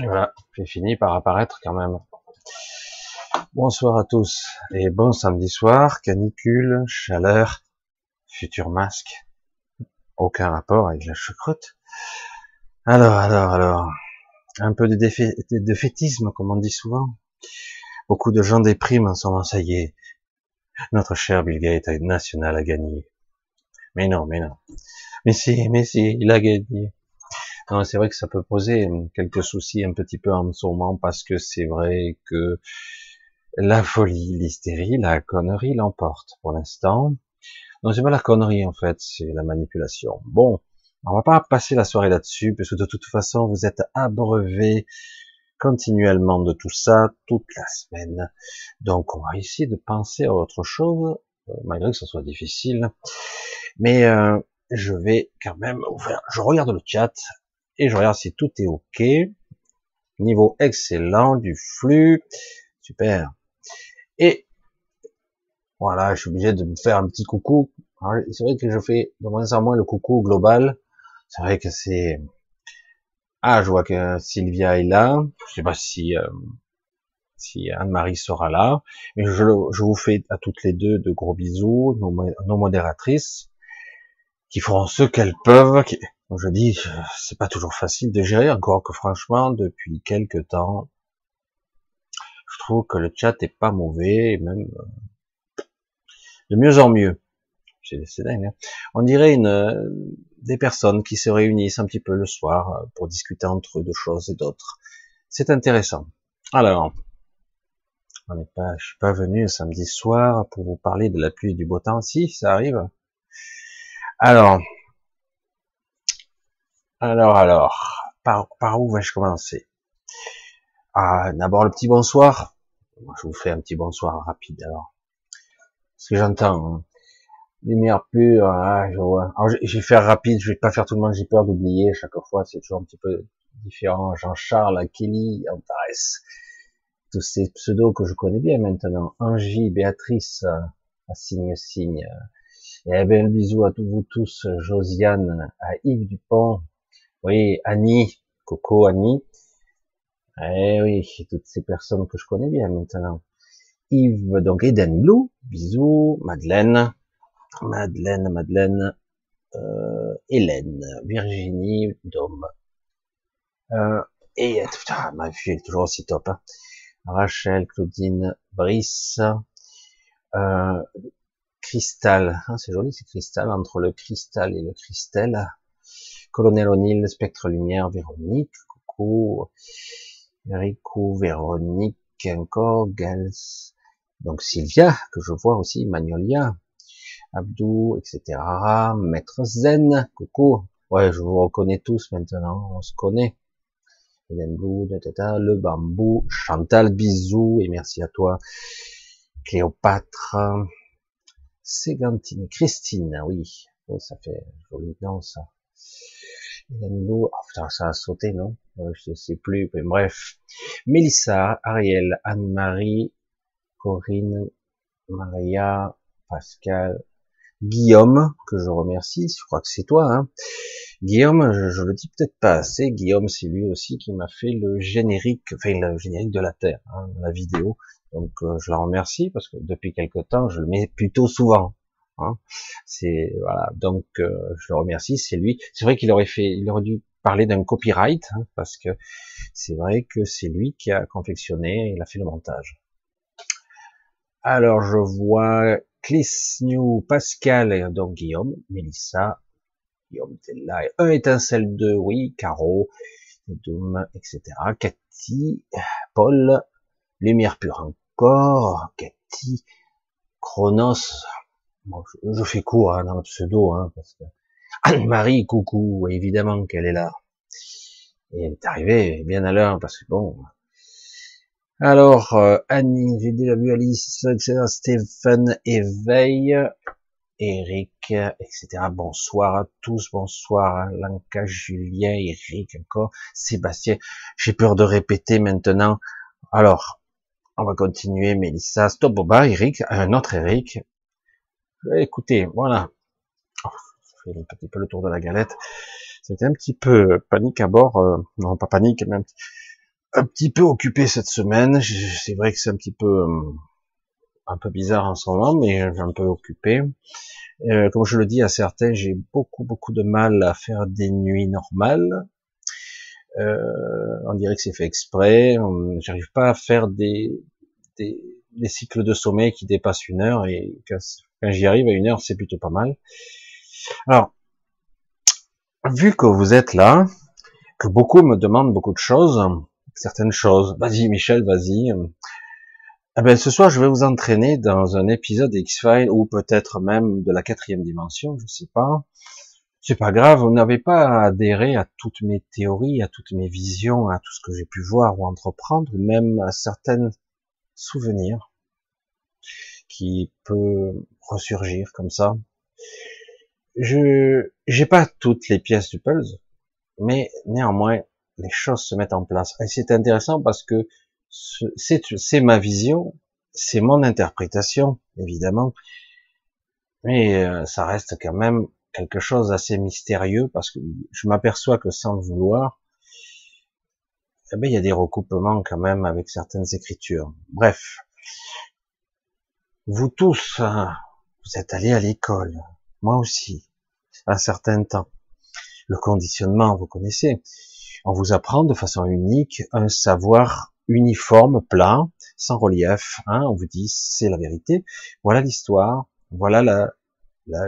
Et voilà, j'ai fini par apparaître quand même. Bonsoir à tous et bon samedi soir, canicule, chaleur, futur masque, aucun rapport avec la choucroute. Alors, alors, alors, un peu de, de fétisme comme on dit souvent. Beaucoup de gens dépriment en ce ça y est, notre cher Bill Gates national a gagné. Mais non, mais non. Mais si, mais si, il a gagné. Non, c'est vrai que ça peut poser quelques soucis un petit peu en ce moment parce que c'est vrai que la folie, l'hystérie, la connerie l'emporte pour l'instant. Non, c'est pas la connerie en fait, c'est la manipulation. Bon, on va pas passer la soirée là-dessus parce que de toute façon vous êtes abreuvé continuellement de tout ça toute la semaine. Donc on va essayer de penser à autre chose, euh, malgré que ce soit difficile. Mais euh, je vais quand même ouvrir. Je regarde le chat et je regarde si tout est OK. Niveau excellent du flux. Super. Et voilà, je suis obligé de me faire un petit coucou. C'est vrai que je fais de moins en moins le coucou global. C'est vrai que c'est... Ah, je vois que Sylvia est là. Je sais pas si, euh, si Anne-Marie sera là. Mais je, vous fais à toutes les deux de gros bisous, nos, modératrices, qui feront ce qu'elles peuvent, je dis, c'est pas toujours facile de gérer, encore que franchement, depuis quelques temps, je trouve que le chat est pas mauvais, même euh, de mieux en mieux. C'est dingue. Hein. On dirait une, euh, des personnes qui se réunissent un petit peu le soir euh, pour discuter entre eux de choses et d'autres. C'est intéressant. Alors, on n'est pas, je suis pas venu samedi soir pour vous parler de la pluie et du beau temps. Si, ça arrive. Alors, alors, alors, par, où vais-je commencer? Ah, D'abord le petit bonsoir. Je vous fais un petit bonsoir rapide alors. Ce que j'entends, hein. lumière pure, ah, je vois. Alors, je vais faire rapide, je vais pas faire tout le monde, j'ai peur d'oublier chaque fois, c'est toujours un petit peu différent. Jean-Charles, Kelly, Antares, tous ces pseudos que je connais bien maintenant. Angie, Béatrice, à signe signe. Et bien, bisou à tous vous tous, Josiane, à Yves Dupont, oui, Annie, Coco, Annie. Eh oui, toutes ces personnes que je connais bien maintenant. Yves, donc Eden Blue, bisous, Madeleine, Madeleine, Madeleine, euh, Hélène, Virginie, Dom. Euh, et putain, ma fille est toujours aussi top. Hein. Rachel, Claudine, Brice, euh, Cristal, hein, c'est joli, c'est Cristal, entre le cristal et le cristal. Colonel O'Neill, Spectre Lumière, Véronique, coucou, Rico, Véronique, encore, Gals, donc Sylvia, que je vois aussi, Magnolia, Abdou, etc. Maître Zen, coucou, ouais, je vous reconnais tous maintenant, on se connaît. Hélène Blue, le bambou, Chantal, bisous, et merci à toi. Cléopâtre, Ségantine, Christine, oui, oh, ça fait joli nom ça. Oh, putain, ça a sauté, non? Je sais plus, mais bref. Mélissa, Ariel, Anne-Marie, Corinne, Maria, Pascal, Guillaume, que je remercie, je crois que c'est toi, hein. Guillaume, je, le dis peut-être pas assez, Guillaume, c'est lui aussi qui m'a fait le générique, enfin le générique de la Terre, hein, la vidéo. Donc euh, je la remercie parce que depuis quelque temps, je le mets plutôt souvent. Hein. C'est voilà, donc euh, je le remercie, c'est lui. C'est vrai qu'il aurait fait, il aurait dû parler d'un copyright hein, parce que c'est vrai que c'est lui qui a confectionné, il a fait le montage. Alors je vois Clis New, Pascal, donc Guillaume, Melissa, Guillaume là, un étincelle 2, oui, Caro, Doom, etc. Cathy, Paul, Lumière pure encore, Cathy, Chronos, je, fais court hein, dans le pseudo, hein, parce que Anne-Marie, coucou, évidemment qu'elle est là. Et elle est arrivée bien à l'heure, parce que bon. Alors, euh, Annie, j'ai déjà vu Alice, etc., Stéphane, Éveil, Eric, etc. Bonsoir à tous, bonsoir à Lanka, Julien, Eric encore, Sébastien. J'ai peur de répéter maintenant. Alors, on va continuer, Mélissa, stop, Boba, Eric, un autre Eric, Écoutez, voilà. Oh, je fais un petit peu le tour de la galette. C'était un petit peu panique à bord. Euh, non, pas panique, mais un petit peu occupé cette semaine. C'est vrai que c'est un petit peu un peu bizarre en ce moment, mais un peu occupé. Euh, comme je le dis à certains, j'ai beaucoup beaucoup de mal à faire des nuits normales. Euh, on dirait que c'est fait exprès. J'arrive pas à faire des, des, des cycles de sommeil qui dépassent une heure et quand, j'y arrive à une heure, c'est plutôt pas mal. Alors, vu que vous êtes là, que beaucoup me demandent beaucoup de choses, certaines choses, vas-y Michel, vas-y. Eh ben, ce soir, je vais vous entraîner dans un épisode X-Files ou peut-être même de la quatrième dimension, je sais pas. C'est pas grave, vous n'avez pas à adhérer à toutes mes théories, à toutes mes visions, à tout ce que j'ai pu voir ou entreprendre, même à certains souvenirs qui peut ressurgir comme ça. Je j'ai pas toutes les pièces du puzzle, mais néanmoins les choses se mettent en place. Et c'est intéressant parce que c'est ma vision, c'est mon interprétation évidemment, mais euh, ça reste quand même quelque chose d'assez mystérieux parce que je m'aperçois que sans vouloir, eh ben, il y a des recoupements quand même avec certaines écritures. Bref, vous tous, hein, vous êtes allés à l'école, moi aussi, un certain temps. Le conditionnement, vous connaissez. On vous apprend de façon unique un savoir uniforme, plein, sans relief. Hein, on vous dit c'est la vérité. Voilà l'histoire. Voilà la, la,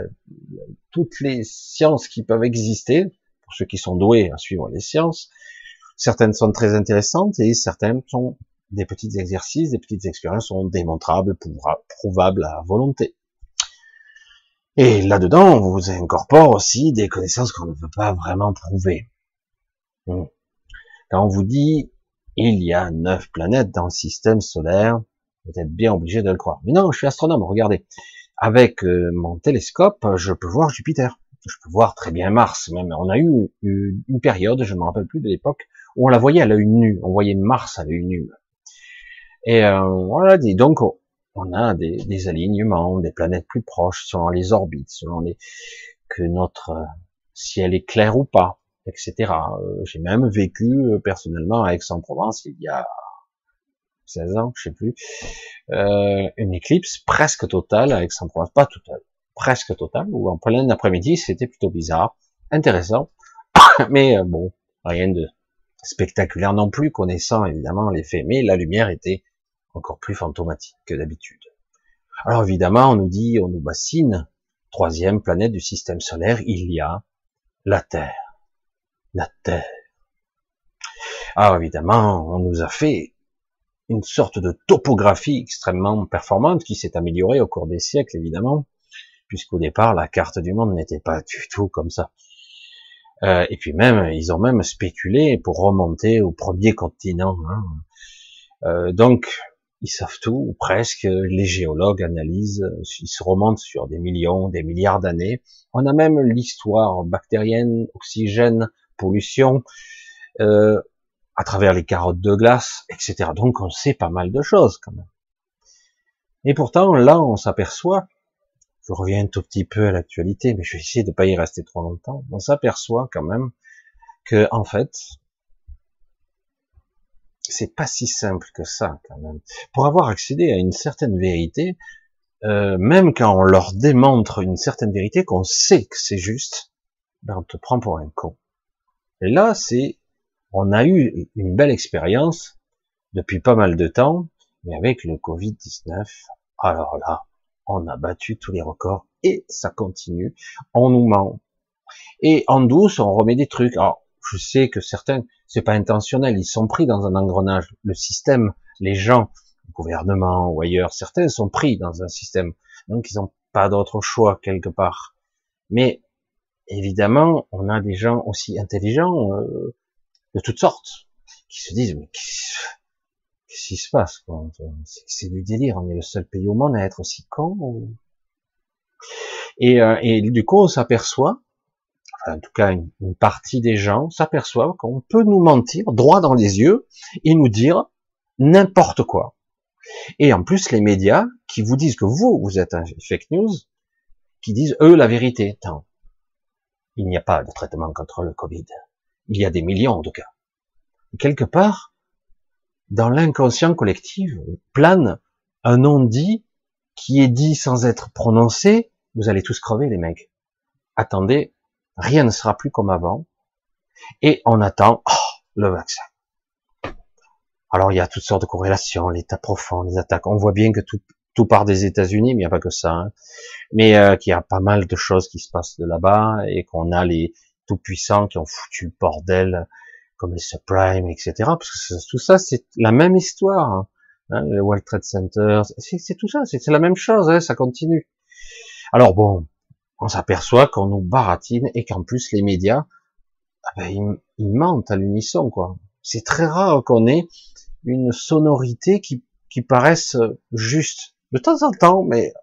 toutes les sciences qui peuvent exister pour ceux qui sont doués à suivre les sciences. Certaines sont très intéressantes et certaines sont des petits exercices, des petites expériences sont démontrables, prouvables à volonté. Et là-dedans, on vous incorpore aussi des connaissances qu'on ne veut pas vraiment prouver. Hmm. Quand on vous dit, il y a neuf planètes dans le système solaire, vous êtes bien obligé de le croire. Mais non, je suis astronome, regardez. Avec euh, mon télescope, je peux voir Jupiter. Je peux voir très bien Mars, même. On a eu une période, je ne me rappelle plus de l'époque, où on la voyait à l'œil nu. On voyait Mars à l'œil nu. Et euh, voilà, donc on a des, des, alignements, des planètes plus proches selon les orbites, selon les que notre euh, ciel est clair ou pas, etc. Euh, j'ai même vécu euh, personnellement à Aix-en-Provence il y a 16 ans, je sais plus, euh, une éclipse presque totale à Aix-en-Provence, pas totale, presque totale, ou en plein après-midi, c'était plutôt bizarre, intéressant, mais bon, rien de spectaculaire non plus, connaissant évidemment les faits, mais la lumière était encore plus fantomatique que d'habitude. Alors évidemment, on nous dit, on nous bassine, troisième planète du système solaire, il y a la Terre. La Terre. Alors évidemment, on nous a fait une sorte de topographie extrêmement performante qui s'est améliorée au cours des siècles, évidemment, puisqu'au départ, la carte du monde n'était pas du tout comme ça. Euh, et puis même, ils ont même spéculé pour remonter au premier continent. Hein. Euh, donc, ils savent tout, ou presque. Les géologues analysent, ils se remontent sur des millions, des milliards d'années. On a même l'histoire bactérienne, oxygène, pollution, euh, à travers les carottes de glace, etc. Donc on sait pas mal de choses quand même. Et pourtant, là, on s'aperçoit, je reviens un tout petit peu à l'actualité, mais je vais essayer de pas y rester trop longtemps, on s'aperçoit quand même que, en fait, c'est pas si simple que ça quand même. Pour avoir accédé à une certaine vérité, euh, même quand on leur démontre une certaine vérité, qu'on sait que c'est juste, ben on te prend pour un con. Et là, c'est, on a eu une belle expérience depuis pas mal de temps, mais avec le Covid-19, alors là, on a battu tous les records et ça continue. On nous ment. Et en douce, on remet des trucs. Je sais que certains, c'est pas intentionnel, ils sont pris dans un engrenage. Le système, les gens, le gouvernement ou ailleurs, certains sont pris dans un système, donc ils n'ont pas d'autre choix quelque part. Mais évidemment, on a des gens aussi intelligents euh, de toutes sortes qui se disent mais qu'est-ce qui se passe C'est du délire. On est le seul pays au monde à être aussi con. Et, euh, et du coup, on s'aperçoit en tout cas une, partie des gens, s'aperçoivent qu'on peut nous mentir droit dans les yeux et nous dire n'importe quoi. Et en plus, les médias qui vous disent que vous, vous êtes un fake news, qui disent eux la vérité. Tant. Il n'y a pas de traitement contre le Covid. Il y a des millions de cas. quelque part, dans l'inconscient collectif plane un nom dit qui est dit sans être prononcé, vous allez tous crever les mecs. Attendez, rien ne sera plus comme avant. Et on attend oh, le vaccin. Alors il y a toutes sortes de corrélations, l'état profond, les attaques. On voit bien que tout, tout part des États-Unis, mais il n'y a pas que ça. Hein. Mais euh, qu'il y a pas mal de choses qui se passent de là-bas et qu'on a les tout puissants qui ont foutu le bordel, comme les subprimes, etc. Parce que tout ça, c'est la même histoire. Hein. hein le World Trade Center, c'est tout ça, c'est la même chose, hein, ça continue. Alors bon, on s'aperçoit qu'on nous baratine et qu'en plus les médias, ah ben, ils, mentent à l'unisson, quoi. C'est très rare qu'on ait une sonorité qui, qui paraisse juste. De temps en temps, mais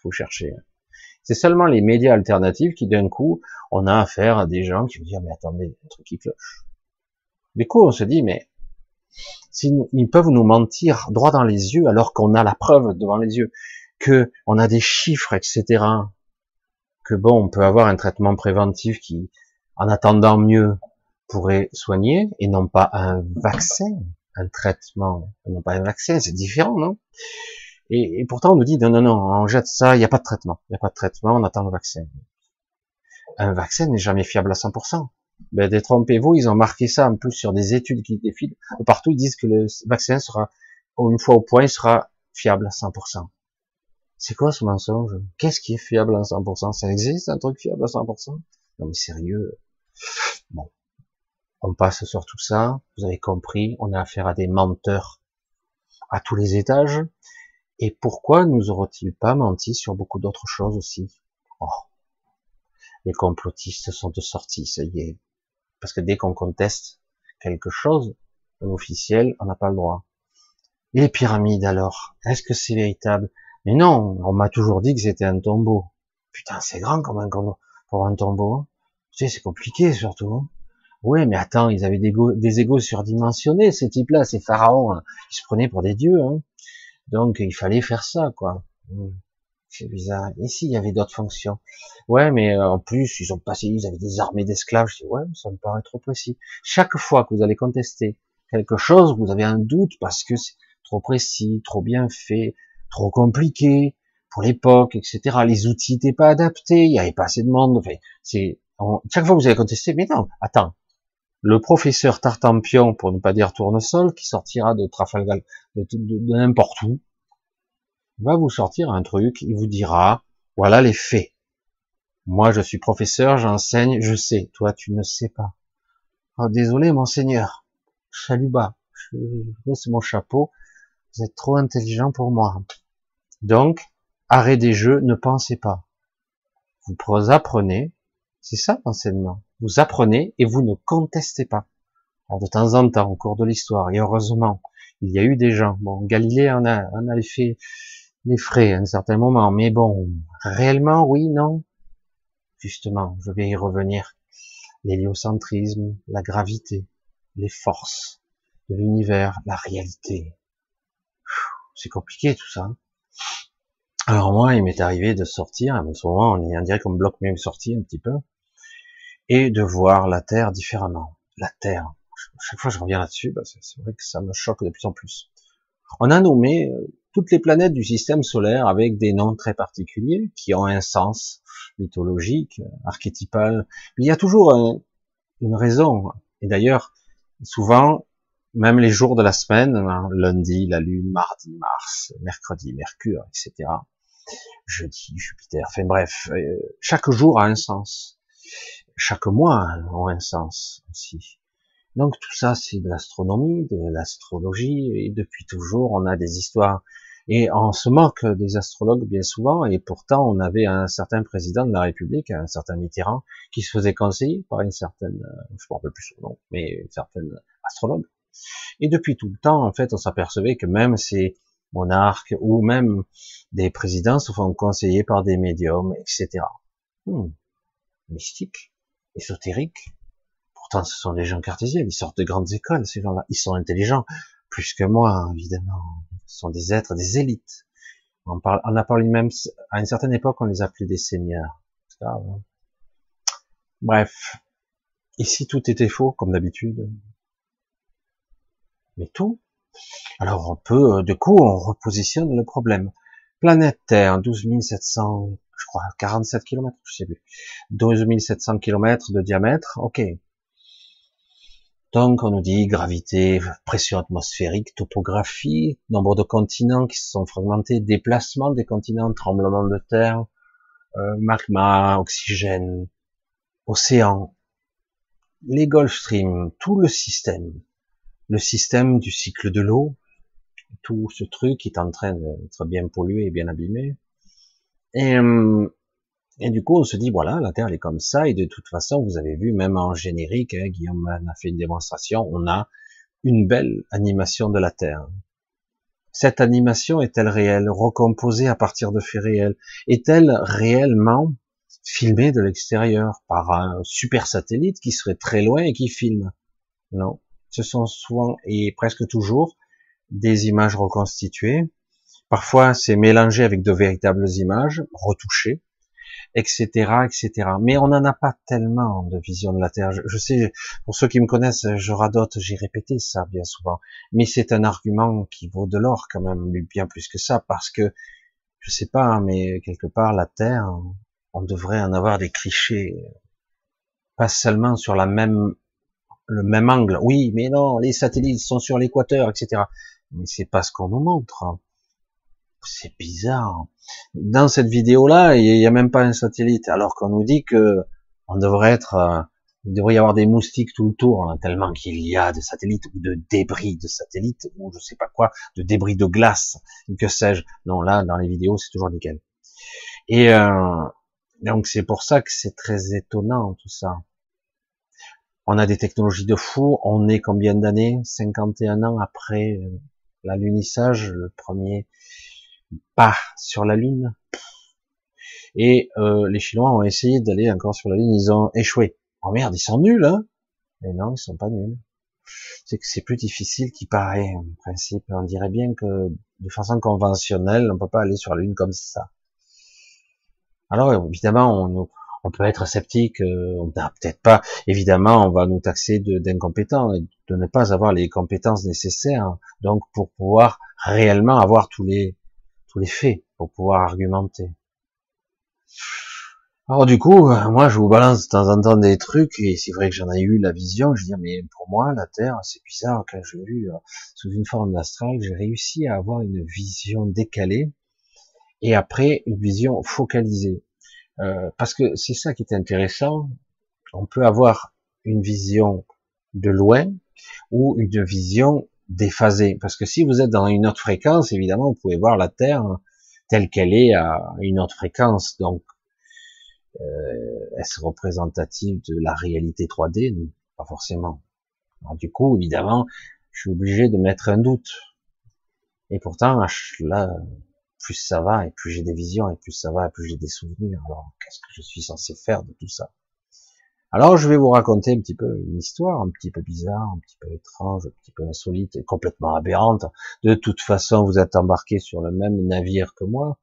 faut chercher. C'est seulement les médias alternatifs qui, d'un coup, on a affaire à des gens qui vont dire, mais attendez, un truc qui cloche. Du coup, on se dit, mais ils peuvent nous mentir droit dans les yeux alors qu'on a la preuve devant les yeux, que on a des chiffres, etc., que bon, on peut avoir un traitement préventif qui, en attendant mieux, pourrait soigner, et non pas un vaccin, un traitement, non pas un vaccin, c'est différent, non? Et, pourtant, on nous dit, non, non, non, on jette ça, il n'y a pas de traitement. Il n'y a pas de traitement, on attend le vaccin. Un vaccin n'est jamais fiable à 100%. Ben, détrompez-vous, ils ont marqué ça en plus sur des études qui défilent. Partout, ils disent que le vaccin sera, une fois au point, sera fiable à 100%. C'est quoi ce mensonge? Qu'est-ce qui est fiable à 100% Ça existe un truc fiable à 100% Non mais sérieux. Bon, on passe sur tout ça. Vous avez compris, on a affaire à des menteurs à tous les étages. Et pourquoi nous auraient-ils pas menti sur beaucoup d'autres choses aussi? Oh. Les complotistes sont de sortie, ça y est. Parce que dès qu'on conteste quelque chose, un officiel, on n'a pas le droit. Et les pyramides alors Est-ce que c'est véritable? Mais non, on m'a toujours dit que c'était un tombeau. Putain, c'est grand quand même pour un tombeau. Hein. Tu sais, c'est compliqué surtout. Hein. Oui, mais attends, ils avaient des, égos surdimensionnés, ces types-là, ces pharaons. Hein. Ils se prenaient pour des dieux. Hein. Donc il fallait faire ça, quoi. Hmm. C'est bizarre. Ici, il y avait d'autres fonctions. Ouais, mais euh, en plus, ils ont passé, ils avaient des armées d'esclaves. Je ouais, ça me paraît trop précis. Chaque fois que vous allez contester quelque chose, vous avez un doute parce que c'est trop précis, trop bien fait, trop compliqué pour l'époque, etc. Les outils n'étaient pas adaptés, il n'y avait pas assez de monde. Enfin, c'est chaque fois que vous allez contester, mais non, attends, le professeur Tartampion, pour ne pas dire tournesol, qui sortira de Trafalgar, de, n'importe où, va vous sortir un truc, il vous dira, voilà les faits. Moi, je suis professeur, j'enseigne, je sais. Toi, tu ne sais pas. Oh, désolé, monseigneur. Salut bas. C'est mon chapeau. Vous êtes trop intelligent pour moi. Donc, arrêt des jeux, ne pensez pas. Vous apprenez. C'est ça l'enseignement vous apprenez et vous ne contestez pas. Alors de temps en temps, au cours de l'histoire, et heureusement, il y a eu des gens. Bon, Galilée en a, en a fait les frais à un certain moment, mais bon, réellement, oui, non. Justement, je vais y revenir. L'héliocentrisme, la gravité, les forces de l'univers, la réalité. C'est compliqué tout ça. Alors moi, il m'est arrivé de sortir, mais souvent on est on dirait comme bloc même sorti un petit peu, et de voir la Terre différemment. La Terre. Chaque fois je reviens là-dessus, c'est vrai que ça me choque de plus en plus. On a nommé euh, toutes les planètes du système solaire avec des noms très particuliers qui ont un sens mythologique, archétypal. Mais il y a toujours une raison. Et d'ailleurs, souvent, même les jours de la semaine, hein, lundi, la Lune, mardi, Mars, mercredi, Mercure, etc. Jeudi, Jupiter. Enfin bref, euh, chaque jour a un sens chaque mois ont un sens aussi. Donc tout ça, c'est de l'astronomie, de l'astrologie, et depuis toujours, on a des histoires. Et on se moque des astrologues bien souvent, et pourtant, on avait un certain président de la République, un certain Mitterrand, qui se faisait conseiller par une certaine, je ne me rappelle plus son nom, mais une certaine astrologue. Et depuis tout le temps, en fait, on s'apercevait que même ces monarques, ou même des présidents se font conseiller par des médiums, etc. Hmm. Mystique ésotériques. Pourtant, ce sont des gens cartésiens, ils sortent de grandes écoles, ces gens-là. Ils sont intelligents, plus que moi, évidemment. Ce sont des êtres, des élites. On, parle, on a parlé même, à une certaine époque, on les appelait des seigneurs. Hein. Bref. Ici, tout était faux, comme d'habitude. Tout, Alors on peut, euh, du coup, on repositionne le problème. Planète Terre, 12 700, je crois, 47 km, je sais plus. 12 700 km de diamètre, ok. Donc on nous dit gravité, pression atmosphérique, topographie, nombre de continents qui se sont fragmentés, déplacement des continents, tremblement de terre, euh, magma, oxygène, océan, les Gulf Stream, tout le système, le système du cycle de l'eau, tout ce truc qui est en train d'être bien pollué et bien abîmé. Et, euh, et du coup, on se dit, voilà, la Terre elle est comme ça, et de toute façon, vous avez vu, même en générique, hein, Guillaume a fait une démonstration, on a une belle animation de la Terre. Cette animation est-elle réelle, recomposée à partir de faits réels? Est-elle réellement filmée de l'extérieur par un super satellite qui serait très loin et qui filme? Non, ce sont souvent et presque toujours des images reconstituées. Parfois, c'est mélangé avec de véritables images retouchées etc., etc. Mais on n'en a pas tellement de vision de la Terre. Je, sais, pour ceux qui me connaissent, je radote, j'ai répété ça bien souvent. Mais c'est un argument qui vaut de l'or quand même, bien plus que ça, parce que je sais pas, mais quelque part la Terre, on devrait en avoir des clichés, pas seulement sur la même le même angle. Oui, mais non, les satellites sont sur l'équateur, etc. Mais c'est pas ce qu'on nous montre c'est bizarre. Dans cette vidéo-là, il n'y a même pas un satellite, alors qu'on nous dit que on devrait être, euh, devrait y avoir des moustiques tout le tour, hein, tellement qu'il y a des satellites ou de débris de satellites ou je sais pas quoi, de débris de glace, que sais-je. Non, là, dans les vidéos, c'est toujours nickel. Et euh, donc c'est pour ça que c'est très étonnant tout ça. On a des technologies de fou. On est combien d'années? 51 ans après euh, l'alunissage, le premier pas sur la Lune. Et euh, les Chinois ont essayé d'aller encore sur la Lune, ils ont échoué. Oh merde, ils sont nuls, hein? Mais non, ils sont pas nuls. C'est que c'est plus difficile qu'il paraît, en principe. On dirait bien que de façon conventionnelle, on peut pas aller sur la Lune comme ça. Alors évidemment, on, on peut être sceptique, euh, on peut-être pas. Évidemment, on va nous taxer d'incompétents et de ne pas avoir les compétences nécessaires, donc pour pouvoir réellement avoir tous les tous les faits pour pouvoir argumenter. Alors du coup, euh, moi je vous balance de temps en temps des trucs et c'est vrai que j'en ai eu la vision. Je dis mais pour moi la Terre c'est bizarre quand je l'ai vu euh, sous une forme d'astral, j'ai réussi à avoir une vision décalée et après une vision focalisée. Euh, parce que c'est ça qui est intéressant. On peut avoir une vision de loin ou une vision déphasé. Parce que si vous êtes dans une autre fréquence, évidemment, vous pouvez voir la Terre telle qu'elle est à une autre fréquence. Donc, euh, est-ce représentative de la réalité 3D Pas forcément. Alors, du coup, évidemment, je suis obligé de mettre un doute. Et pourtant, là, plus ça va, et plus j'ai des visions, et plus ça va, et plus j'ai des souvenirs. Alors, qu'est-ce que je suis censé faire de tout ça? Alors je vais vous raconter un petit peu une histoire un petit peu bizarre, un petit peu étrange, un petit peu insolite et complètement aberrante. De toute façon, vous êtes embarqué sur le même navire que moi,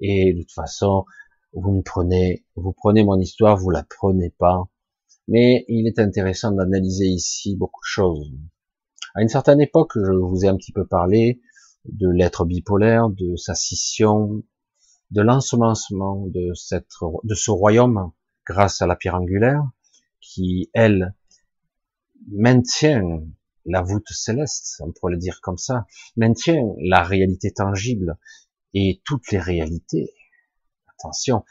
et de toute façon, vous me prenez, vous prenez mon histoire, vous la prenez pas. Mais il est intéressant d'analyser ici beaucoup de choses. À une certaine époque, je vous ai un petit peu parlé de l'être bipolaire, de sa scission, de l'ensemencement de cette, de ce royaume grâce à la pierre angulaire, qui, elle, maintient la voûte céleste, on pourrait le dire comme ça, maintient la réalité tangible et toutes les réalités. Attention.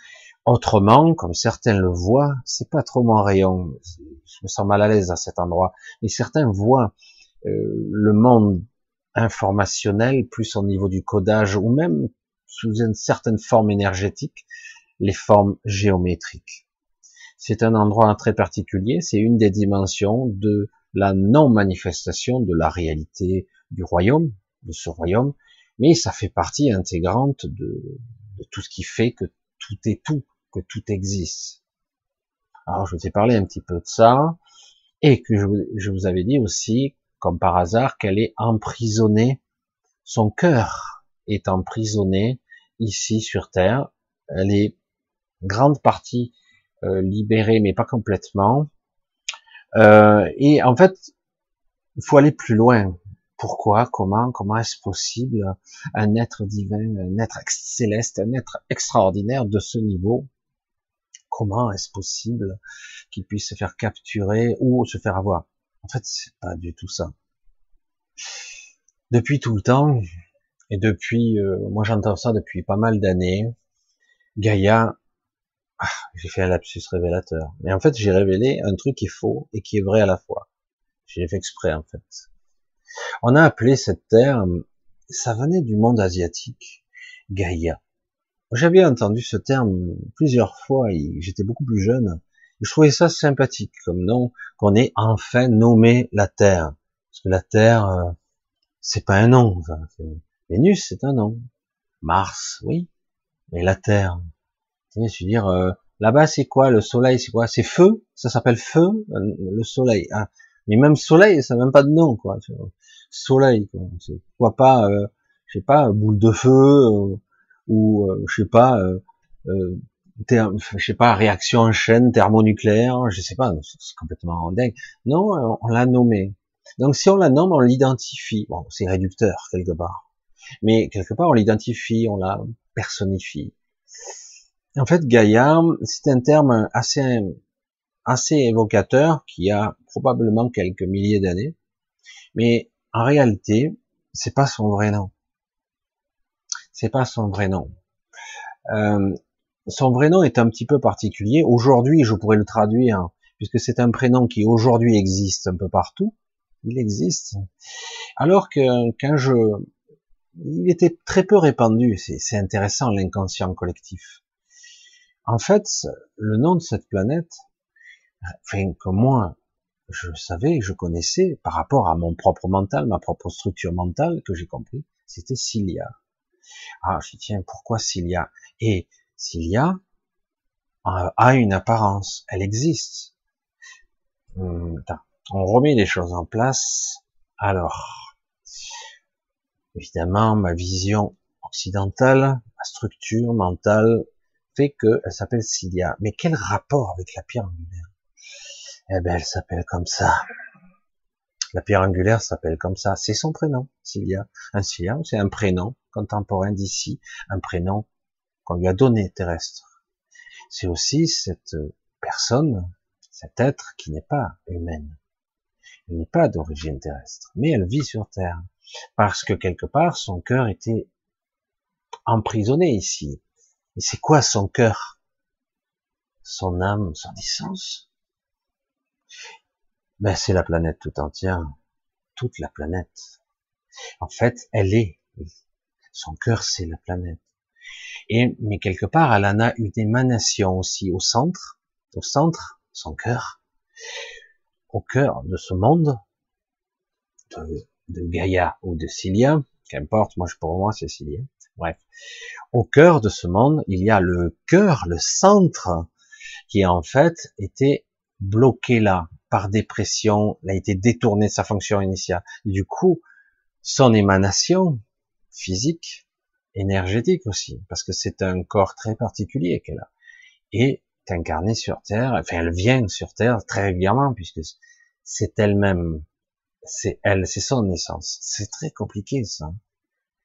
Autrement, comme certains le voient, c'est pas trop mon rayon. Je me sens mal à l'aise à cet endroit. Mais certains voient euh, le monde informationnel plus au niveau du codage ou même sous une certaine forme énergétique, les formes géométriques. C'est un endroit très particulier, c'est une des dimensions de la non-manifestation de la réalité du royaume, de ce royaume, mais ça fait partie intégrante de, tout ce qui fait que tout est tout, que tout existe. Alors je vous ai parlé un petit peu de ça, et que je, je vous avais dit aussi, comme par hasard, qu'elle est emprisonnée, son cœur est emprisonné ici sur Terre, elle est grande partie euh, libéré, mais pas complètement. Euh, et en fait, il faut aller plus loin. Pourquoi? Comment? Comment est-ce possible? Un être divin, un être céleste, un être extraordinaire de ce niveau. Comment est-ce possible qu'il puisse se faire capturer ou se faire avoir? En fait, c'est pas du tout ça. Depuis tout le temps, et depuis, euh, moi j'entends ça depuis pas mal d'années, Gaïa, ah, j'ai fait un lapsus révélateur. Mais en fait, j'ai révélé un truc qui est faux et qui est vrai à la fois. J'ai fait exprès en fait. On a appelé cette terre, ça venait du monde asiatique, Gaïa. J'avais entendu ce terme plusieurs fois, j'étais beaucoup plus jeune, je trouvais ça sympathique comme nom, qu'on ait enfin nommé la Terre. Parce que la Terre, euh, c'est pas un nom. Vénus, c'est un nom. Mars, oui. Mais la Terre, je veux dire, euh, là-bas, c'est quoi Le Soleil, c'est quoi? C'est feu? Ça s'appelle feu euh, Le Soleil. Hein. Mais même Soleil, ça n'a même pas de nom, quoi. Soleil, quoi. Pourquoi pas, euh, je sais pas, boule de feu ou je sais pas, je sais pas, réaction en chaîne thermonucléaire, je sais pas, c'est complètement dingue. Non, on l'a nommé. Donc si on la nomme, on l'identifie. Bon, c'est réducteur quelque part. Mais quelque part, on l'identifie, on la personnifie. En fait, Gaïa, c'est un terme assez, assez évocateur qui a probablement quelques milliers d'années. Mais en réalité, c'est pas son vrai nom. C'est pas son vrai nom. Euh, son vrai nom est un petit peu particulier. Aujourd'hui, je pourrais le traduire, puisque c'est un prénom qui aujourd'hui existe un peu partout. Il existe. Alors que quand je, il était très peu répandu. C'est intéressant l'inconscient collectif. En fait, le nom de cette planète, enfin que moi je savais, je connaissais par rapport à mon propre mental, ma propre structure mentale que j'ai compris, c'était Cilia. Ah, je dis tiens, pourquoi Cilia? Et Cilia a une apparence, elle existe. Hum, on remet les choses en place. Alors, évidemment, ma vision occidentale, ma structure mentale fait qu'elle s'appelle Cilia. Mais quel rapport avec la pierre angulaire? Eh ben, elle s'appelle comme ça. La pierre angulaire s'appelle comme ça. C'est son prénom, Cilia. Un Cilia, c'est un prénom contemporain d'ici, un prénom qu'on lui a donné terrestre. C'est aussi cette personne, cet être qui n'est pas humaine. Elle n'est pas d'origine terrestre, mais elle vit sur Terre. Parce que quelque part, son cœur était emprisonné ici. Et c'est quoi son cœur? Son âme, son essence? Ben, c'est la planète tout entière. Toute la planète. En fait, elle est. Son cœur, c'est la planète. Et, mais quelque part, elle en a une émanation aussi au centre, au centre, son cœur, au cœur de ce monde, de, de Gaïa ou de Cilia, qu'importe, moi, pour moi, c'est Cilia. Bref. Au cœur de ce monde, il y a le cœur, le centre, qui en fait était bloqué là, par dépression, il a été détourné de sa fonction initiale. du coup, son émanation physique énergétique aussi, parce que c'est un corps très particulier qu'elle a, et est incarnée sur Terre, enfin elle vient sur Terre très régulièrement, puisque c'est elle-même, c'est elle, c'est son essence. C'est très compliqué ça.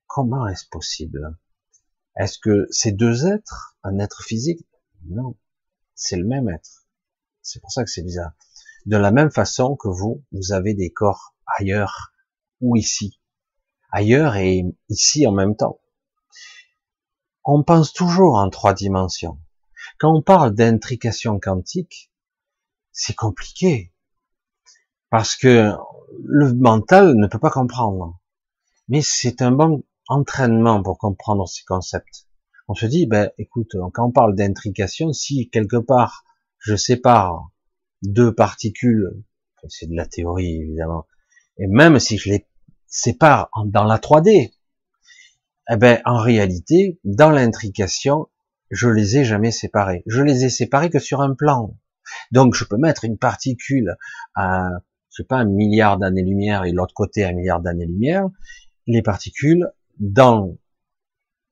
Comment est-ce possible? Est-ce que c'est deux êtres, un être physique? Non, c'est le même être. C'est pour ça que c'est bizarre. De la même façon que vous, vous avez des corps ailleurs ou ici. Ailleurs et ici en même temps on pense toujours en trois dimensions. Quand on parle d'intrication quantique, c'est compliqué. Parce que le mental ne peut pas comprendre. Mais c'est un bon entraînement pour comprendre ces concepts. On se dit, ben, écoute, quand on parle d'intrication, si quelque part je sépare deux particules, c'est de la théorie évidemment, et même si je les sépare dans la 3D, eh ben, en réalité, dans l'intrication, je les ai jamais séparés. Je les ai séparés que sur un plan. Donc, je peux mettre une particule à, je sais pas, un milliard d'années-lumière et l'autre côté un milliard d'années-lumière. Les particules, dans,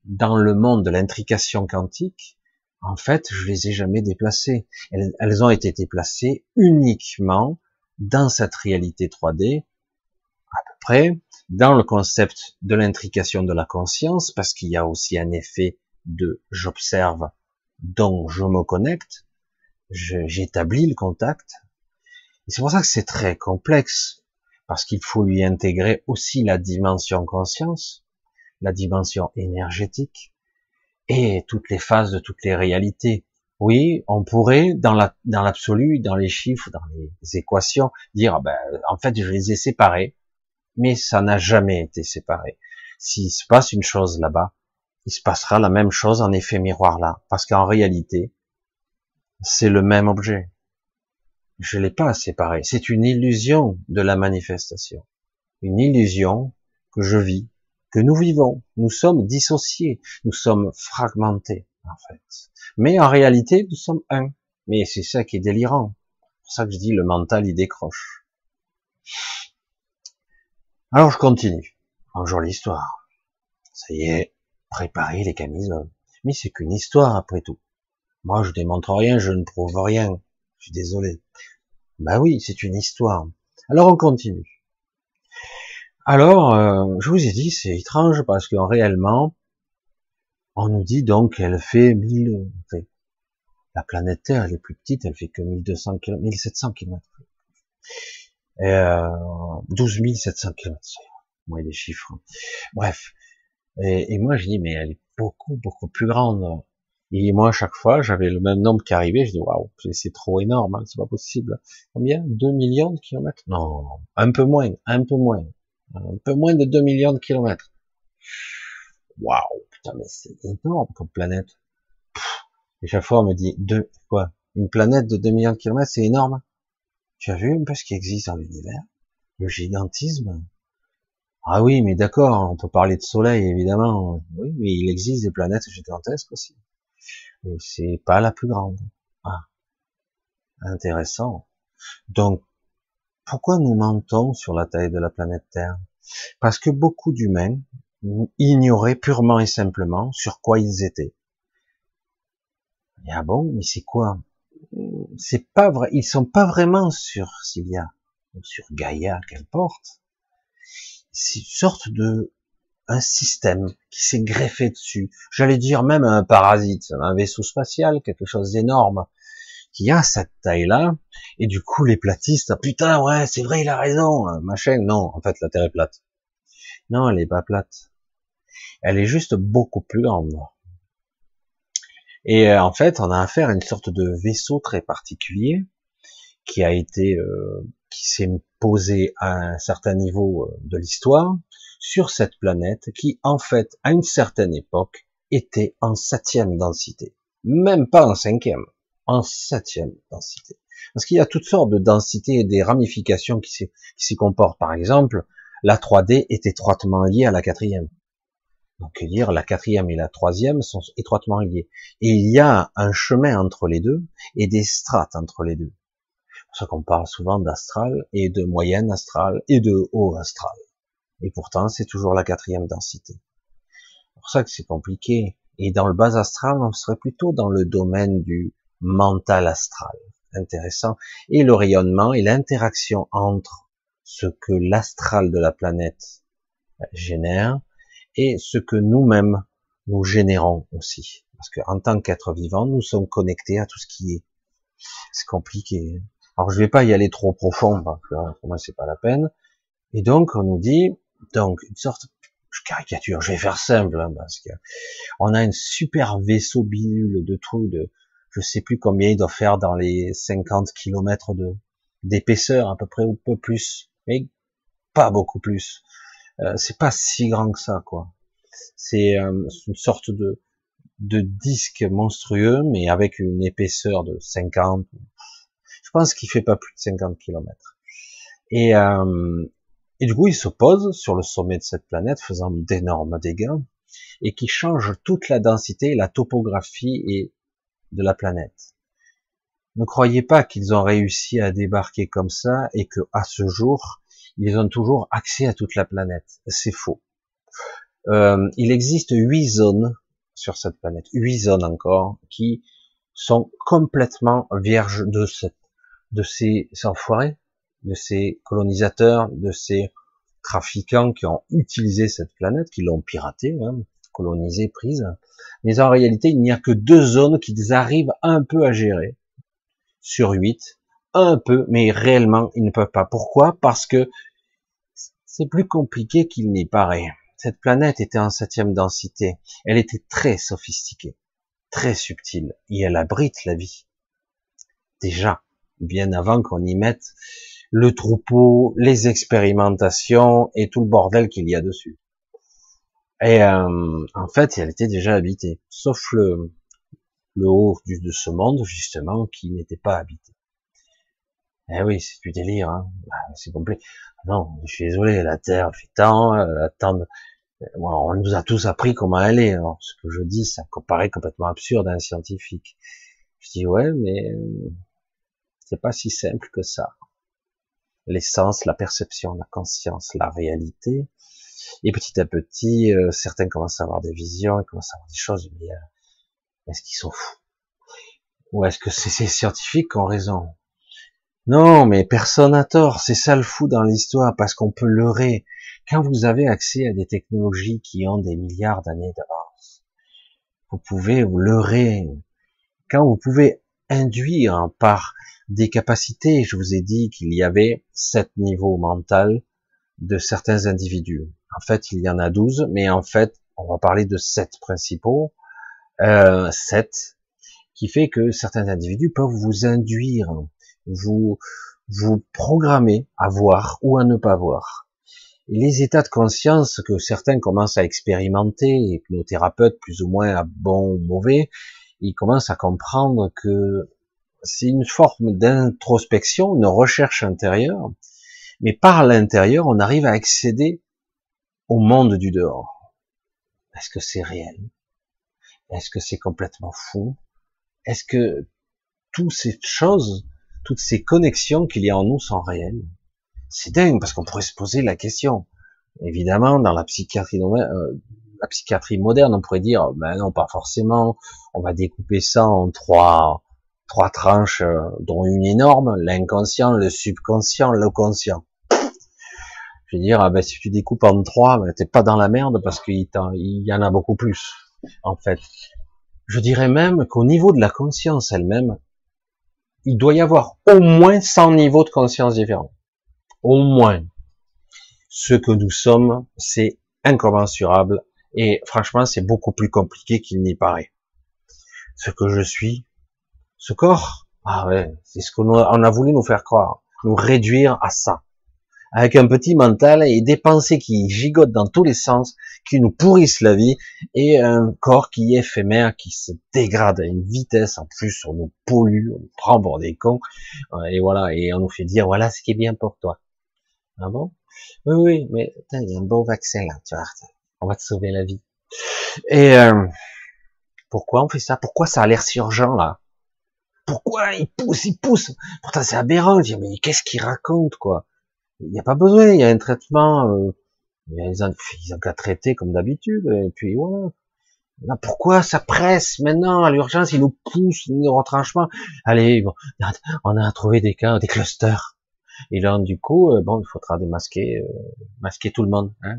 dans le monde de l'intrication quantique, en fait, je les ai jamais déplacées. Elles, elles ont été déplacées uniquement dans cette réalité 3D à peu près, dans le concept de l'intrication de la conscience, parce qu'il y a aussi un effet de j'observe, donc je me connecte, j'établis le contact. C'est pour ça que c'est très complexe, parce qu'il faut lui intégrer aussi la dimension conscience, la dimension énergétique, et toutes les phases de toutes les réalités. Oui, on pourrait, dans la, dans l'absolu, dans les chiffres, dans les équations, dire, ah ben, en fait, je les ai séparés, mais ça n'a jamais été séparé. S'il se passe une chose là-bas, il se passera la même chose en effet miroir là, parce qu'en réalité, c'est le même objet. Je l'ai pas séparé. C'est une illusion de la manifestation. Une illusion que je vis, que nous vivons. Nous sommes dissociés. Nous sommes fragmentés, en fait. Mais en réalité, nous sommes un. Mais c'est ça qui est délirant. C'est pour ça que je dis le mental, il décroche. Alors je continue. Bonjour l'histoire. Ça y est, préparer les camisoles. Mais c'est qu'une histoire après tout. Moi, je démontre rien, je ne prouve rien. Je suis désolé. Bah oui, c'est une histoire. Alors on continue. Alors, euh, je vous ai dit, c'est étrange parce que réellement, on nous dit donc qu'elle fait 1000, la planète Terre, elle est plus petite, elle fait que 1200 km, 1700 km. Et euh, 12 700 km. Moi, les chiffres. Bref. Et, et moi, je dis, mais elle est beaucoup, beaucoup plus grande. Et moi, à chaque fois, j'avais le même nombre qui arrivait. Je dis, waouh, c'est trop énorme, hein, c'est pas possible. Combien? 2 millions de kilomètres? Non, un peu moins, un peu moins. Un peu moins de 2 millions de kilomètres. Waouh, putain, mais c'est énorme comme planète. Et chaque fois, on me dit, deux, quoi? Une planète de 2 millions de kilomètres, c'est énorme. Tu as vu un peu ce qui existe dans l'univers? Le gigantisme? Ah oui, mais d'accord, on peut parler de soleil, évidemment. Oui, mais il existe des planètes gigantesques aussi c'est pas la plus grande. Ah, intéressant. Donc, pourquoi nous mentons sur la taille de la planète Terre? Parce que beaucoup d'humains ignoraient purement et simplement sur quoi ils étaient. Ah bon, mais c'est quoi? C'est pas vrai. Ils sont pas vraiment sur Cilia ou sur Gaïa, qu'importe. C'est une sorte de un système qui s'est greffé dessus. J'allais dire même un parasite, un vaisseau spatial, quelque chose d'énorme, qui a cette taille-là. Et du coup, les platistes, putain, ouais, c'est vrai, il a raison, hein, machin. Non, en fait, la Terre est plate. Non, elle est pas plate. Elle est juste beaucoup plus grande. Et euh, en fait, on a affaire à une sorte de vaisseau très particulier qui a été, euh, qui s'est posé à un certain niveau euh, de l'histoire, sur cette planète qui, en fait, à une certaine époque, était en septième densité. Même pas en cinquième, en septième densité. Parce qu'il y a toutes sortes de densités et des ramifications qui s'y comportent. Par exemple, la 3D est étroitement liée à la quatrième. Donc dire la quatrième et la troisième sont étroitement liées. Et il y a un chemin entre les deux et des strates entre les deux. C'est pour ça qu'on parle souvent d'astral et de moyenne astral et de haut astral. Et pourtant, c'est toujours la quatrième densité. C'est pour ça que c'est compliqué. Et dans le bas astral, on serait plutôt dans le domaine du mental astral. Intéressant. Et le rayonnement et l'interaction entre ce que l'astral de la planète génère et ce que nous-mêmes nous générons aussi. Parce qu'en tant qu'être vivant, nous sommes connectés à tout ce qui est. C'est compliqué. Alors je vais pas y aller trop profond parce que pour moi c'est pas la peine. Et donc on nous dit donc, une sorte, je caricature, je vais faire simple, hein, parce que on a un super vaisseau bidule de trous de, je sais plus combien il doit faire dans les 50 kilomètres de, d'épaisseur, à peu près, ou peu plus, mais pas beaucoup plus. Euh, c'est pas si grand que ça, quoi. C'est euh, une sorte de, de disque monstrueux, mais avec une épaisseur de 50. Je pense qu'il fait pas plus de 50 kilomètres. Et, euh, et du coup, il se pose sur le sommet de cette planète, faisant d'énormes dégâts, et qui change toute la densité, la topographie et de la planète. Ne croyez pas qu'ils ont réussi à débarquer comme ça et que à ce jour, ils ont toujours accès à toute la planète. C'est faux. Euh, il existe huit zones sur cette planète, huit zones encore, qui sont complètement vierges de cette, de ces enfoirés, de ces colonisateurs, de ces trafiquants qui ont utilisé cette planète, qui l'ont piratée, colonisée, prise. Mais en réalité, il n'y a que deux zones qu'ils arrivent un peu à gérer sur huit, un peu, mais réellement, ils ne peuvent pas. Pourquoi? Parce que c'est plus compliqué qu'il n'y paraît. Cette planète était en septième densité. Elle était très sophistiquée, très subtile, et elle abrite la vie. Déjà, bien avant qu'on y mette le troupeau, les expérimentations et tout le bordel qu'il y a dessus. Et euh, en fait, elle était déjà habitée, sauf le, le haut de ce monde, justement, qui n'était pas habité. Eh oui, c'est du délire, hein. Bah, c'est complet. Non, je suis désolé, la Terre fait tant, euh, euh on nous a tous appris comment elle est. Ce que je dis, ça paraît complètement absurde à un scientifique. Je dis ouais, mais euh, c'est pas si simple que ça. L'essence, la perception, la conscience, la réalité. Et petit à petit, euh, certains commencent à avoir des visions, ils commencent à avoir des choses, mais est-ce qu'ils sont fous? Ou est-ce que ces scientifiques ont raison? Non, mais personne n'a tort. C'est ça le fou dans l'histoire, parce qu'on peut leurrer. Quand vous avez accès à des technologies qui ont des milliards d'années d'avance, vous pouvez vous leurrer. Quand vous pouvez induire par des capacités, je vous ai dit qu'il y avait sept niveaux mental de certains individus. En fait, il y en a douze, mais en fait, on va parler de sept principaux. Euh, sept, qui fait que certains individus peuvent vous induire vous vous programmez à voir ou à ne pas voir. Et les états de conscience que certains commencent à expérimenter, hypnothérapeutes plus ou moins à bon ou mauvais, ils commencent à comprendre que c'est une forme d'introspection, une recherche intérieure, mais par l'intérieur, on arrive à accéder au monde du dehors. Est-ce que c'est réel? Est-ce que c'est complètement fou? Est-ce que toutes ces choses toutes ces connexions qu'il y a en nous sont réelles. C'est dingue parce qu'on pourrait se poser la question. Évidemment, dans la psychiatrie, euh, la psychiatrie moderne, on pourrait dire, ben non, pas forcément. On va découper ça en trois, trois tranches, euh, dont une énorme, l'inconscient, le subconscient, le conscient. Je veux dire, ah ben, si tu découpes en trois, ben, t'es pas dans la merde parce qu'il y en a beaucoup plus, en fait. Je dirais même qu'au niveau de la conscience elle-même, il doit y avoir au moins 100 niveaux de conscience différents. Au moins. Ce que nous sommes, c'est incommensurable et franchement, c'est beaucoup plus compliqué qu'il n'y paraît. Ce que je suis, ce corps, ah ouais, c'est ce qu'on a voulu nous faire croire, nous réduire à ça avec un petit mental et des pensées qui gigotent dans tous les sens, qui nous pourrissent la vie, et un corps qui est éphémère, qui se dégrade à une vitesse, en plus on nous pollue, on nous prend pour des cons, et voilà, et on nous fait dire voilà ce qui est bien pour toi. Ah bon? Oui, oui, mais il y a un bon vaccin là, tu vois, on va te sauver la vie. Et euh, pourquoi on fait ça? Pourquoi ça a l'air si urgent là? Pourquoi il pousse, il pousse? Pourtant c'est aberrant, je dis mais qu'est-ce qu'il raconte quoi? Il n'y a pas besoin, il y a un traitement, euh, ils ont, qu'à traiter comme d'habitude, et puis voilà. pourquoi ça presse maintenant à l'urgence, ils nous poussent, nos retranchements? Allez, on a trouvé des cas, des clusters. Et là, du coup, euh, bon, il faudra démasquer, euh, masquer tout le monde. Hein.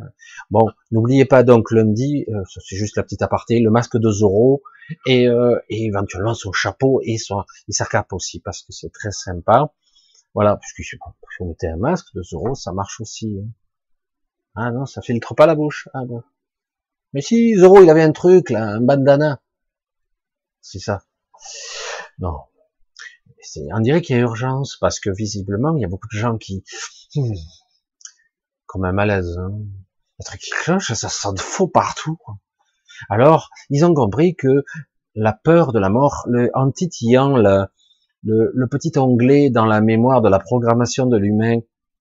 Bon, n'oubliez pas donc lundi, euh, c'est juste la petite aparté, le masque de Zoro et, et éventuellement son chapeau et son et sa cape aussi parce que c'est très sympa. Voilà, puisque si vous mettez un masque de euros, ça marche aussi. Hein. Ah non, ça filtre pas la bouche. Ah bon. Mais si Zoro, il avait un truc, là, un bandana. C'est ça. Non. On dirait qu'il y a urgence, parce que visiblement, il y a beaucoup de gens qui... Comme un malaise. Hein. Un truc qui cloche, ça sent faux partout. Alors, ils ont compris que la peur de la mort, le, en titillant la, le, petit onglet dans la mémoire de la programmation de l'humain,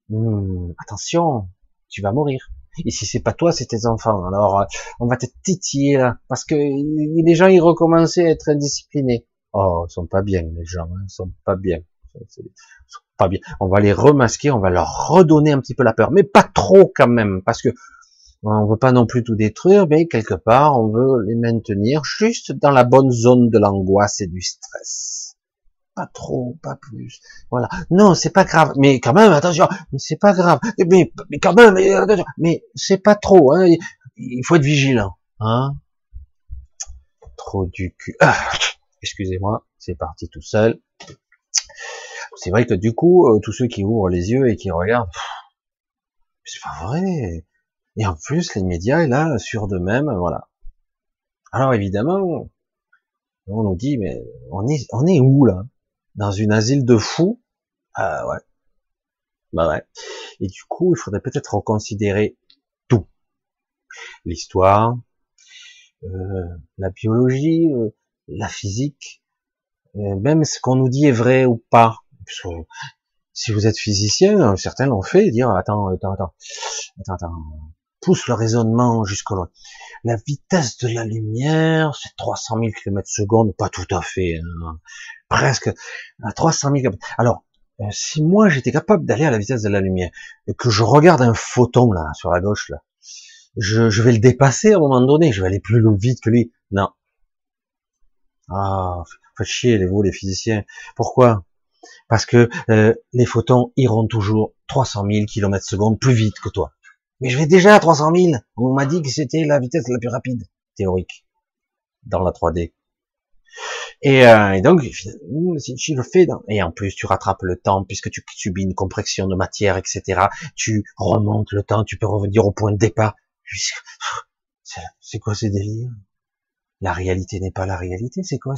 hmm, attention, tu vas mourir. Et si c'est pas toi, c'est tes enfants. Alors, euh, on va te titiller là, parce que les gens ils recommençaient à être indisciplinés. Oh, ils sont pas bien les gens, hein, ils sont pas bien. Ils sont pas bien. On va les remasquer, on va leur redonner un petit peu la peur, mais pas trop quand même, parce que on veut pas non plus tout détruire, mais quelque part on veut les maintenir juste dans la bonne zone de l'angoisse et du stress. Pas trop, pas plus. Voilà. Non, c'est pas grave. Mais quand même, attention. Mais c'est pas grave. Mais, mais quand même, mais, mais c'est pas trop. Hein. Il faut être vigilant. Hein. Trop du cul. Ah, excusez-moi, c'est parti tout seul. C'est vrai que du coup, euh, tous ceux qui ouvrent les yeux et qui regardent, c'est pas vrai. Et en plus, les médias, là, sur d'eux-mêmes, voilà. Alors évidemment, on nous dit, mais on est, on est où là? Dans une asile de fous Ah ouais. Bah ouais. Et du coup, il faudrait peut-être reconsidérer tout. L'histoire, euh, la biologie, euh, la physique, euh, même ce qu'on nous dit est vrai ou pas. si vous êtes physicien, certains l'ont fait, dire attends, attends, attends, attends, attends, pousse le raisonnement jusqu'au loin. La vitesse de la lumière, c'est 300 000 km secondes, pas tout à fait, hein. presque à 300 000 km. Alors, euh, si moi j'étais capable d'aller à la vitesse de la lumière, et que je regarde un photon là, sur la gauche là, je, je vais le dépasser à un moment donné, je vais aller plus vite que lui. Non. Ah, faites chier les vous les physiciens. Pourquoi? Parce que euh, les photons iront toujours 300 000 km secondes plus vite que toi. Mais je vais déjà à 300 000. On m'a dit que c'était la vitesse la plus rapide, théorique, dans la 3D. Et, euh, et donc, si tu le fais, et en plus tu rattrapes le temps puisque tu subis une compression de matière, etc. Tu remontes le temps, tu peux revenir au point de départ. C'est quoi ces délires La réalité n'est pas la réalité, c'est quoi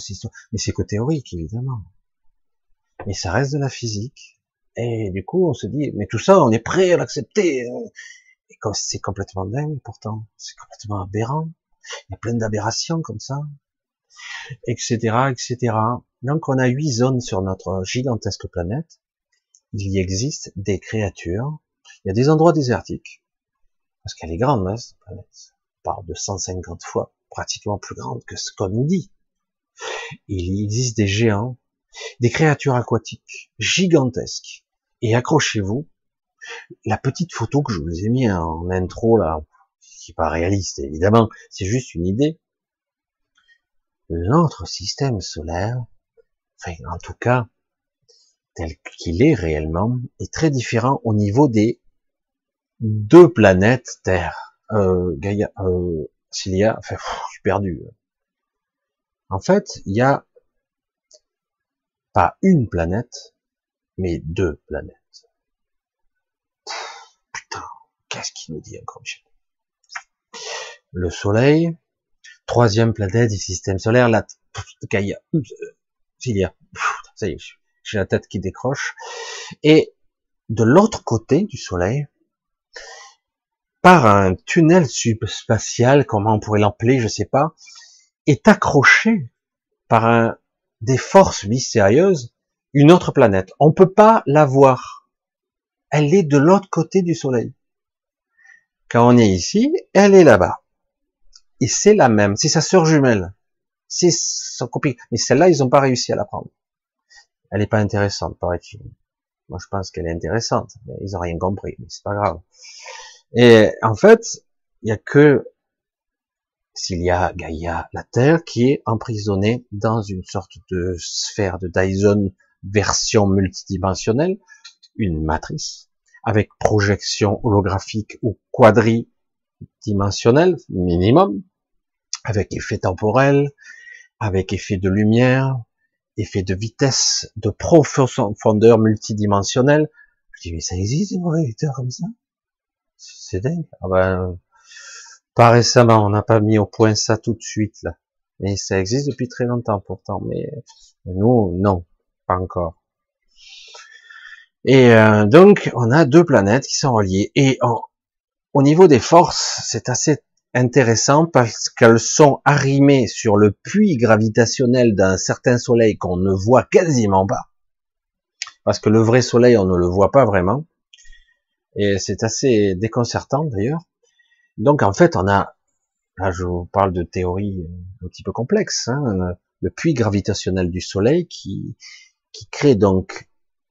Mais c'est que théorique, évidemment. Mais ça reste de la physique. Et du coup, on se dit, mais tout ça, on est prêt à l'accepter. Et comme c'est complètement dingue, pourtant, c'est complètement aberrant. Il y a plein d'aberrations comme ça, etc., etc. Donc, on a huit zones sur notre gigantesque planète. Il y existe des créatures. Il y a des endroits désertiques. Parce qu'elle est grande, hein, cette planète. On parle de 150 fois, pratiquement plus grande que ce qu'on nous dit. Il existe des géants, des créatures aquatiques gigantesques. Et accrochez-vous, la petite photo que je vous ai mis en intro là, qui pas réaliste évidemment, c'est juste une idée. Notre système solaire, enfin en tout cas tel qu'il est réellement, est très différent au niveau des deux planètes Terre, euh, Gaïa, euh, enfin je suis perdu. En fait, il y a pas une planète, mais deux planètes. Qu'est-ce qu'il nous dit encore, Michel Le Soleil, troisième planète du système solaire, la Gaïa, euh, Cilia, ça y est, j'ai la tête qui décroche. Et de l'autre côté du Soleil, par un tunnel subspatial, comment on pourrait l'appeler, je sais pas, est accroché par un, des forces mystérieuses, une autre planète. On peut pas la voir. Elle est de l'autre côté du Soleil. Quand on est ici, elle est là-bas. Et c'est la même, c'est sa sœur jumelle. C'est son copie. Mais celle-là, ils n'ont pas réussi à la prendre. Elle n'est pas intéressante, paraît-il. Moi, je pense qu'elle est intéressante, mais ils n'ont rien compris, mais c'est pas grave. Et en fait, il y a que s'il Gaïa, la Terre, qui est emprisonnée dans une sorte de sphère de Dyson version multidimensionnelle, une matrice, avec projection holographique ou quadridimensionnelle minimum, avec effet temporel, avec effet de lumière, effet de vitesse, de profondeur multidimensionnelle. Je dis, mais ça existe des projecteurs comme ça? C'est dingue. Ah ben, pas récemment, on n'a pas mis au point ça tout de suite là. Mais ça existe depuis très longtemps pourtant. Mais nous, non, pas encore. Et euh, donc, on a deux planètes qui sont reliées. Et au niveau des forces, c'est assez intéressant parce qu'elles sont arrimées sur le puits gravitationnel d'un certain soleil qu'on ne voit quasiment pas. Parce que le vrai soleil, on ne le voit pas vraiment. Et c'est assez déconcertant d'ailleurs. Donc en fait, on a, là je vous parle de théorie un petit peu complexe, hein, le puits gravitationnel du soleil qui, qui crée donc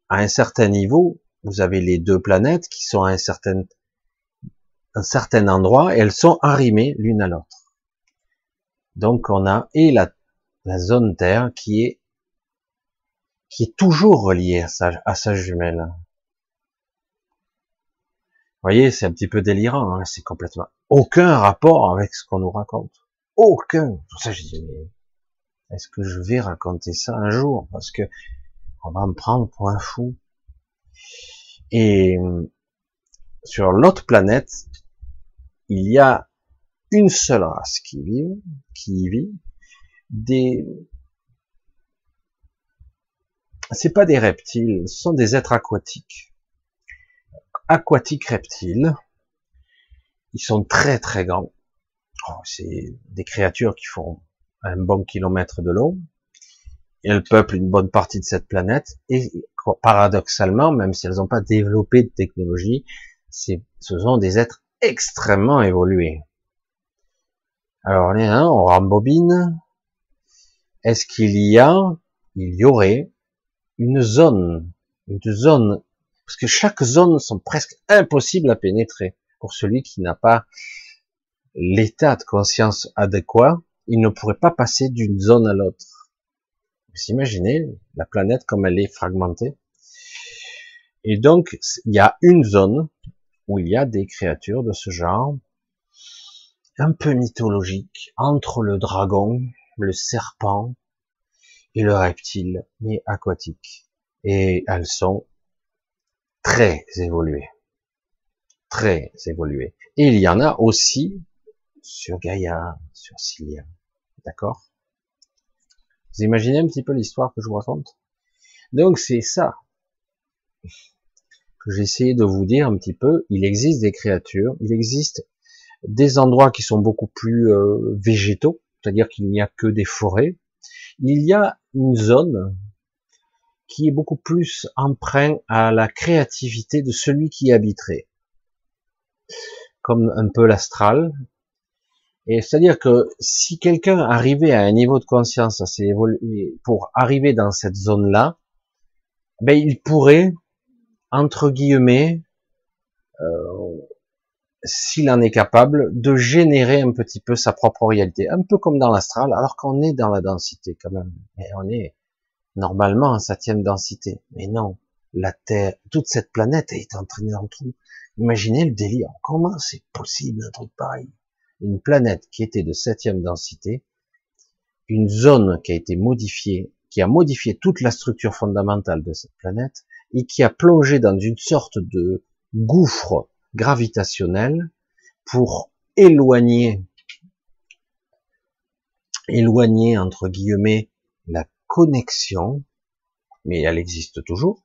à un certain niveau, vous avez les deux planètes qui sont à un certain, un certain endroit et elles sont arrimées l'une à l'autre. Donc on a et la, la zone Terre qui est qui est toujours relié à sa, jumelle. Vous voyez, c'est un petit peu délirant, hein, c'est complètement aucun rapport avec ce qu'on nous raconte. Aucun. Pour ça, je dis, est-ce que je vais raconter ça un jour? Parce que on va me prendre pour un fou. Et sur l'autre planète, il y a une seule race qui vit, qui y vit, des, c'est pas des reptiles, ce sont des êtres aquatiques. Aquatiques reptiles. Ils sont très très grands. Oh, c'est des créatures qui font un bon kilomètre de long. Elles peuplent une bonne partie de cette planète et paradoxalement, même si elles n'ont pas développé de technologie, ce sont des êtres extrêmement évolués. Alors on rembobine. Est-ce qu'il y a, il y aurait une zone, une zone, parce que chaque zone sont presque impossibles à pénétrer pour celui qui n'a pas l'état de conscience adéquat, il ne pourrait pas passer d'une zone à l'autre. Vous imaginez la planète comme elle est fragmentée. Et donc, il y a une zone où il y a des créatures de ce genre, un peu mythologiques, entre le dragon, le serpent, et le reptile, mais aquatique. Et elles sont très évoluées. Très évoluées. Et il y en a aussi sur Gaïa, sur Cilia. D'accord? Vous imaginez un petit peu l'histoire que je vous raconte? Donc c'est ça que j'ai essayé de vous dire un petit peu. Il existe des créatures, il existe des endroits qui sont beaucoup plus euh, végétaux, c'est-à-dire qu'il n'y a que des forêts, il y a une zone qui est beaucoup plus emprunt à la créativité de celui qui y habiterait. Comme un peu l'astral. Et c'est-à-dire que si quelqu'un arrivait à un niveau de conscience assez évolué pour arriver dans cette zone-là, ben il pourrait, entre guillemets, euh, s'il en est capable, de générer un petit peu sa propre réalité, un peu comme dans l'astral, alors qu'on est dans la densité quand même. Mais on est normalement en septième densité. Mais non, la Terre, toute cette planète est entraînée dans le trou. Imaginez le délire. Comment c'est possible un truc pareil? Une planète qui était de septième densité, une zone qui a été modifiée, qui a modifié toute la structure fondamentale de cette planète et qui a plongé dans une sorte de gouffre gravitationnelle pour éloigner, éloigner entre guillemets la connexion, mais elle existe toujours,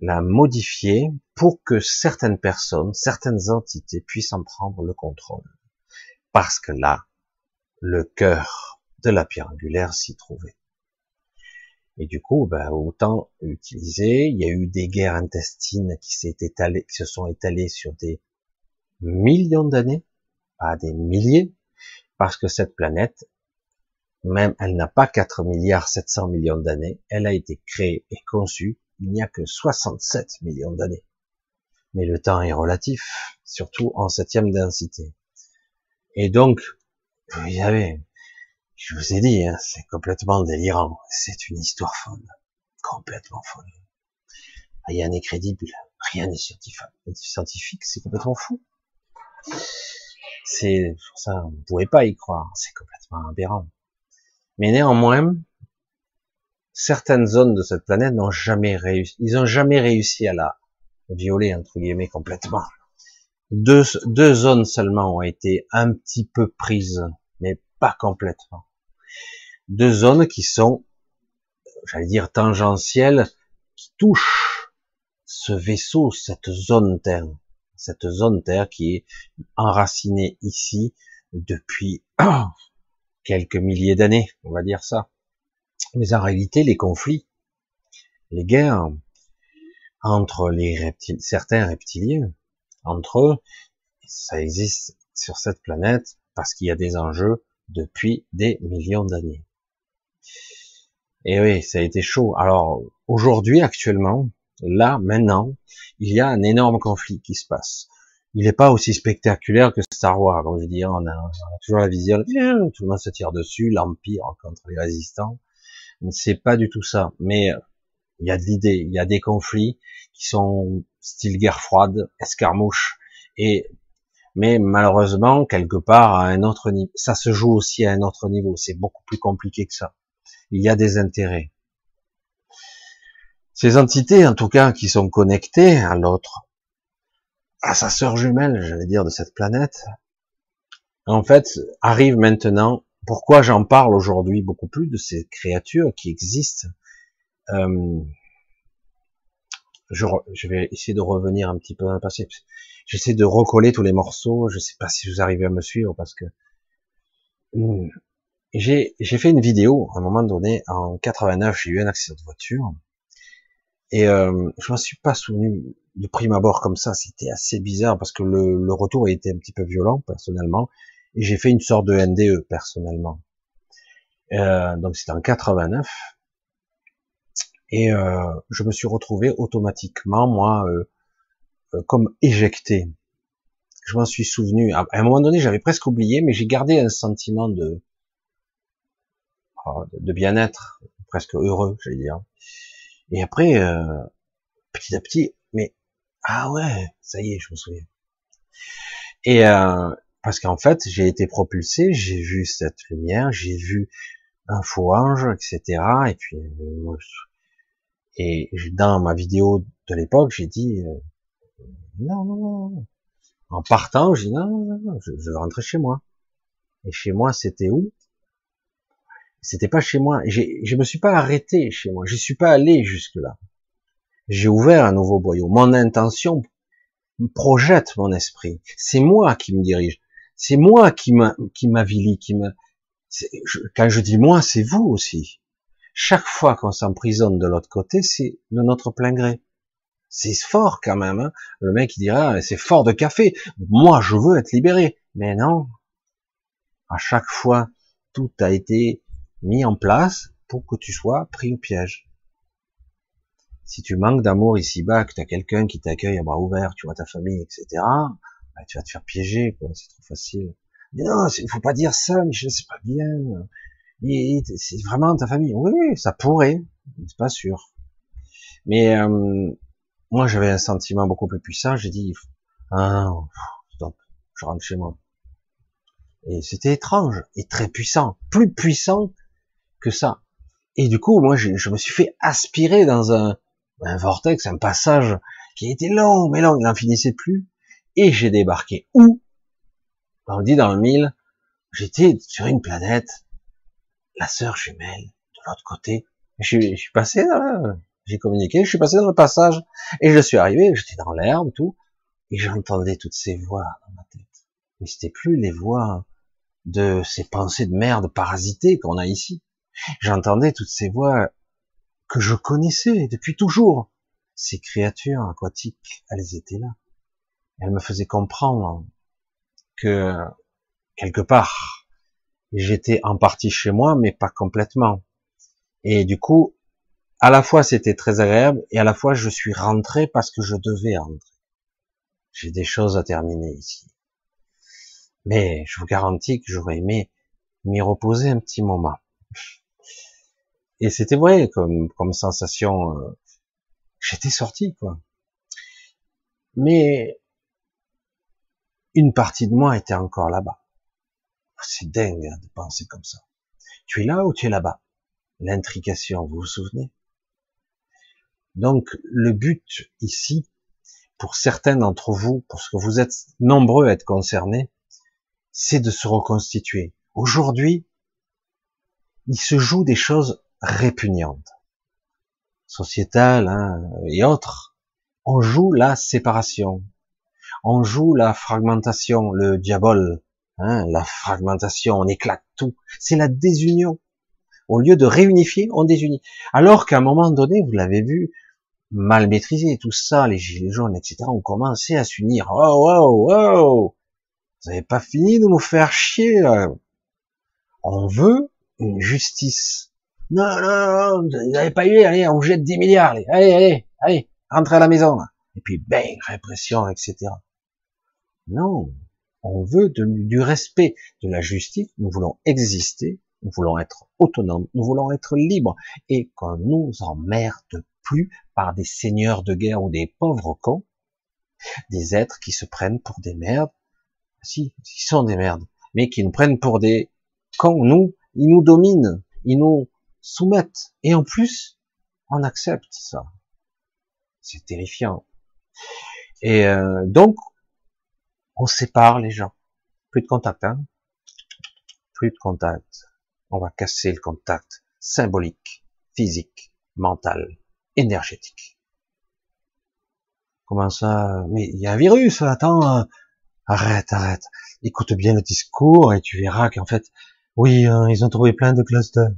la modifier pour que certaines personnes, certaines entités puissent en prendre le contrôle. Parce que là, le cœur de la pierre angulaire s'y trouvait. Et du coup, ben, autant utiliser. Il y a eu des guerres intestines qui se sont étalées sur des millions d'années, pas des milliers, parce que cette planète, même elle n'a pas 4 milliards 700 millions d'années, elle a été créée et conçue il n'y a que 67 millions d'années. Mais le temps est relatif, surtout en septième densité. Et donc, vous savez, je vous ai dit, hein, c'est complètement délirant. C'est une histoire folle. Complètement folle. Rien n'est crédible. Rien n'est scientifique. C'est complètement fou. C'est pour ça, vous ne pouvez pas y croire. C'est complètement aberrant. Mais néanmoins, certaines zones de cette planète n'ont jamais réussi. Ils n'ont jamais réussi à la violer entre guillemets complètement. Deux, zones seulement ont été un petit peu prises, mais pas complètement deux zones qui sont, j'allais dire, tangentielles, qui touchent ce vaisseau, cette zone Terre, cette zone Terre qui est enracinée ici depuis quelques milliers d'années, on va dire ça. Mais en réalité, les conflits, les guerres entre les reptiles, certains reptiliens, entre eux, ça existe sur cette planète parce qu'il y a des enjeux depuis des millions d'années. Et oui, ça a été chaud. Alors aujourd'hui, actuellement, là, maintenant, il y a un énorme conflit qui se passe. Il n'est pas aussi spectaculaire que Star Wars, comme je dis, on a, toujours la vision, tout le monde se tire dessus, l'Empire contre les résistants. C'est pas du tout ça. Mais Il y a de l'idée, il y a des conflits qui sont style guerre froide, escarmouche, et mais malheureusement quelque part à un autre niveau. Ça se joue aussi à un autre niveau. C'est beaucoup plus compliqué que ça. Il y a des intérêts. Ces entités, en tout cas, qui sont connectées à l'autre, à sa sœur jumelle, j'allais dire, de cette planète, en fait, arrive maintenant. Pourquoi j'en parle aujourd'hui beaucoup plus de ces créatures qui existent? Euh, je, je, vais essayer de revenir un petit peu dans le passé. J'essaie de recoller tous les morceaux. Je sais pas si vous arrivez à me suivre parce que hmm, j'ai fait une vidéo à un moment donné en 89. J'ai eu un accident de voiture et euh, je m'en suis pas souvenu de prime abord comme ça. C'était assez bizarre parce que le, le retour était un petit peu violent personnellement et j'ai fait une sorte de NDE personnellement. Euh, donc c'était en 89 et euh, je me suis retrouvé automatiquement, moi, euh, euh, comme éjecté. Je m'en suis souvenu. À un moment donné, j'avais presque oublié, mais j'ai gardé un sentiment de, oh, de bien-être, presque heureux, j'allais dire. Et après, petit à petit, mais ah ouais, ça y est, je me souviens. Et parce qu'en fait, j'ai été propulsé, j'ai vu cette lumière, j'ai vu un faux ange, etc. Et puis, moi, et dans ma vidéo de l'époque, j'ai dit euh, non, non, non. En partant, j'ai dit non, non, non, je, je rentrer chez moi. Et chez moi, c'était où? C'était pas chez moi. Je me suis pas arrêté chez moi. Je suis pas allé jusque là. J'ai ouvert un nouveau boyau. Mon intention projette mon esprit. C'est moi qui me dirige. C'est moi qui m'avilie, qui me. Quand je dis moi, c'est vous aussi. Chaque fois qu'on s'emprisonne de l'autre côté, c'est de notre plein gré. C'est fort quand même. Hein. le mec il dira, c'est fort de café. Moi, je veux être libéré. Mais non. À chaque fois, tout a été mis en place pour que tu sois pris au piège. Si tu manques d'amour ici-bas, que tu quelqu'un qui t'accueille à bras ouverts, tu vois ta famille, etc., bah, tu vas te faire piéger, quoi. C'est trop facile. Mais non, il faut pas dire ça, je sais pas bien c'est vraiment ta famille. Oui, ça pourrait, c'est pas sûr. Mais euh, moi, j'avais un sentiment beaucoup plus puissant. J'ai dit, ah, stop, je rentre chez moi. Et c'était étrange et très puissant, plus puissant que ça. Et du coup, moi, je, je me suis fait aspirer dans un, un vortex, un passage qui était long, mais long, il n'en finissait plus. Et j'ai débarqué où? On dit dans le mille, j'étais sur une planète la sœur jumelle de l'autre côté. Je, suis passé, j'ai communiqué, je suis passé dans le passage et je suis arrivé, j'étais dans l'herbe, tout, et j'entendais toutes ces voix dans ma tête. Mais c'était plus les voix de ces pensées de merde parasitées qu'on a ici. J'entendais toutes ces voix que je connaissais depuis toujours. Ces créatures aquatiques, elles étaient là. Elles me faisaient comprendre que quelque part, j'étais en partie chez moi, mais pas complètement. Et du coup, à la fois c'était très agréable, et à la fois je suis rentré parce que je devais rentrer. J'ai des choses à terminer ici. Mais je vous garantis que j'aurais aimé m'y reposer un petit moment. Et c'était vrai comme, sensation. Euh, j'étais sorti, quoi. Mais une partie de moi était encore là-bas. C'est dingue hein, de penser comme ça. Tu es là ou tu es là-bas? L'intrication, vous vous souvenez? Donc le but ici, pour certains d'entre vous, parce que vous êtes nombreux à être concernés, c'est de se reconstituer. Aujourd'hui, il se joue des choses répugnantes, sociétales hein, et autres. On joue la séparation, on joue la fragmentation, le diable, Hein, la fragmentation, on éclate tout. C'est la désunion. Au lieu de réunifier, on désunit. Alors qu'à un moment donné, vous l'avez vu, mal maîtrisé, tout ça, les gilets jaunes, etc., ont commencé à s'unir. Oh, oh, oh Vous n'avez pas fini de nous faire chier. On veut une justice. Non, non, non, vous n'avez pas eu, allez, on vous jette 10 milliards, allez, allez, allez, allez, rentrez à la maison. Et puis, bang, répression, etc. Non, on veut du respect de la justice, nous voulons exister, nous voulons être autonomes, nous voulons être libres, et qu'on nous emmerde plus par des seigneurs de guerre ou des pauvres cons, des êtres qui se prennent pour des merdes. Si, ils sont des merdes, mais qui nous prennent pour des cons. Nous, ils nous dominent, ils nous soumettent. Et en plus, on accepte ça. C'est terrifiant. Et euh, donc, on sépare les gens. Plus de contact, hein Plus de contact. On va casser le contact symbolique, physique, mental, énergétique. Comment ça? Mais il y a un virus, attends. Euh, arrête, arrête. Écoute bien le discours et tu verras qu'en fait, oui, hein, ils ont trouvé plein de clusters,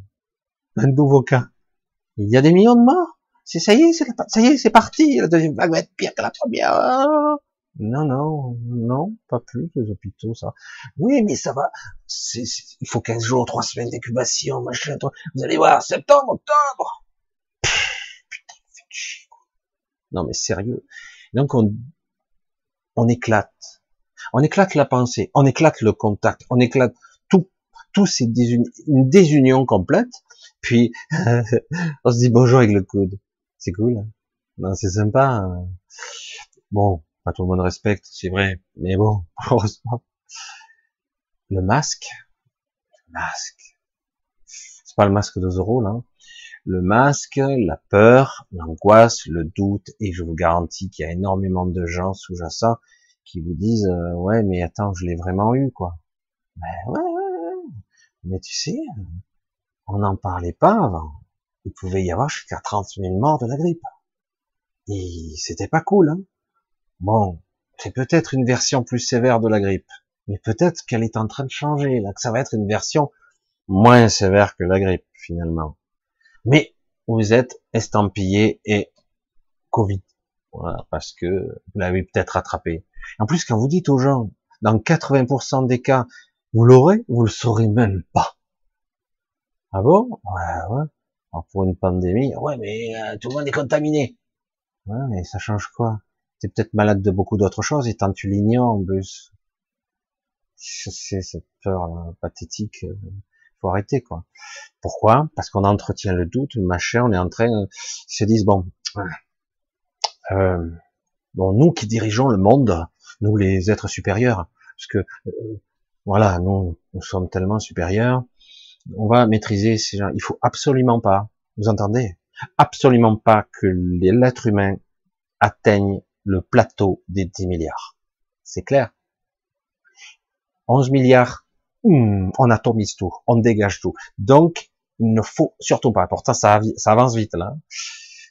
plein de nouveaux cas. Il y a des millions de morts. C'est ça y est, c'est ça y est, c'est parti. La deuxième vague va être pire que la première. Non, non, non, pas plus les hôpitaux, ça. Oui, mais ça va. il faut 15 jours, 3 semaines d'incubation, machin. Vous allez voir, septembre, octobre. putain, chier. Non, mais sérieux. Donc on, on éclate. On éclate la pensée, on éclate le contact, on éclate tout, tout c'est une désunion complète. Puis on se dit bonjour avec le coude. C'est cool. Hein. non, c'est sympa. Hein. Bon, pas tout le monde respecte, c'est vrai. Mais bon, heureusement. Le masque, le masque. C'est pas le masque de Zoro, là. Le masque, la peur, l'angoisse, le doute, et je vous garantis qu'il y a énormément de gens sous-jacents qui vous disent euh, ouais mais attends je l'ai vraiment eu quoi. Ben ouais, ouais, ouais. Mais tu sais, on n'en parlait pas avant. Il pouvait y avoir jusqu'à 30 000 morts de la grippe. Et c'était pas cool, hein. Bon, c'est peut-être une version plus sévère de la grippe, mais peut-être qu'elle est en train de changer, là, que ça va être une version moins sévère que la grippe, finalement. Mais vous êtes estampillé et Covid. Voilà, parce que vous l'avez peut-être attrapé. En plus, quand vous dites aux gens, dans 80% des cas, vous l'aurez, vous le saurez même pas. Ah bon? Ouais, ouais. Alors pour une pandémie, ouais, mais euh, tout le monde est contaminé. Ouais, mais ça change quoi? T'es peut-être malade de beaucoup d'autres choses et tant tu l'ignores en plus. C'est cette peur pathétique. Euh, faut arrêter quoi. Pourquoi? Parce qu'on entretient le doute, machin. On est en train, ils se disent bon, euh, bon, nous qui dirigeons le monde, nous les êtres supérieurs, parce que euh, voilà, nous, nous sommes tellement supérieurs, on va maîtriser ces gens. Il faut absolument pas, vous entendez, absolument pas que l'être humain atteigne le plateau des 10 milliards. C'est clair? 11 milliards, hmm, on atomise tout, on dégage tout. Donc, il ne faut surtout pas. Pourtant, ça, avance vite là.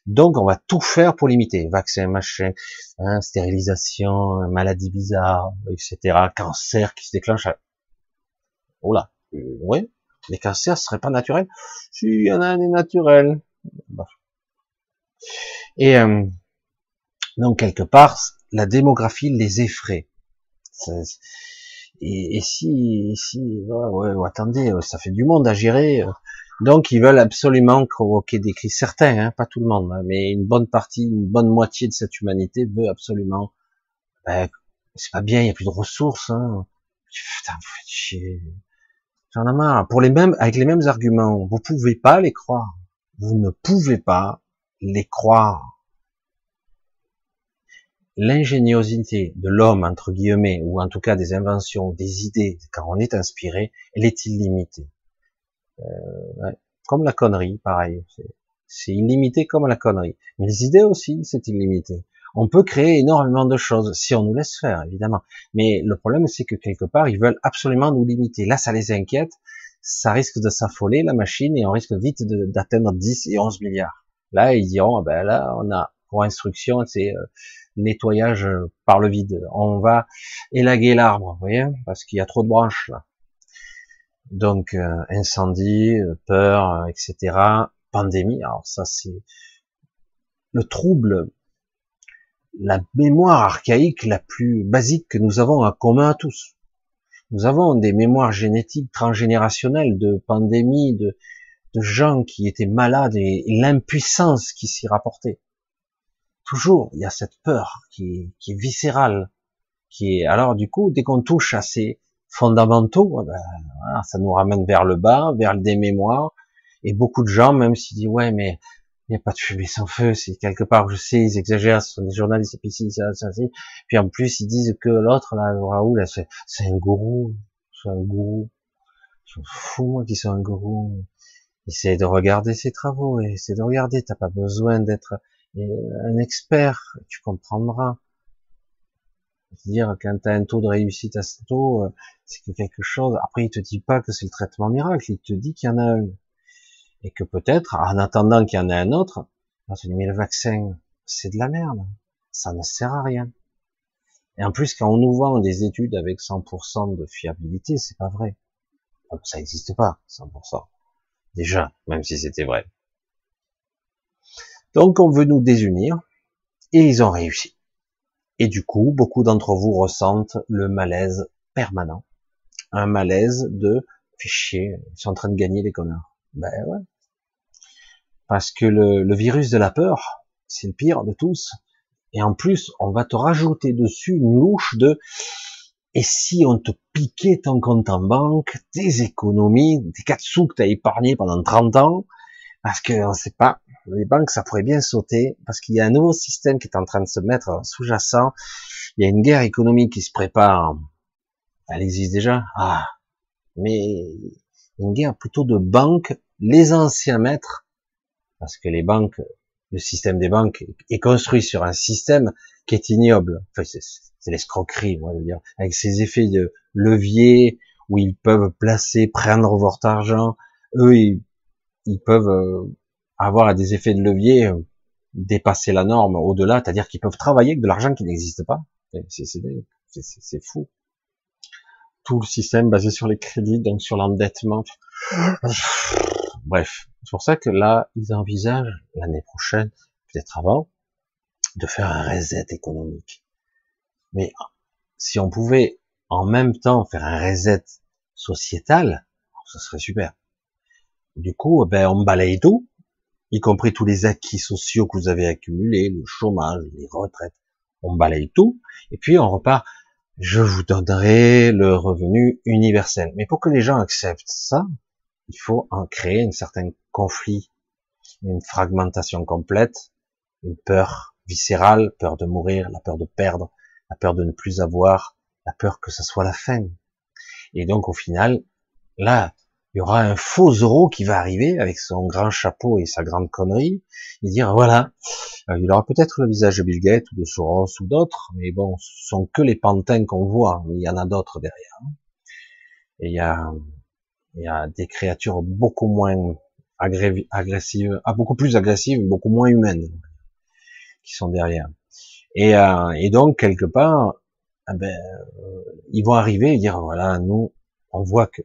Donc, on va tout faire pour limiter. Vaccin, machin, hein, stérilisation, maladie bizarre, etc. Cancer qui se déclenche. Oula, euh, oui, les cancers ce serait pas naturel. Si, il y en a des naturels. Et euh, donc quelque part, la démographie les effraie. Et, si, si, ouais, attendez, ça fait du monde à gérer. Donc ils veulent absolument provoquer des crises. Certains, hein, pas tout le monde, hein, mais une bonne partie, une bonne moitié de cette humanité veut absolument. Ben, c'est pas bien, il y a plus de ressources. Hein. Putain, vous faites chier. J'en ai marre. Pour les mêmes, avec les mêmes arguments, vous pouvez pas les croire. Vous ne pouvez pas les croire. L'ingéniosité de l'homme, entre guillemets, ou en tout cas des inventions, des idées, quand on est inspiré, elle est illimitée. Euh, comme la connerie, pareil. C'est illimité comme la connerie. Mais les idées aussi, c'est illimité. On peut créer énormément de choses si on nous laisse faire, évidemment. Mais le problème, c'est que quelque part, ils veulent absolument nous limiter. Là, ça les inquiète. Ça risque de s'affoler, la machine, et on risque vite d'atteindre 10 et 11 milliards. Là, ils diront, ah ben là, on a pour instruction, c'est euh, nettoyage par le vide. On va élaguer l'arbre, vous voyez, parce qu'il y a trop de branches là. Donc euh, incendie, euh, peur, euh, etc. Pandémie. Alors ça c'est le trouble, la mémoire archaïque la plus basique que nous avons en commun à tous. Nous avons des mémoires génétiques transgénérationnelles de pandémies, de gens qui étaient malades et, l'impuissance qui s'y rapportait. Toujours, il y a cette peur qui, qui est viscérale, qui est alors du coup dès qu'on touche à ces fondamentaux, eh ben, ça nous ramène vers le bas, vers des mémoires. Et beaucoup de gens, même s'ils disent ouais, mais il n'y a pas de fumée sans feu, c'est quelque part, je sais, ils exagèrent, ce sont des journalistes, et puis ci, ça, ça, ci. Puis en plus, ils disent que l'autre, là, Raoul, c'est, un gourou, c'est un gourou. Je me fous, moi, qu'ils sont un gourou. Essaye de regarder ses travaux, et essaye de regarder, t'as pas besoin d'être un expert, tu comprendras. dire quand tu un taux de réussite à ce taux, euh, c'est que quelque chose. Après, il te dit pas que c'est le traitement miracle, il te dit qu'il y en a un et que peut-être, en attendant qu'il y en ait un autre, on se dit mais le vaccin, c'est de la merde, ça ne sert à rien. Et en plus, quand on nous vend des études avec 100% de fiabilité, c'est pas vrai. Ça n'existe pas, 100%. Déjà, même si c'était vrai. Donc, on veut nous désunir, et ils ont réussi. Et du coup, beaucoup d'entre vous ressentent le malaise permanent. Un malaise de, fichier, ils sont en train de gagner les connards. Ben ouais. Parce que le, virus de la peur, c'est le pire de tous. Et en plus, on va te rajouter dessus une louche de et si on te piquait ton compte en banque, tes économies, tes quatre sous que tu as épargnés pendant 30 ans, parce que on sait pas, les banques ça pourrait bien sauter, parce qu'il y a un nouveau système qui est en train de se mettre sous-jacent, il y a une guerre économique qui se prépare, elle existe déjà, ah, mais une guerre plutôt de banques, les anciens maîtres parce que les banques, le système des banques est construit sur un système qui est ignoble. Enfin, c'est l'escroquerie, je veux dire, avec ces effets de levier où ils peuvent placer, prendre votre argent. Eux, ils, peuvent euh, avoir des effets de levier euh, dépasser la norme au-delà, c'est-à-dire qu'ils peuvent travailler avec de l'argent qui n'existe pas. C'est fou. Tout le système basé sur les crédits, donc sur l'endettement. Bref, c'est pour ça que là, ils envisagent l'année prochaine, peut-être avant, de faire un reset économique. Mais si on pouvait en même temps faire un reset sociétal, ce serait super. Du coup, ben, on balaye tout, y compris tous les acquis sociaux que vous avez accumulés, le chômage, les retraites. On balaye tout, et puis on repart. Je vous donnerai le revenu universel. Mais pour que les gens acceptent ça, il faut en créer un certain conflit, une fragmentation complète, une peur viscérale, peur de mourir, la peur de perdre, la peur de ne plus avoir, la peur que ce soit la fin. Et donc au final, là, il y aura un faux euro qui va arriver avec son grand chapeau et sa grande connerie, et dire voilà, euh, il aura peut-être le visage de Bill Gates ou de Soros ou d'autres, mais bon, ce sont que les pantins qu'on voit, mais il y en a d'autres derrière. Et il y a il y a des créatures beaucoup moins agressives, ah, beaucoup plus agressives, beaucoup moins humaines qui sont derrière. Et, euh, et donc quelque part, eh ben, euh, ils vont arriver et dire voilà, nous, on voit que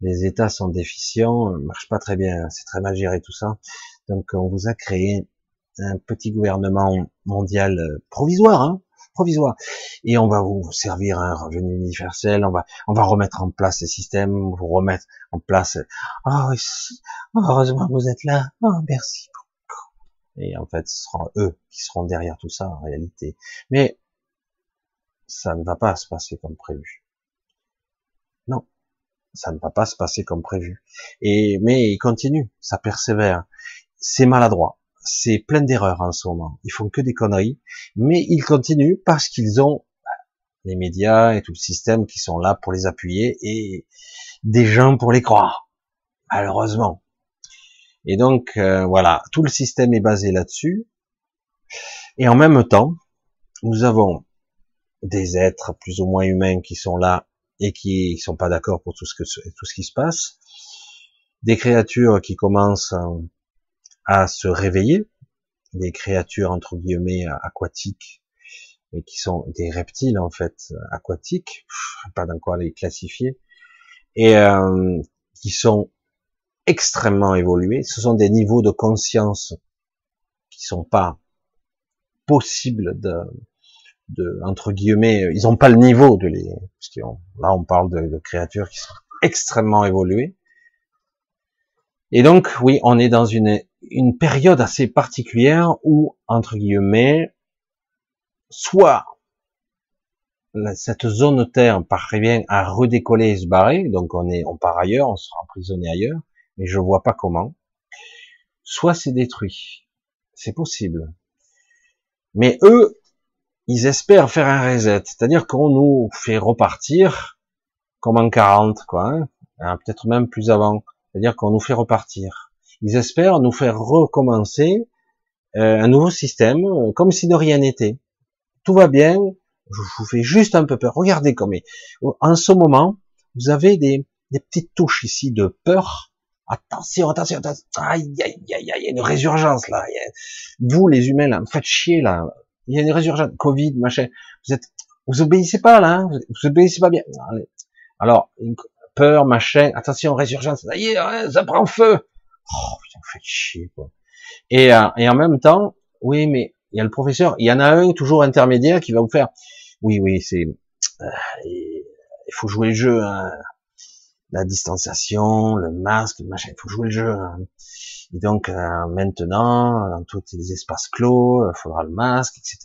les États sont déficients, marchent pas très bien, c'est très mal géré tout ça. Donc on vous a créé un petit gouvernement mondial euh, provisoire, hein, provisoire. Et on va vous servir un revenu universel, on va, on va remettre en place ces systèmes, vous remettre en place, oh, heureusement vous êtes là, oh, merci. Et en fait, ce sera eux qui seront derrière tout ça en réalité. Mais ça ne va pas se passer comme prévu. Non, ça ne va pas se passer comme prévu. Et mais il continue, ça persévère. C'est maladroit c'est plein d'erreurs en ce moment. Ils font que des conneries, mais ils continuent parce qu'ils ont bah, les médias et tout le système qui sont là pour les appuyer et des gens pour les croire, malheureusement. Et donc euh, voilà, tout le système est basé là-dessus. Et en même temps, nous avons des êtres plus ou moins humains qui sont là et qui sont pas d'accord pour tout ce que tout ce qui se passe, des créatures qui commencent à se réveiller, des créatures entre guillemets aquatiques, mais qui sont des reptiles en fait aquatiques, pas dans quoi les classifier, et euh, qui sont extrêmement évolués. Ce sont des niveaux de conscience qui sont pas possibles de, de entre guillemets, ils n'ont pas le niveau de les, parce que là on parle de, de créatures qui sont extrêmement évoluées. Et donc oui, on est dans une une période assez particulière où, entre guillemets, soit cette zone Terre parvient à redécoller et se barrer, donc on est, on part ailleurs, on sera emprisonné ailleurs, mais je vois pas comment. soit c'est détruit. C'est possible. Mais eux, ils espèrent faire un reset, c'est-à-dire qu'on nous fait repartir comme en 40, quoi, hein, hein, peut-être même plus avant, c'est-à-dire qu'on nous fait repartir. Ils espèrent nous faire recommencer euh, un nouveau système, euh, comme si de rien n'était. Tout va bien, je vous fais juste un peu peur. Regardez comme en ce moment, vous avez des, des petites touches ici de peur. Attention, attention, attention. Aïe, aïe, aïe, aïe, il y a une résurgence là. Vous, les humains, là, me faites chier là. Il y a une résurgence. Covid, machin. Vous êtes, vous obéissez pas là. Hein vous obéissez pas bien. Alors, peur, machin. Attention, résurgence. Ça y est, ça prend feu. Oh, putain, vous chier quoi. Et, euh, et en même temps, oui, mais il y a le professeur. Il y en a un toujours intermédiaire qui va vous faire. Oui, oui, c'est. Euh, il faut jouer le jeu. Hein la distanciation, le masque, machin, il faut jouer le jeu. Et donc euh, maintenant, dans tous les espaces clos, il faudra le masque, etc.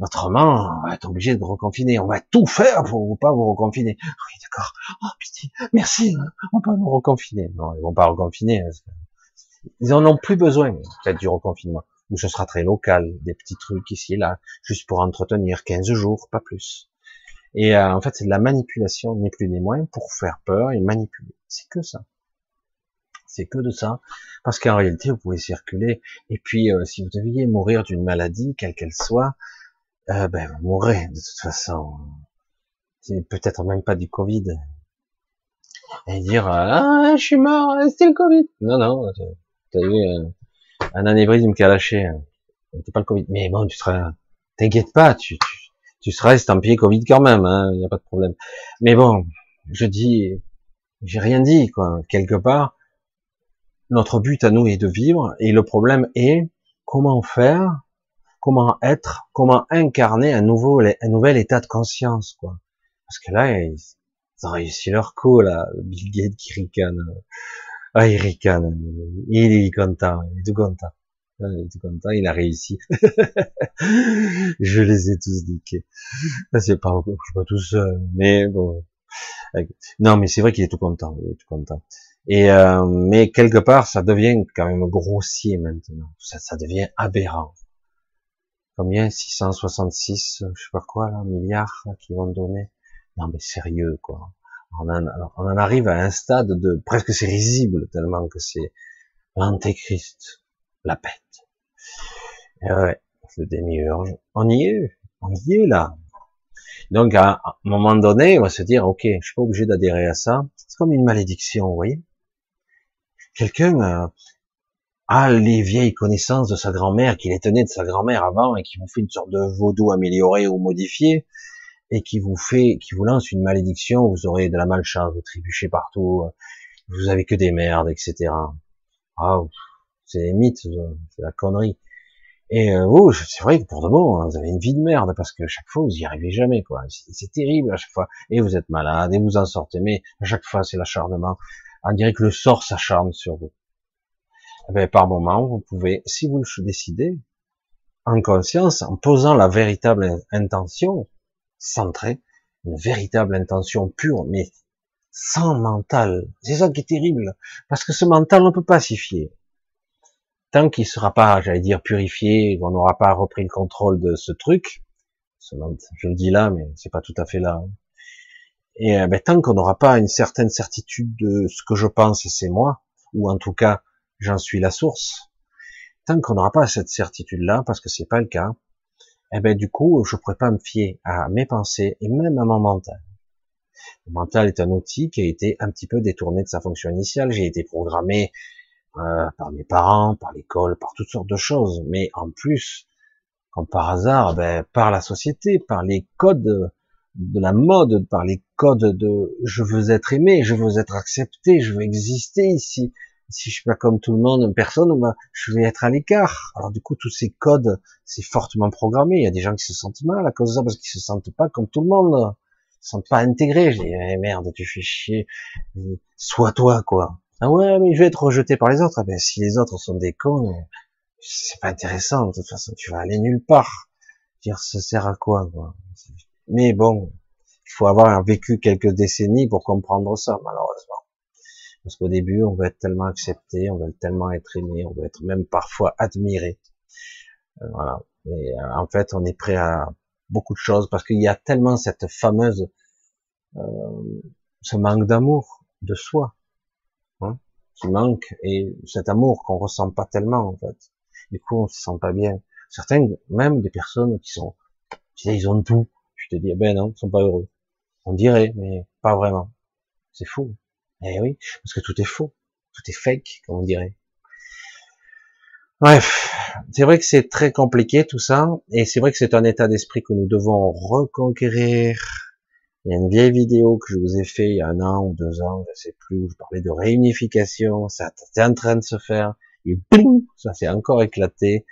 Autrement, on va être obligé de reconfiner. On va tout faire pour pas vous reconfiner. Oui, d'accord. Oh putain, merci. Hein. On peut nous reconfiner. Non, ils vont pas reconfiner. Ils en ont plus besoin, peut-être du reconfinement. Ou ce sera très local, des petits trucs ici et là, juste pour entretenir 15 jours, pas plus. Et euh, en fait, c'est de la manipulation, ni plus ni moins, pour faire peur et manipuler. C'est que ça. C'est que de ça. Parce qu'en réalité, vous pouvez circuler. Et puis, euh, si vous deviez mourir d'une maladie, quelle qu'elle soit, euh, ben, vous mourrez de toute façon. C'est peut-être même pas du Covid. Et dire, ah, je suis mort, c'était le Covid. Non, non, t'as eu un anévrisme qui a lâché. C'était pas le Covid. Mais bon, tu seras, t'inquiète pas, tu, tu tu seras estampillé Covid quand même, il hein, n'y a pas de problème. Mais bon, je dis, j'ai rien dit, quoi. Quelque part, notre but à nous est de vivre, et le problème est comment faire, comment être, comment incarner un nouveau, un nouvel état de conscience, quoi. Parce que là, ils ont réussi leur coup, là, Bill Gates qui ricane. Ah, il ricane. Il est content, il est tout content. Il est tout content, il a réussi. je les ai tous niqués. C'est pas, je suis pas tout seul, mais bon. Non, mais c'est vrai qu'il est tout content, il est tout content. Et euh, mais quelque part, ça devient quand même grossier maintenant. Ça, ça devient aberrant. Combien? 666, je sais pas quoi là, milliards qui vont donner? Non, mais sérieux quoi. On en, on en arrive à un stade de presque c'est risible tellement que c'est l'antéchrist, la pète. Et ouais, le démiurge. On y est, on y est là. Donc à un moment donné, on va se dire, ok, je suis pas obligé d'adhérer à ça. C'est comme une malédiction, vous voyez. Quelqu'un euh, a les vieilles connaissances de sa grand-mère, qu'il est tenait de sa grand-mère avant, et qui vous fait une sorte de vaudou amélioré ou modifié, et qui vous fait, qui vous lance une malédiction, vous aurez de la malchance, vous trébuchez partout, vous avez que des merdes, etc. Ah, c'est les mythes, c'est la connerie. Et euh, vous, c'est vrai que pour de bon, hein, vous avez une vie de merde parce que chaque fois vous y arrivez jamais, quoi. C'est terrible à chaque fois. Et vous êtes malade et vous en sortez, mais à chaque fois c'est l'acharnement. On dirait que le sort s'acharne sur vous. Eh ben, par moment, vous pouvez, si vous le décidez, en conscience, en posant la véritable intention, centrée, une véritable intention pure, mais sans mental. C'est ça qui est terrible, parce que ce mental, on ne peut pas s'y fier tant qu'il sera pas, j'allais dire, purifié, qu'on n'aura pas repris le contrôle de ce truc, je le dis là, mais c'est pas tout à fait là. Hein. Et euh, ben, tant qu'on n'aura pas une certaine certitude de ce que je pense c'est moi, ou en tout cas j'en suis la source, tant qu'on n'aura pas cette certitude-là, parce que c'est pas le cas, eh ben du coup je pourrais pas me fier à mes pensées et même à mon mental. Le mental est un outil qui a été un petit peu détourné de sa fonction initiale. J'ai été programmé euh, par mes parents, par l'école, par toutes sortes de choses. Mais en plus, comme par hasard, ben, par la société, par les codes de la mode, par les codes de je veux être aimé, je veux être accepté, je veux exister ici. Si je suis pas comme tout le monde, personne, ben, je vais être à l'écart. Alors du coup, tous ces codes, c'est fortement programmé. Il y a des gens qui se sentent mal à cause de ça parce qu'ils se sentent pas comme tout le monde. Ils se sentent pas intégrés. Je dis, eh, merde, tu fais chier. Sois toi, quoi. Ah ouais, mais je vais être rejeté par les autres. Ah ben, si les autres sont des cons, c'est pas intéressant. De toute façon, tu vas aller nulle part. Dire, ça sert à quoi, quoi? Mais bon, il faut avoir vécu quelques décennies pour comprendre ça, malheureusement. Parce qu'au début, on veut être tellement accepté, on veut tellement être aimé, on veut être même parfois admiré. Euh, voilà. Et euh, en fait, on est prêt à beaucoup de choses parce qu'il y a tellement cette fameuse, euh, ce manque d'amour de soi, hein, qui manque et cet amour qu'on ressent pas tellement en fait. Du coup, on se sent pas bien. Certains, même des personnes qui sont, ils ont tout. Je te dis, eh ben non, ils sont pas heureux. On dirait, mais pas vraiment. C'est fou. Eh oui, parce que tout est faux, tout est fake, comme on dirait. Bref, c'est vrai que c'est très compliqué tout ça, et c'est vrai que c'est un état d'esprit que nous devons reconquérir. Il y a une vieille vidéo que je vous ai fait il y a un an ou deux ans, je sais plus, où je parlais de réunification, ça c'est en train de se faire, et boum, ça s'est encore éclaté,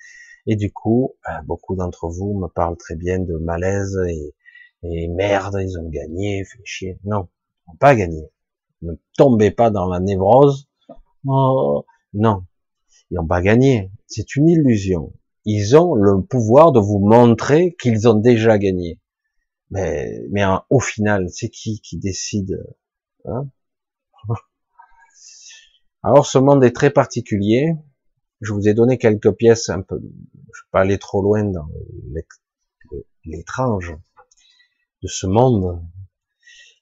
et du coup, euh, beaucoup d'entre vous me parlent très bien de malaise et, merde, ils ont gagné, fait chier. Non, ils n'ont pas gagné. Ne tombez pas dans la névrose. Oh, non, ils n'ont pas gagné. C'est une illusion. Ils ont le pouvoir de vous montrer qu'ils ont déjà gagné. Mais, mais au final, c'est qui qui décide hein? Alors, ce monde est très particulier. Je vous ai donné quelques pièces un peu. Je vais pas aller trop loin dans l'étrange de ce monde.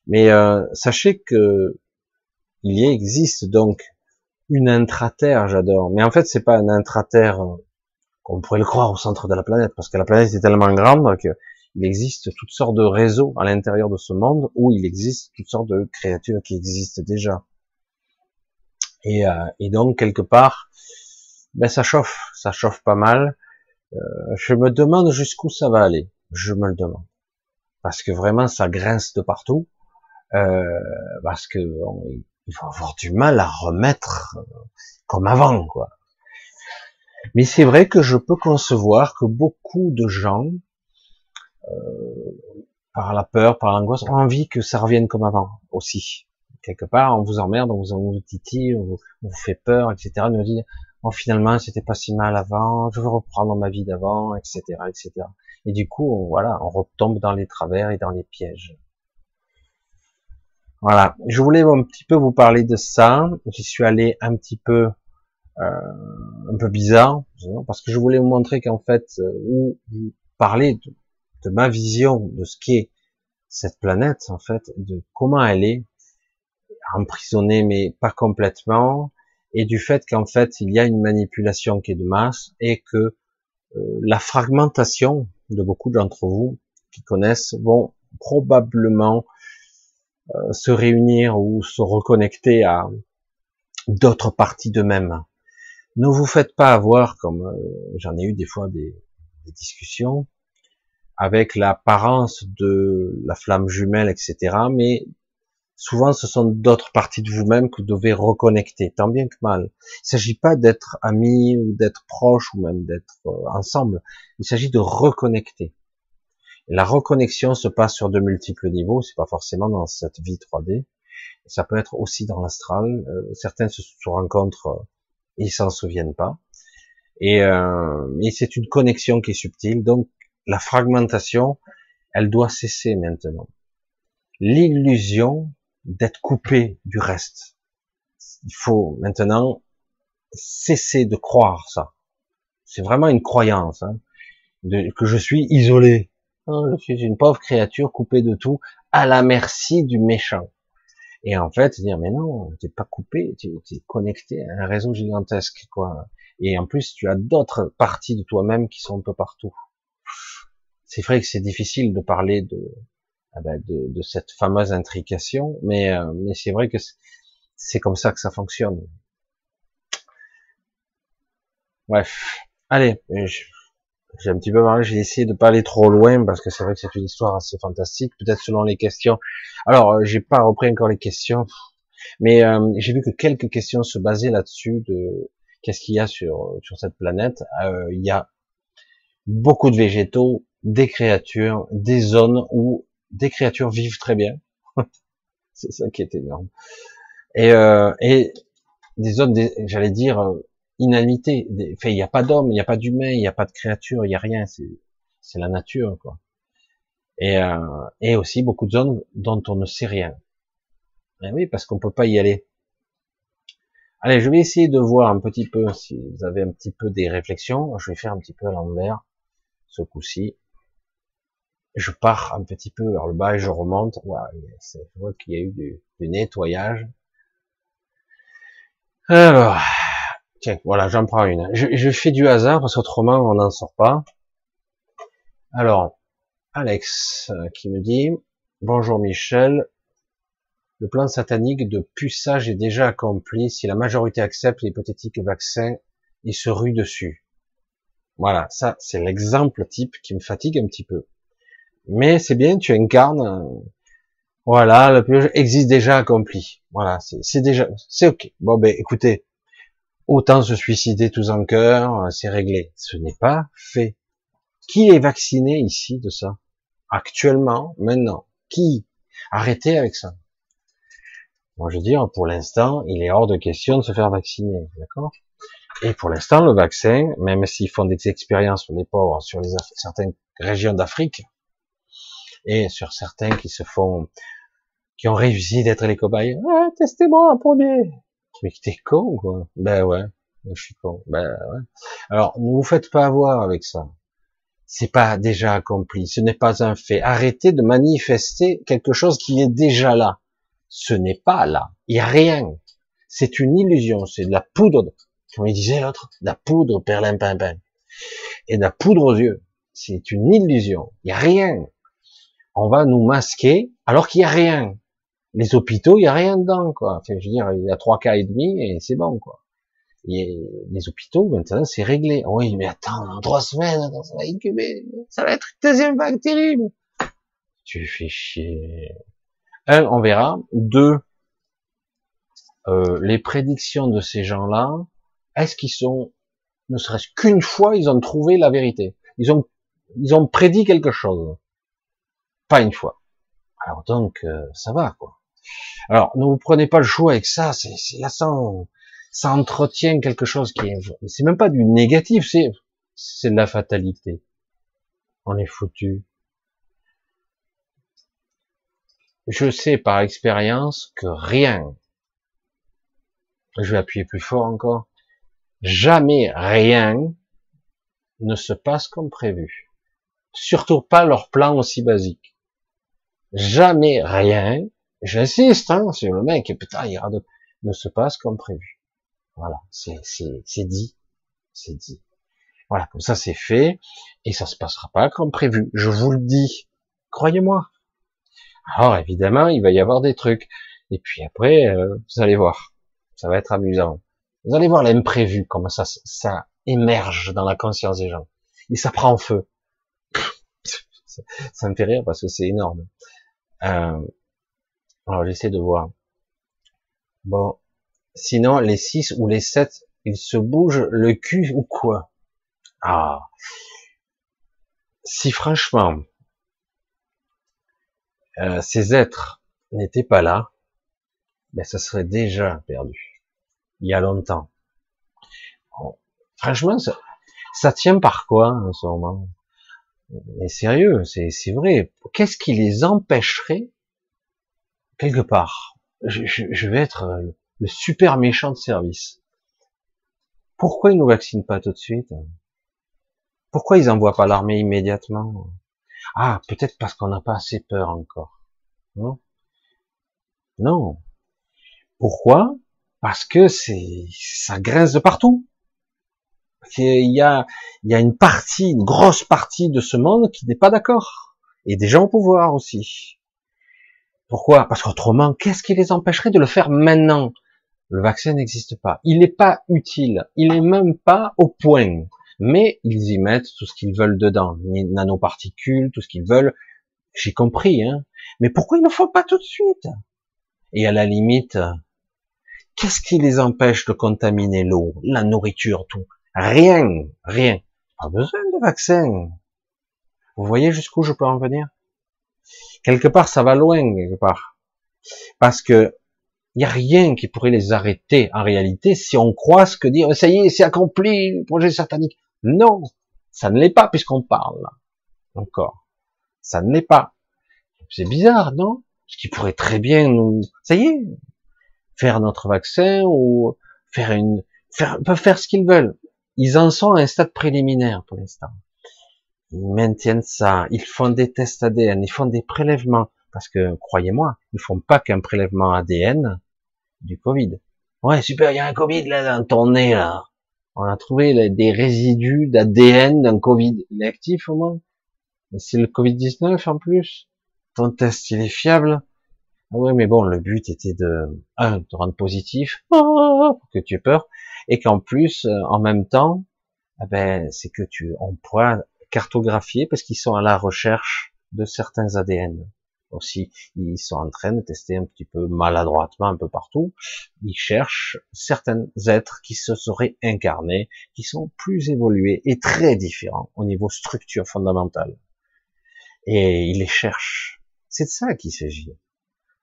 Mais euh, sachez que il y existe donc une intraterre, j'adore. Mais en fait, c'est pas un intraterre euh, qu'on pourrait le croire au centre de la planète, parce que la planète est tellement grande qu'il existe toutes sortes de réseaux à l'intérieur de ce monde où il existe toutes sortes de créatures qui existent déjà. Et, euh, et donc quelque part, ben ça chauffe, ça chauffe pas mal. Euh, je me demande jusqu'où ça va aller. Je me le demande parce que vraiment ça grince de partout. Euh, parce que il va avoir du mal à remettre euh, comme avant, quoi. Mais c'est vrai que je peux concevoir que beaucoup de gens, euh, par la peur, par l'angoisse, ont envie que ça revienne comme avant aussi. Quelque part, on vous emmerde, on vous, titille, on vous, fait peur, etc. Nous dit, oh, finalement, c'était pas si mal avant, je veux reprendre ma vie d'avant, etc., etc. Et du coup, voilà, on retombe dans les travers et dans les pièges. Voilà, je voulais un petit peu vous parler de ça. J'y suis allé un petit peu, euh, un peu bizarre, parce que je voulais vous montrer qu'en fait, euh, ou vous parler de, ma vision de ce qu'est cette planète, en fait, de comment elle est emprisonnée, mais pas complètement, et du fait qu'en fait, il y a une manipulation qui est de masse, et que euh, la fragmentation de beaucoup d'entre vous qui connaissent vont probablement euh, se réunir ou se reconnecter à d'autres parties d'eux-mêmes. Ne vous faites pas avoir, comme euh, j'en ai eu des fois des, des discussions, avec l'apparence de la flamme jumelle, etc. Mais souvent, ce sont d'autres parties de vous-même que vous devez reconnecter, tant bien que mal. Il ne s'agit pas d'être amis ou d'être proches ou même d'être euh, ensemble. Il s'agit de reconnecter. La reconnexion se passe sur de multiples niveaux, c'est pas forcément dans cette vie 3D. Ça peut être aussi dans l'astral. Euh, certains se, rencontrent, euh, ils s'en souviennent pas. Et, euh, c'est une connexion qui est subtile. Donc la fragmentation, elle doit cesser maintenant. L'illusion d'être coupé du reste. Il faut maintenant cesser de croire ça. C'est vraiment une croyance hein, de, que je suis isolé. Je suis une pauvre créature coupée de tout, à la merci du méchant. Et en fait, dire mais non, t'es pas coupé, tu es connecté à un réseau gigantesque, quoi. Et en plus, tu as d'autres parties de toi-même qui sont un peu partout. C'est vrai que c'est difficile de parler de, de, de, cette fameuse intrication, mais, euh, mais c'est vrai que c'est comme ça que ça fonctionne. Bref, allez, je, j'ai un petit peu parlé, j'ai essayé de pas aller trop loin parce que c'est vrai que c'est une histoire assez fantastique, peut-être selon les questions. Alors, euh, j'ai pas repris encore les questions, mais euh, j'ai vu que quelques questions se basaient là-dessus de qu'est-ce qu'il y a sur sur cette planète. Euh, il y a beaucoup de végétaux, des créatures, des zones où des créatures vivent très bien. c'est ça qui est énorme. Et, et des zones, j'allais dire inanimité. Enfin, il n'y a pas d'homme, il n'y a pas d'humain, il n'y a pas de créature, il n'y a rien. C'est la nature, quoi. Et, euh, et aussi beaucoup de zones dont on ne sait rien. Et eh oui, parce qu'on peut pas y aller. Allez, je vais essayer de voir un petit peu si vous avez un petit peu des réflexions. Je vais faire un petit peu à l'envers, ce coup-ci. Je pars un petit peu vers le bas et je remonte. Voilà, je vois qu'il y a eu du, nettoyage. Alors, tiens, voilà, j'en prends une. Je, fais du hasard parce qu'autrement on n'en sort pas. Alors, Alex euh, qui me dit bonjour Michel, le plan satanique de puçage est déjà accompli. Si la majorité accepte l'hypothétique vaccin, il se rue dessus. Voilà, ça c'est l'exemple type qui me fatigue un petit peu. Mais c'est bien, tu incarnes. Euh, voilà, le purge existe déjà accompli. Voilà, c'est déjà, c'est ok. Bon ben, écoutez, autant se suicider tous en cœur, euh, c'est réglé. Ce n'est pas fait. Qui est vacciné ici de ça? Actuellement, maintenant, qui? Arrêtez avec ça. Moi, je veux dire, pour l'instant, il est hors de question de se faire vacciner, d'accord? Et pour l'instant, le vaccin, même s'ils font des expériences sur les pauvres, sur les, certaines régions d'Afrique, et sur certains qui se font, qui ont réussi d'être les cobayes, ah, testez-moi un premier. Mais t'es con, quoi. Ben ouais, je suis con. Ben ouais. Alors, ne vous faites pas avoir avec ça. C'est pas déjà accompli. Ce n'est pas un fait. Arrêtez de manifester quelque chose qui est déjà là ce n'est pas là. Il n'y a rien. C'est une illusion. C'est de la poudre, comme il disait l'autre, de la poudre perlimpinpin. Et de la poudre aux yeux. C'est une illusion. Il n'y a rien. On va nous masquer alors qu'il n'y a rien. Les hôpitaux, il n'y a rien dedans, quoi. Enfin, je veux dire, il y a trois cas et demi et c'est bon, quoi. Les hôpitaux, maintenant, c'est réglé. Oui, mais attends, dans trois semaines, ça va incuber. Ça va être une deuxième vague terrible. Tu fais chier. Un, on verra. Deux, euh, les prédictions de ces gens-là, est-ce qu'ils sont, ne serait-ce qu'une fois, ils ont trouvé la vérité Ils ont, ils ont prédit quelque chose. Une fois. Alors donc, euh, ça va, quoi. Alors, ne vous prenez pas le choix avec ça, c'est là, ça, ça entretient quelque chose qui est, c'est même pas du négatif, c'est, c'est de la fatalité. On est foutu. Je sais par expérience que rien, je vais appuyer plus fort encore, jamais rien ne se passe comme prévu. Surtout pas leur plan aussi basique. Jamais rien, j'insiste, hein, sur le mec, et putain, il de, ne se passe comme prévu. Voilà, c'est dit, c'est dit. Voilà, comme ça c'est fait, et ça se passera pas comme prévu. Je vous le dis, croyez-moi. Alors évidemment, il va y avoir des trucs. Et puis après, euh, vous allez voir, ça va être amusant. Vous allez voir l'imprévu, comment ça, ça émerge dans la conscience des gens. Et ça prend feu. ça, me fait rire parce que c'est énorme. Euh, alors j'essaie de voir. Bon, sinon les 6 ou les 7, ils se bougent le cul ou quoi? Ah, si franchement, euh, ces êtres n'étaient pas là, ben ça serait déjà perdu. Il y a longtemps. Franchement, ça, ça, tient par quoi en ce moment? Mais sérieux, c'est vrai. Qu'est-ce qui les empêcherait quelque part je, je, vais être le super méchant de service. Pourquoi ils nous vaccinent pas tout de suite? Pourquoi ils envoient pas l'armée immédiatement? Ah, peut-être parce qu'on n'a pas assez peur encore. Non Non. Pourquoi? Parce que c'est ça grince de partout. Il y a, une partie, une grosse partie de ce monde qui n'est pas d'accord. Et des gens au pouvoir aussi. Pourquoi? Parce qu'autrement, qu'est-ce qui les empêcherait de le faire maintenant? Le vaccin n'existe pas. Il n'est pas utile. Il n'est même pas au point mais ils y mettent tout ce qu'ils veulent dedans, les nanoparticules, tout ce qu'ils veulent. J'ai compris, hein. Mais pourquoi ils ne font pas tout de suite? Et à la limite, qu'est-ce qui les empêche de contaminer l'eau, la nourriture, tout? Rien, rien. Pas besoin de vaccin. Vous voyez jusqu'où je peux en venir? Quelque part, ça va loin, quelque part. Parce que il n'y a rien qui pourrait les arrêter en réalité si on croit ce que dire ça y est, c'est accompli, le projet satanique. Non, ça ne l'est pas puisqu'on parle. Encore. Ça ne l'est pas. C'est bizarre, non? Ce qui pourrait très bien nous, ça y est, faire notre vaccin ou faire une, faire, peuvent faire ce qu'ils veulent. Ils en sont à un stade préliminaire pour l'instant. Ils maintiennent ça, ils font des tests ADN, ils font des prélèvements, parce que, croyez-moi, ils font pas qu'un prélèvement ADN du Covid. Ouais, super, il y a un Covid là dans ton nez là. On a trouvé des résidus d'ADN d'un Covid. Il est actif au moins Mais c'est le Covid-19 en plus. Ton test, il est fiable. Ah ouais, mais bon, le but était de, un, de rendre positif, pour que tu aies peur, et qu'en plus, euh, en même temps, eh ben, c'est que tu, on pourra cartographier parce qu'ils sont à la recherche de certains ADN. Aussi, ils sont en train de tester un petit peu maladroitement un peu partout. Ils cherchent certains êtres qui se seraient incarnés, qui sont plus évolués et très différents au niveau structure fondamentale. Et ils les cherchent. C'est de ça qu'il s'agit.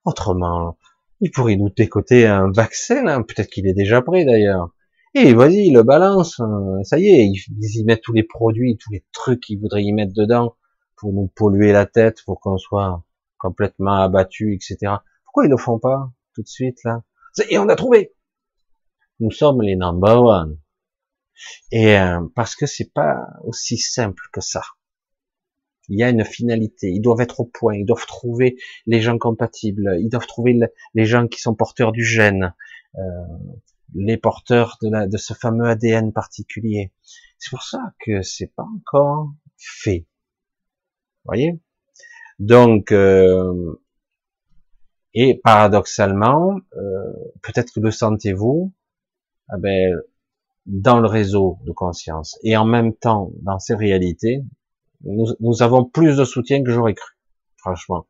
Autrement, ils pourraient nous décoter un vaccin, hein. peut-être qu'il est déjà prêt d'ailleurs. Et vas-y, le balance, hein. ça y est, ils, y mettent tous les produits, tous les trucs qu'ils voudraient y mettre dedans pour nous polluer la tête, pour qu'on soit complètement abattu, etc. Pourquoi ils le font pas tout de suite là? Et on a trouvé. Nous sommes les number one. Et euh, parce que c'est pas aussi simple que ça. Il y a une finalité. Ils doivent être au point. Ils doivent trouver les gens compatibles. Ils doivent trouver les gens qui sont porteurs du gène, euh, les porteurs de, la, de ce fameux ADN particulier. C'est pour ça que c'est pas encore fait. Vous voyez? Donc, euh, et paradoxalement, euh, peut-être que le sentez-vous, ah ben, dans le réseau de conscience et en même temps dans ces réalités, nous, avons plus de soutien que j'aurais cru, franchement.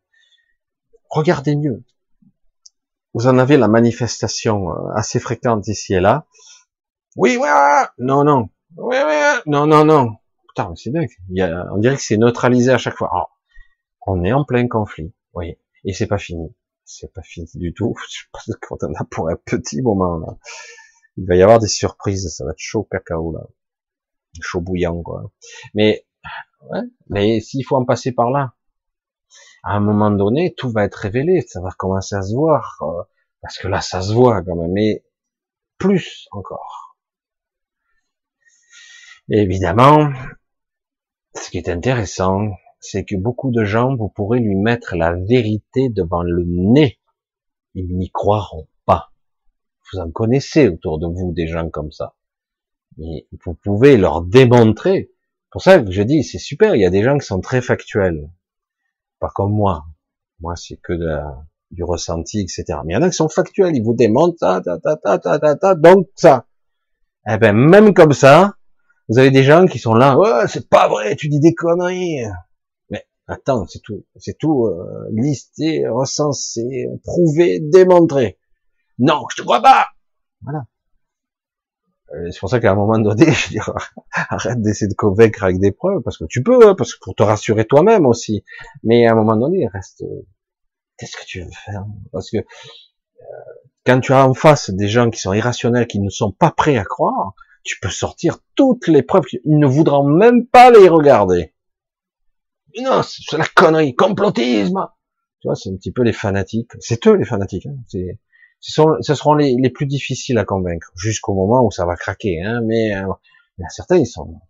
Regardez mieux. Vous en avez la manifestation euh, assez fréquente ici et là. Oui, oui, non, non, oui, oui, non, non, non. Putain, c'est dingue. on dirait que c'est neutralisé à chaque fois. on est en plein conflit, oui, et c'est pas fini. C'est pas fini du tout. Je pense qu'on en a pour un petit moment là. Il va y avoir des surprises, ça va être chaud cacao là, chaud bouillant quoi. Mais Ouais, mais s'il faut en passer par là, à un moment donné, tout va être révélé, ça va commencer à se voir, euh, parce que là, ça se voit quand même, mais plus encore. évidemment, ce qui est intéressant, c'est que beaucoup de gens, vous pourrez lui mettre la vérité devant le nez. Ils n'y croiront pas. Vous en connaissez autour de vous des gens comme ça. Mais vous pouvez leur démontrer pour ça que je dis, c'est super, il y a des gens qui sont très factuels. Pas comme moi. Moi, c'est que de du ressenti, etc. Mais il y en a qui sont factuels, ils vous démontrent ça, ta, ta, ta, ta, ta, ta, donc ça. Eh ben, même comme ça, vous avez des gens qui sont là, ouais, c'est pas vrai, tu dis des conneries. Mais attends, c'est tout, c'est tout euh, listé, recensé, prouvé, démontré. Non, je te crois pas. Voilà. Euh, c'est pour ça qu'à un moment donné, je dis, arrête d'essayer de convaincre avec des preuves, parce que tu peux, hein, parce que pour te rassurer toi-même aussi. Mais à un moment donné, reste, euh, qu'est-ce que tu veux faire Parce que euh, quand tu as en face des gens qui sont irrationnels, qui ne sont pas prêts à croire, tu peux sortir toutes les preuves, ils ne voudront même pas les regarder. Non, c'est la connerie, complotisme. Tu vois, c'est un petit peu les fanatiques. C'est eux les fanatiques. Hein. C'est ce, seront les, plus difficiles à convaincre, jusqu'au moment où ça va craquer. Hein, mais euh, certains, ils sont...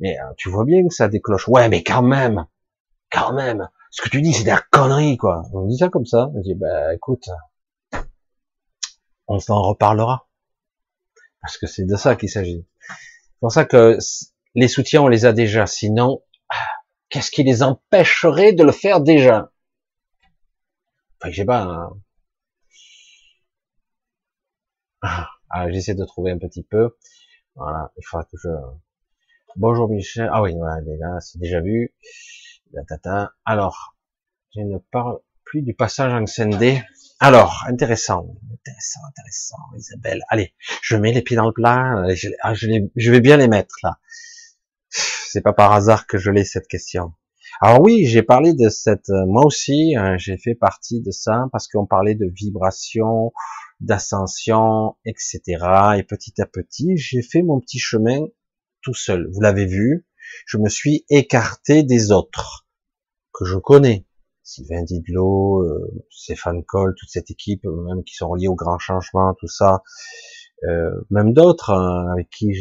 Mais euh, tu vois bien que ça décloche. Ouais, mais quand même, quand même, ce que tu dis, c'est de la connerie, quoi. On dit ça comme ça. On dit, bah écoute, on s'en reparlera. Parce que c'est de ça qu'il s'agit. C'est pour ça que les soutiens, on les a déjà. Sinon, qu'est-ce qui les empêcherait de le faire déjà? Enfin, je sais pas. Hein. Ah, j'essaie de trouver un petit peu. Voilà, il faudra que je... Bonjour Michel. Ah oui, voilà, là, c'est déjà vu. tata. Alors, je ne parle plus du passage en scindé. Alors, intéressant, intéressant, intéressant, Isabelle. Allez, je mets les pieds dans le plat. Je, ah, je, vais bien les mettre là. C'est pas par hasard que je l'ai cette question. Alors oui, j'ai parlé de cette, moi aussi, hein, j'ai fait partie de ça parce qu'on parlait de vibration, d'ascension, etc. Et petit à petit, j'ai fait mon petit chemin tout seul. Vous l'avez vu, je me suis écarté des autres que je connais. Sylvain Didlot, euh, Stéphane Cole, toute cette équipe, même qui sont liés au grand changement, tout ça. euh, même d'autres hein, avec qui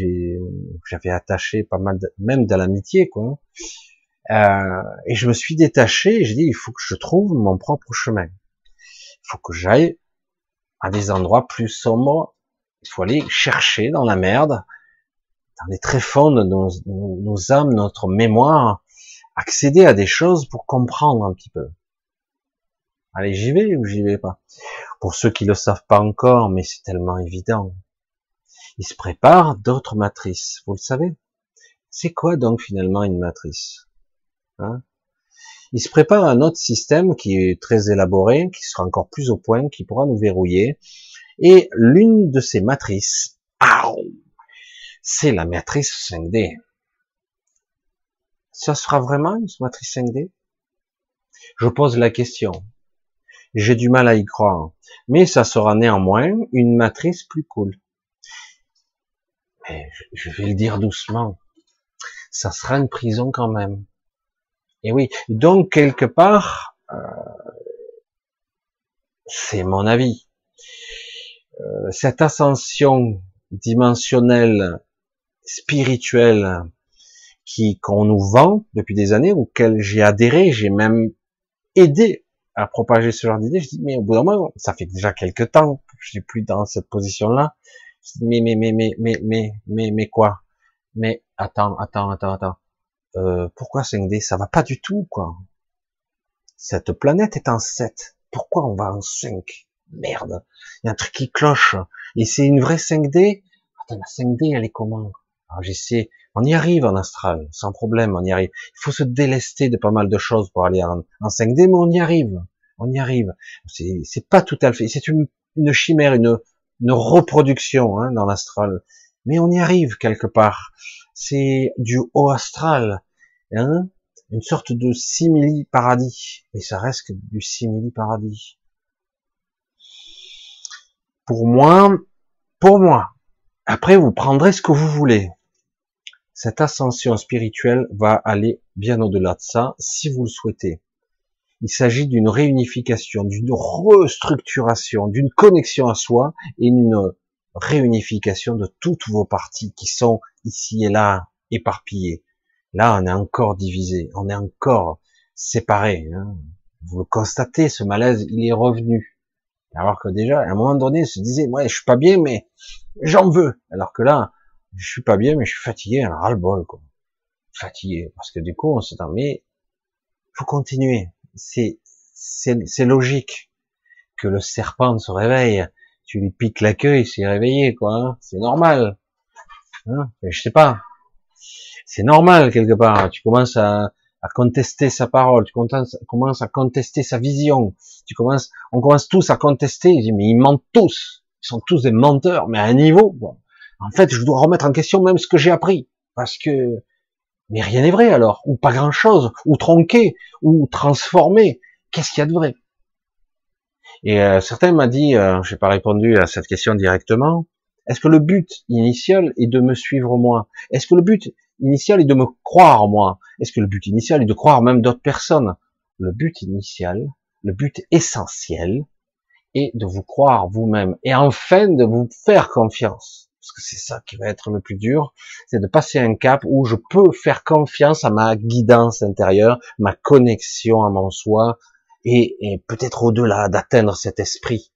j'avais attaché pas mal, même de l'amitié, quoi. Euh, et je me suis détaché. J'ai dit, il faut que je trouve mon propre chemin. Il faut que j'aille à des endroits plus sombres. Il faut aller chercher dans la merde, dans les tréfonds de nos, âmes, notre mémoire, accéder à des choses pour comprendre un petit peu. Allez, j'y vais ou j'y vais pas? Pour ceux qui le savent pas encore, mais c'est tellement évident. Il se prépare d'autres matrices, vous le savez? C'est quoi donc finalement une matrice? Hein? Il se prépare un autre système qui est très élaboré, qui sera encore plus au point, qui pourra nous verrouiller. Et l'une de ces matrices, c'est la matrice 5D. Ça sera vraiment une matrice 5D Je pose la question. J'ai du mal à y croire. Mais ça sera néanmoins une matrice plus cool. Mais je vais le dire doucement. Ça sera une prison quand même. Et oui. Donc, quelque part, euh, c'est mon avis. Euh, cette ascension dimensionnelle, spirituelle, qui qu'on nous vend depuis des années, auquel j'ai adhéré, j'ai même aidé à propager ce genre d'idée. Je dis mais au bout d'un moment, ça fait déjà quelques temps que je suis plus dans cette position-là. mais mais mais mais mais mais mais mais quoi? Mais attends attends attends attends. Euh, pourquoi 5D Ça va pas du tout quoi. Cette planète est en 7. Pourquoi on va en 5 Merde. Il y a un truc qui cloche. Et c'est une vraie 5D Attends, la 5D, elle est comment? Alors j'essaie on y arrive en astral, sans problème, on y arrive. Il faut se délester de pas mal de choses pour aller en, 5D, mais on y arrive. On y arrive. C'est pas tout à fait. C'est une, chimère, une, reproduction hein, dans l'astral, mais on y arrive quelque part. C'est du haut astral, hein, une sorte de simili paradis, mais ça reste que du simili paradis. Pour moi, pour moi. Après, vous prendrez ce que vous voulez. Cette ascension spirituelle va aller bien au-delà de ça, si vous le souhaitez. Il s'agit d'une réunification, d'une restructuration, d'une connexion à soi et une réunification de toutes vos parties qui sont ici et là éparpillées. Là, on est encore divisé, on est encore séparé. Hein. Vous le constatez, ce malaise, il est revenu. Alors que déjà, à un moment donné, il se disait, ouais, je suis pas bien, mais j'en veux. Alors que là, je suis pas bien, mais je suis fatigué, un ras-le-bol, quoi. Fatigué, parce que du coup, on se dit, mais faut continuer. C'est, c'est, logique que le serpent se réveille. Tu lui piques la queue, il s'est réveillé, quoi. Hein. C'est normal. Hein je sais pas. C'est normal quelque part. Tu commences à, contester sa parole, tu commences à contester sa vision. Tu commences, on commence tous à contester. mais ils mentent tous. Ils sont tous des menteurs, mais à un niveau. Quoi. En fait, je dois remettre en question même ce que j'ai appris, parce que mais rien n'est vrai alors, ou pas grand chose, ou tronqué, ou transformé. Qu'est-ce qu'il y a de vrai? Et euh, certains m'ont dit, euh, j'ai pas répondu à cette question directement. Est-ce que le but initial est de me suivre moi? Est-ce que le but initial est de me croire moi? Est-ce que le but initial est de croire même d'autres personnes? Le but initial, le but essentiel, est de vous croire vous-même et enfin de vous faire confiance. Parce que c'est ça qui va être le plus dur, c'est de passer un cap où je peux faire confiance à ma guidance intérieure, ma connexion à mon soi, et, peut-être au-delà d'atteindre cet esprit,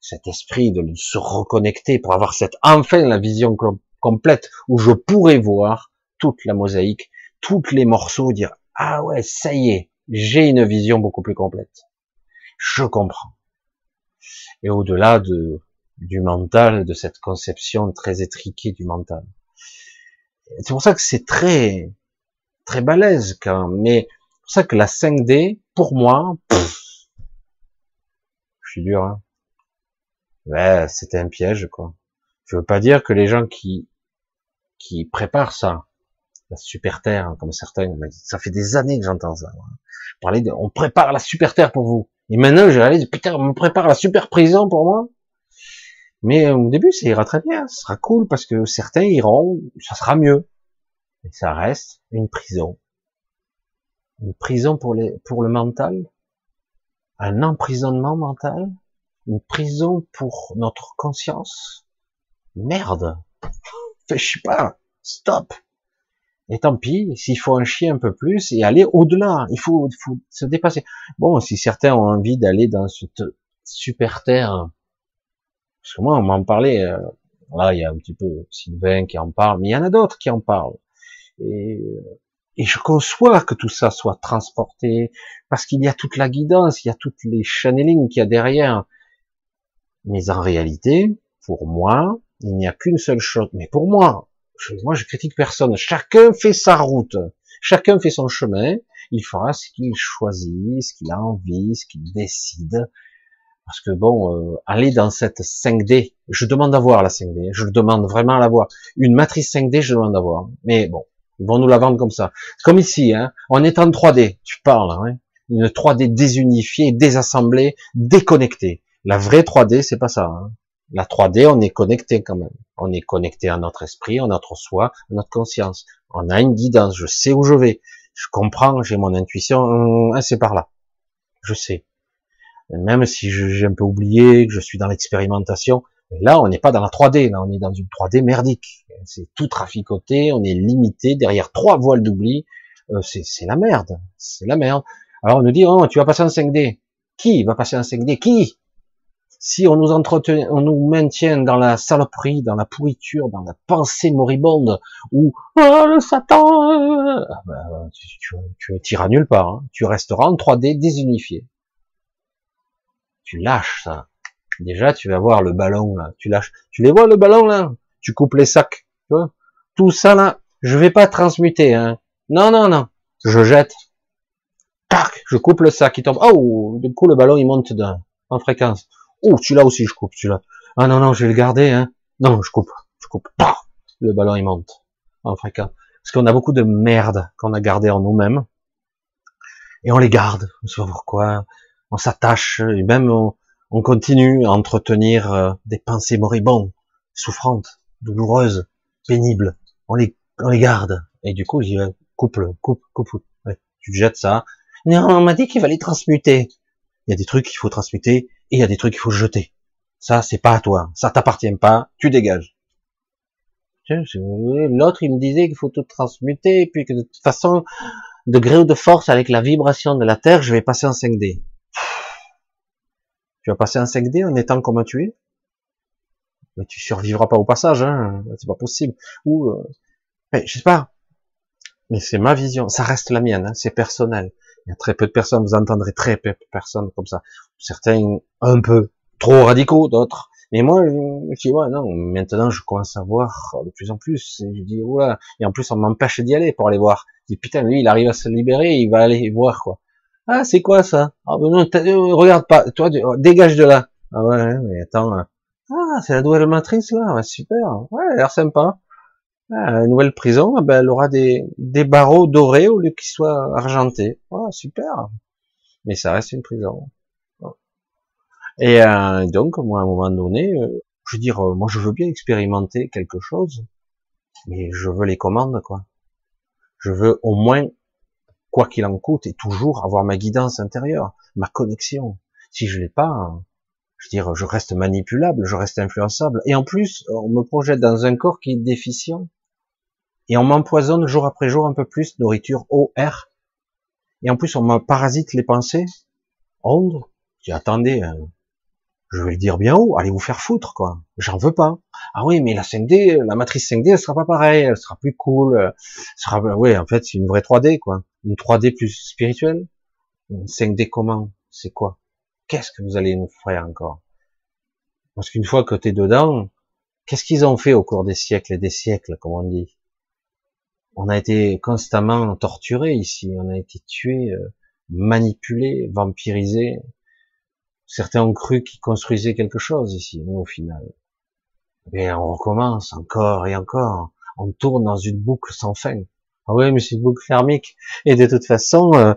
cet esprit de se reconnecter pour avoir cette enfin la vision complète où je pourrais voir toute la mosaïque, tous les morceaux, dire ah ouais ça y est, j'ai une vision beaucoup plus complète, je comprends. Et au-delà de du mental, de cette conception très étriquée du mental. C'est pour ça que c'est très, très balèze quand. Mais pour ça que la 5D, pour moi, je suis dur, hein. C'était un piège, quoi. Je veux pas dire que les gens qui, qui préparent ça, la super terre, hein, comme certains, ça fait des années que j'entends ça. Parler de, on prépare la super terre pour vous. Et maintenant, je réalise, putain, on prépare la super prison pour moi. Mais euh, au début, ça ira très bien, ce sera cool parce que certains iront, ça sera mieux. Et ça reste une prison. Une prison pour, les, pour le mental, un emprisonnement mental, une prison pour notre conscience. Merde. je sais pas. Stop. Et tant pis, s'il faut en chier un peu plus et aller au-delà, il faut, se dépasser. Bon, si certains ont envie d'aller dans cette super terre, parce que moi, on m'en parlait, euh, là, il y a un petit peu Sylvain qui en parle, mais il y en a d'autres qui en parlent. Et, et je conçois que tout ça soit transporté, parce qu'il y a toute la guidance, il y a toutes les channelings qu'il y a derrière. Mais en réalité, pour moi, il n'y a qu'une seule chose. Mais pour moi, moi je critique personne. Chacun fait sa route. Chacun fait son chemin. Il fera ce qu'il choisit, ce qu'il a envie, ce qu'il décide. Parce que bon, euh, aller dans cette 5D, je demande à voir la 5D, je demande vraiment à la voir. Une matrice 5D, je demande à voir. Mais bon, ils vont nous la vendre comme ça. Comme ici, hein, on est en 3D, tu parles, hein, une 3D désunifiée, désassemblée, déconnectée. La vraie 3D, c'est pas ça. Hein. La 3D, on est connecté quand même. On est connecté à notre esprit, à notre soi, à notre conscience. On a une guidance, je sais où je vais. Je comprends, j'ai mon intuition, hum, c'est par là. Je sais. Même si j'ai un peu oublié, que je suis dans l'expérimentation, mais là, on n'est pas dans la 3D, là, on est dans une 3D merdique. C'est tout traficoté, on est limité derrière trois voiles d'oubli. Euh, c'est la merde, c'est la merde. Alors on nous dit, oh, tu vas passer en 5D. Qui va passer en 5D Qui? Si on nous entretient, on nous maintient dans la saloperie, dans la pourriture, dans la pensée moribonde, ou oh, le Satan, ah ben, tu, tu, tu nulle part. Hein. Tu resteras en 3D désunifié. Tu lâches ça. Déjà, tu vas voir le ballon là. Tu lâches. Tu les vois le ballon là? Tu coupes les sacs. Tu vois? Tout ça là, je vais pas transmuter. Hein. Non, non, non. Je jette. Tac, je coupe le sac, il tombe. Oh, du coup le ballon il monte en fréquence. Oh, celui-là aussi, je coupe, celui-là. Ah non, non, je vais le garder, hein. Non, je coupe, je coupe. le ballon, il monte en fréquence. Parce qu'on a beaucoup de merde qu'on a gardé en nous-mêmes. Et on les garde. On sait pourquoi. On s'attache. Et même, continue à entretenir euh, des pensées moribondes, souffrantes, douloureuses, pénibles. On les, on les garde. Et du coup, je dis, coupe-le, coupe, coupe, ouais, tu jettes ça. Non, on m'a dit qu'il fallait transmuter. Il y a des trucs qu'il faut transmuter et il y a des trucs qu'il faut jeter. Ça, c'est pas à toi. Ça t'appartient pas. Tu dégages. L'autre, il me disait qu'il faut tout transmuter et puis que de toute façon, de gré ou de force, avec la vibration de la Terre, je vais passer en 5D. Tu vas passer en 5D en étant comme tu es Mais tu survivras pas au passage, hein. C'est pas possible. Ou, euh... je sais pas. Mais c'est ma vision. Ça reste la mienne. Hein. C'est personnel. Il y a très peu de personnes, vous entendrez très peu de personnes comme ça. Certains un peu trop radicaux, d'autres. Mais moi, je dis, ouais, non, maintenant, je commence à voir de plus en plus. Et je dis, ouais, et en plus, on m'empêche d'y aller pour aller voir. Je dis, putain, lui, il arrive à se libérer, il va aller voir, quoi. Ah, c'est quoi ça? Ah, ben non, euh, regarde pas, toi, dégage de là. Ah ouais, mais attends. Ah, c'est la nouvelle matrice, là. Ouais, super. Ouais, elle a l'air sympa. Ah, la nouvelle prison, ah ben, elle aura des, des barreaux dorés au lieu qu'ils soient argentés. Oh, super. Mais ça reste une prison. Et euh, donc, moi, à un moment donné, euh, je veux dire, moi, je veux bien expérimenter quelque chose, mais je veux les commandes, quoi. Je veux au moins, quoi qu'il en coûte, et toujours avoir ma guidance intérieure, ma connexion. Si je l'ai pas, je veux dire, je reste manipulable, je reste influençable. Et en plus, on me projette dans un corps qui est déficient. Et on m'empoisonne jour après jour un peu plus, nourriture, eau, air, et en plus on me parasite les pensées, ondes, attendez, euh, je vais le dire bien haut, allez vous faire foutre, quoi, j'en veux pas. Ah oui, mais la 5D, la matrice 5D, elle sera pas pareille, elle sera plus cool, elle sera, oui, en fait, c'est une vraie 3D, quoi, une 3D plus spirituelle, une 5D comment, c'est quoi? Qu'est-ce que vous allez nous faire encore? Parce qu'une fois que t'es dedans, qu'est-ce qu'ils ont fait au cours des siècles et des siècles, comme on dit? On a été constamment torturé ici, on a été tué, euh, manipulé, vampirisé. Certains ont cru qu'ils construisaient quelque chose ici, mais au final, mais on recommence encore et encore. On tourne dans une boucle sans fin. Ah oui, mais c'est une boucle thermique. Et de toute façon, euh,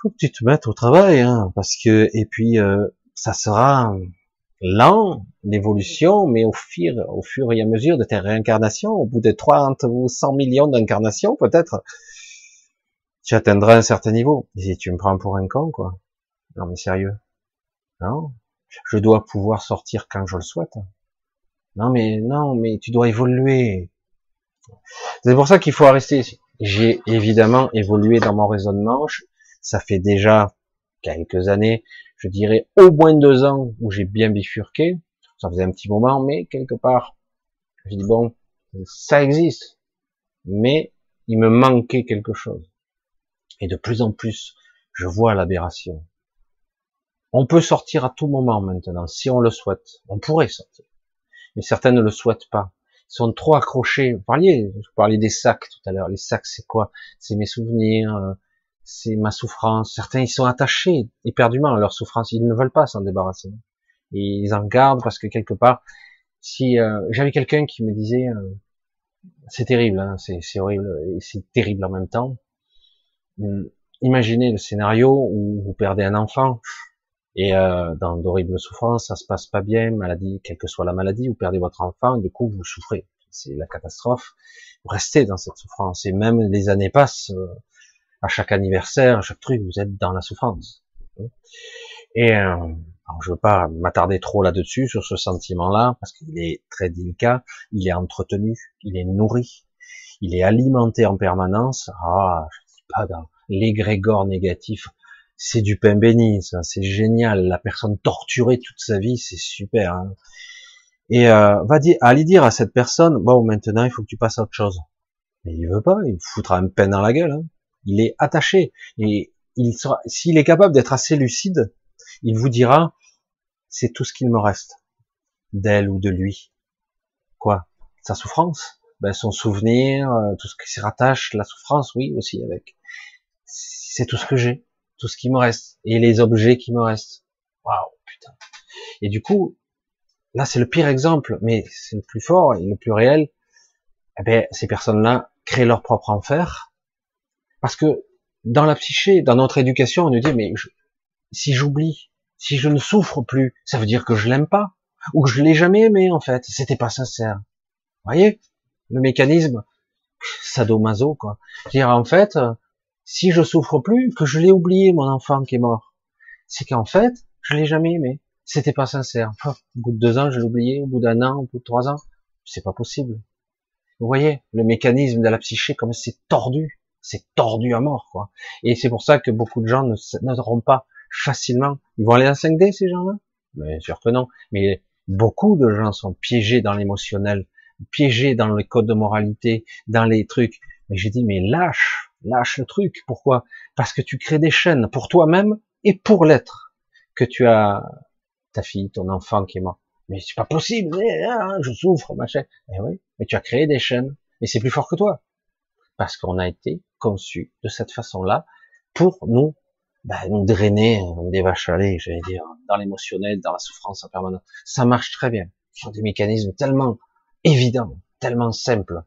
faut que tu te mettes au travail, hein, parce que et puis euh, ça sera lent, l'évolution, mais au fur, et à mesure de tes réincarnations, au bout de 30 ou 100 millions d'incarnations, peut-être, tu atteindras un certain niveau. Et tu me prends pour un con, quoi. Non, mais sérieux. Je dois pouvoir sortir quand je le souhaite. Non mais non, mais tu dois évoluer. C'est pour ça qu'il faut rester. J'ai évidemment évolué dans mon raisonnement. Ça fait déjà quelques années, je dirais au moins deux ans où j'ai bien bifurqué. Ça faisait un petit moment, mais quelque part, je dis bon, ça existe, mais il me manquait quelque chose. Et de plus en plus, je vois l'aberration. On peut sortir à tout moment maintenant, si on le souhaite. On pourrait sortir. Mais certains ne le souhaitent pas. Ils sont trop accrochés. Vous parliez, je parlais des sacs tout à l'heure. Les sacs, c'est quoi? C'est mes souvenirs, euh, c'est ma souffrance. Certains, ils sont attachés éperdument à leur souffrance. Ils ne veulent pas s'en débarrasser. Ils en gardent parce que quelque part, si euh, j'avais quelqu'un qui me disait, euh, c'est terrible, hein, c'est horrible et c'est terrible en même temps. Hum, imaginez le scénario où vous perdez un enfant et euh, dans d'horribles souffrances, ça se passe pas bien, maladie, quelle que soit la maladie, vous perdez votre enfant, du coup vous souffrez, c'est la catastrophe. Vous restez dans cette souffrance et même les années passent, euh, à chaque anniversaire, à chaque truc, vous êtes dans la souffrance. Et euh, alors je veux pas m'attarder trop là-dessus sur ce sentiment-là parce qu'il est très délicat, il est entretenu, il est nourri, il est alimenté en permanence. Ah, je dis pas dans l'égrégore négatif, c'est du pain béni, ça, c'est génial. La personne torturée toute sa vie, c'est super. Hein. Et euh, va dire, aller dire à cette personne, bon, maintenant il faut que tu passes à autre chose. Mais il veut pas, il foutra un pain dans la gueule. Hein. Il est attaché et il sera, s'il est capable d'être assez lucide, il vous dira, c'est tout ce qu'il me reste d'elle ou de lui. Quoi? Sa souffrance? Ben, Son souvenir, euh, tout ce qui s'y rattache, la souffrance, oui, aussi avec. C'est tout ce que j'ai, tout ce qui me reste, et les objets qui me restent. Waouh, putain. Et du coup, là c'est le pire exemple, mais c'est le plus fort et le plus réel. Eh ben, ces personnes-là créent leur propre enfer, parce que dans la psyché, dans notre éducation, on nous dit, mais si j'oublie, si je ne souffre plus, ça veut dire que je l'aime pas, ou que je l'ai jamais aimé en fait. C'était pas sincère. Vous voyez? Le mécanisme sadomaso quoi. Dire en fait, si je souffre plus, que je l'ai oublié mon enfant qui est mort, c'est qu'en fait je l'ai jamais aimé. C'était pas sincère. au bout de deux ans, je l'ai oublié. Au bout d'un an, au bout de trois ans, c'est pas possible. Vous voyez le mécanisme de la psyché comme c'est tordu, c'est tordu à mort quoi. Et c'est pour ça que beaucoup de gens ne n'auront pas facilement. Ils vont aller à 5D, ces gens-là? Mais sûr que non. Mais beaucoup de gens sont piégés dans l'émotionnel, piégés dans les codes de moralité, dans les trucs. Mais j'ai dit, mais lâche, lâche le truc. Pourquoi? Parce que tu crées des chaînes pour toi-même et pour l'être que tu as ta fille, ton enfant qui est mort. Mais c'est pas possible, hein, je souffre, machin. Eh oui, mais tu as créé des chaînes et c'est plus fort que toi. Parce qu'on a été conçu de cette façon-là pour nous bah, nous drainer des vaches à j'allais dire, dans l'émotionnel, dans la souffrance en permanence. Ça marche très bien. Ce sont des mécanismes tellement évidents, tellement simples.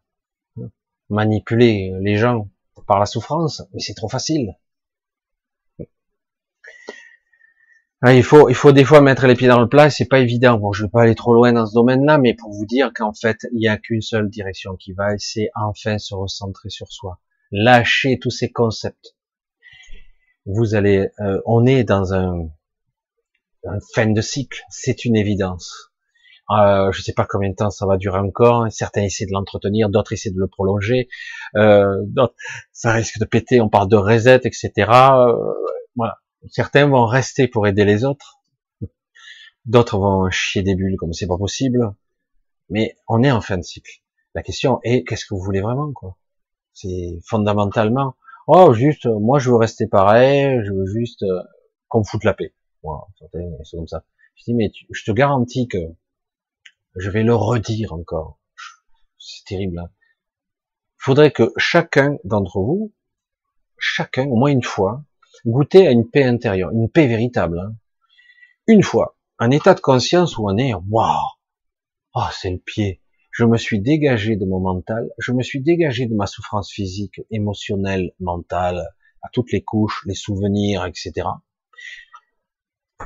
Manipuler les gens par la souffrance, mais c'est trop facile. Ah, il faut, des fois mettre les pieds dans le plat, c'est pas évident. Bon, je vais pas aller trop loin dans ce domaine-là, mais pour vous dire qu'en fait, il y a qu'une seule direction qui va, et c'est enfin se recentrer sur soi, lâcher tous ces concepts, vous allez, euh, on est dans un, fin de cycle, c'est une évidence. Euh, je ne sais pas combien de temps ça va durer encore. Certains essaient de l'entretenir, d'autres essaient de le prolonger. Euh, ça risque de péter. On parle de reset, etc. Euh, voilà. Certains vont rester pour aider les autres. D'autres vont chier des bulles comme c'est pas possible. Mais on est en fin de cycle. La question est qu'est-ce que vous voulez vraiment, quoi? C'est fondamentalement Oh, juste, moi je veux rester pareil, je veux juste euh, qu'on me foute la paix. Voilà, c'est comme ça. Je dis, mais je te garantis que je vais le redire encore. C'est terrible. Hein. Il faudrait que chacun d'entre vous, chacun, au moins une fois, goûter à une paix intérieure, une paix véritable. Hein. Une fois, un état de conscience où on est, waouh, oh, c'est le pied, je me suis dégagé de mon mental, je me suis dégagé de ma souffrance physique, émotionnelle, mentale, à toutes les couches, les souvenirs, etc.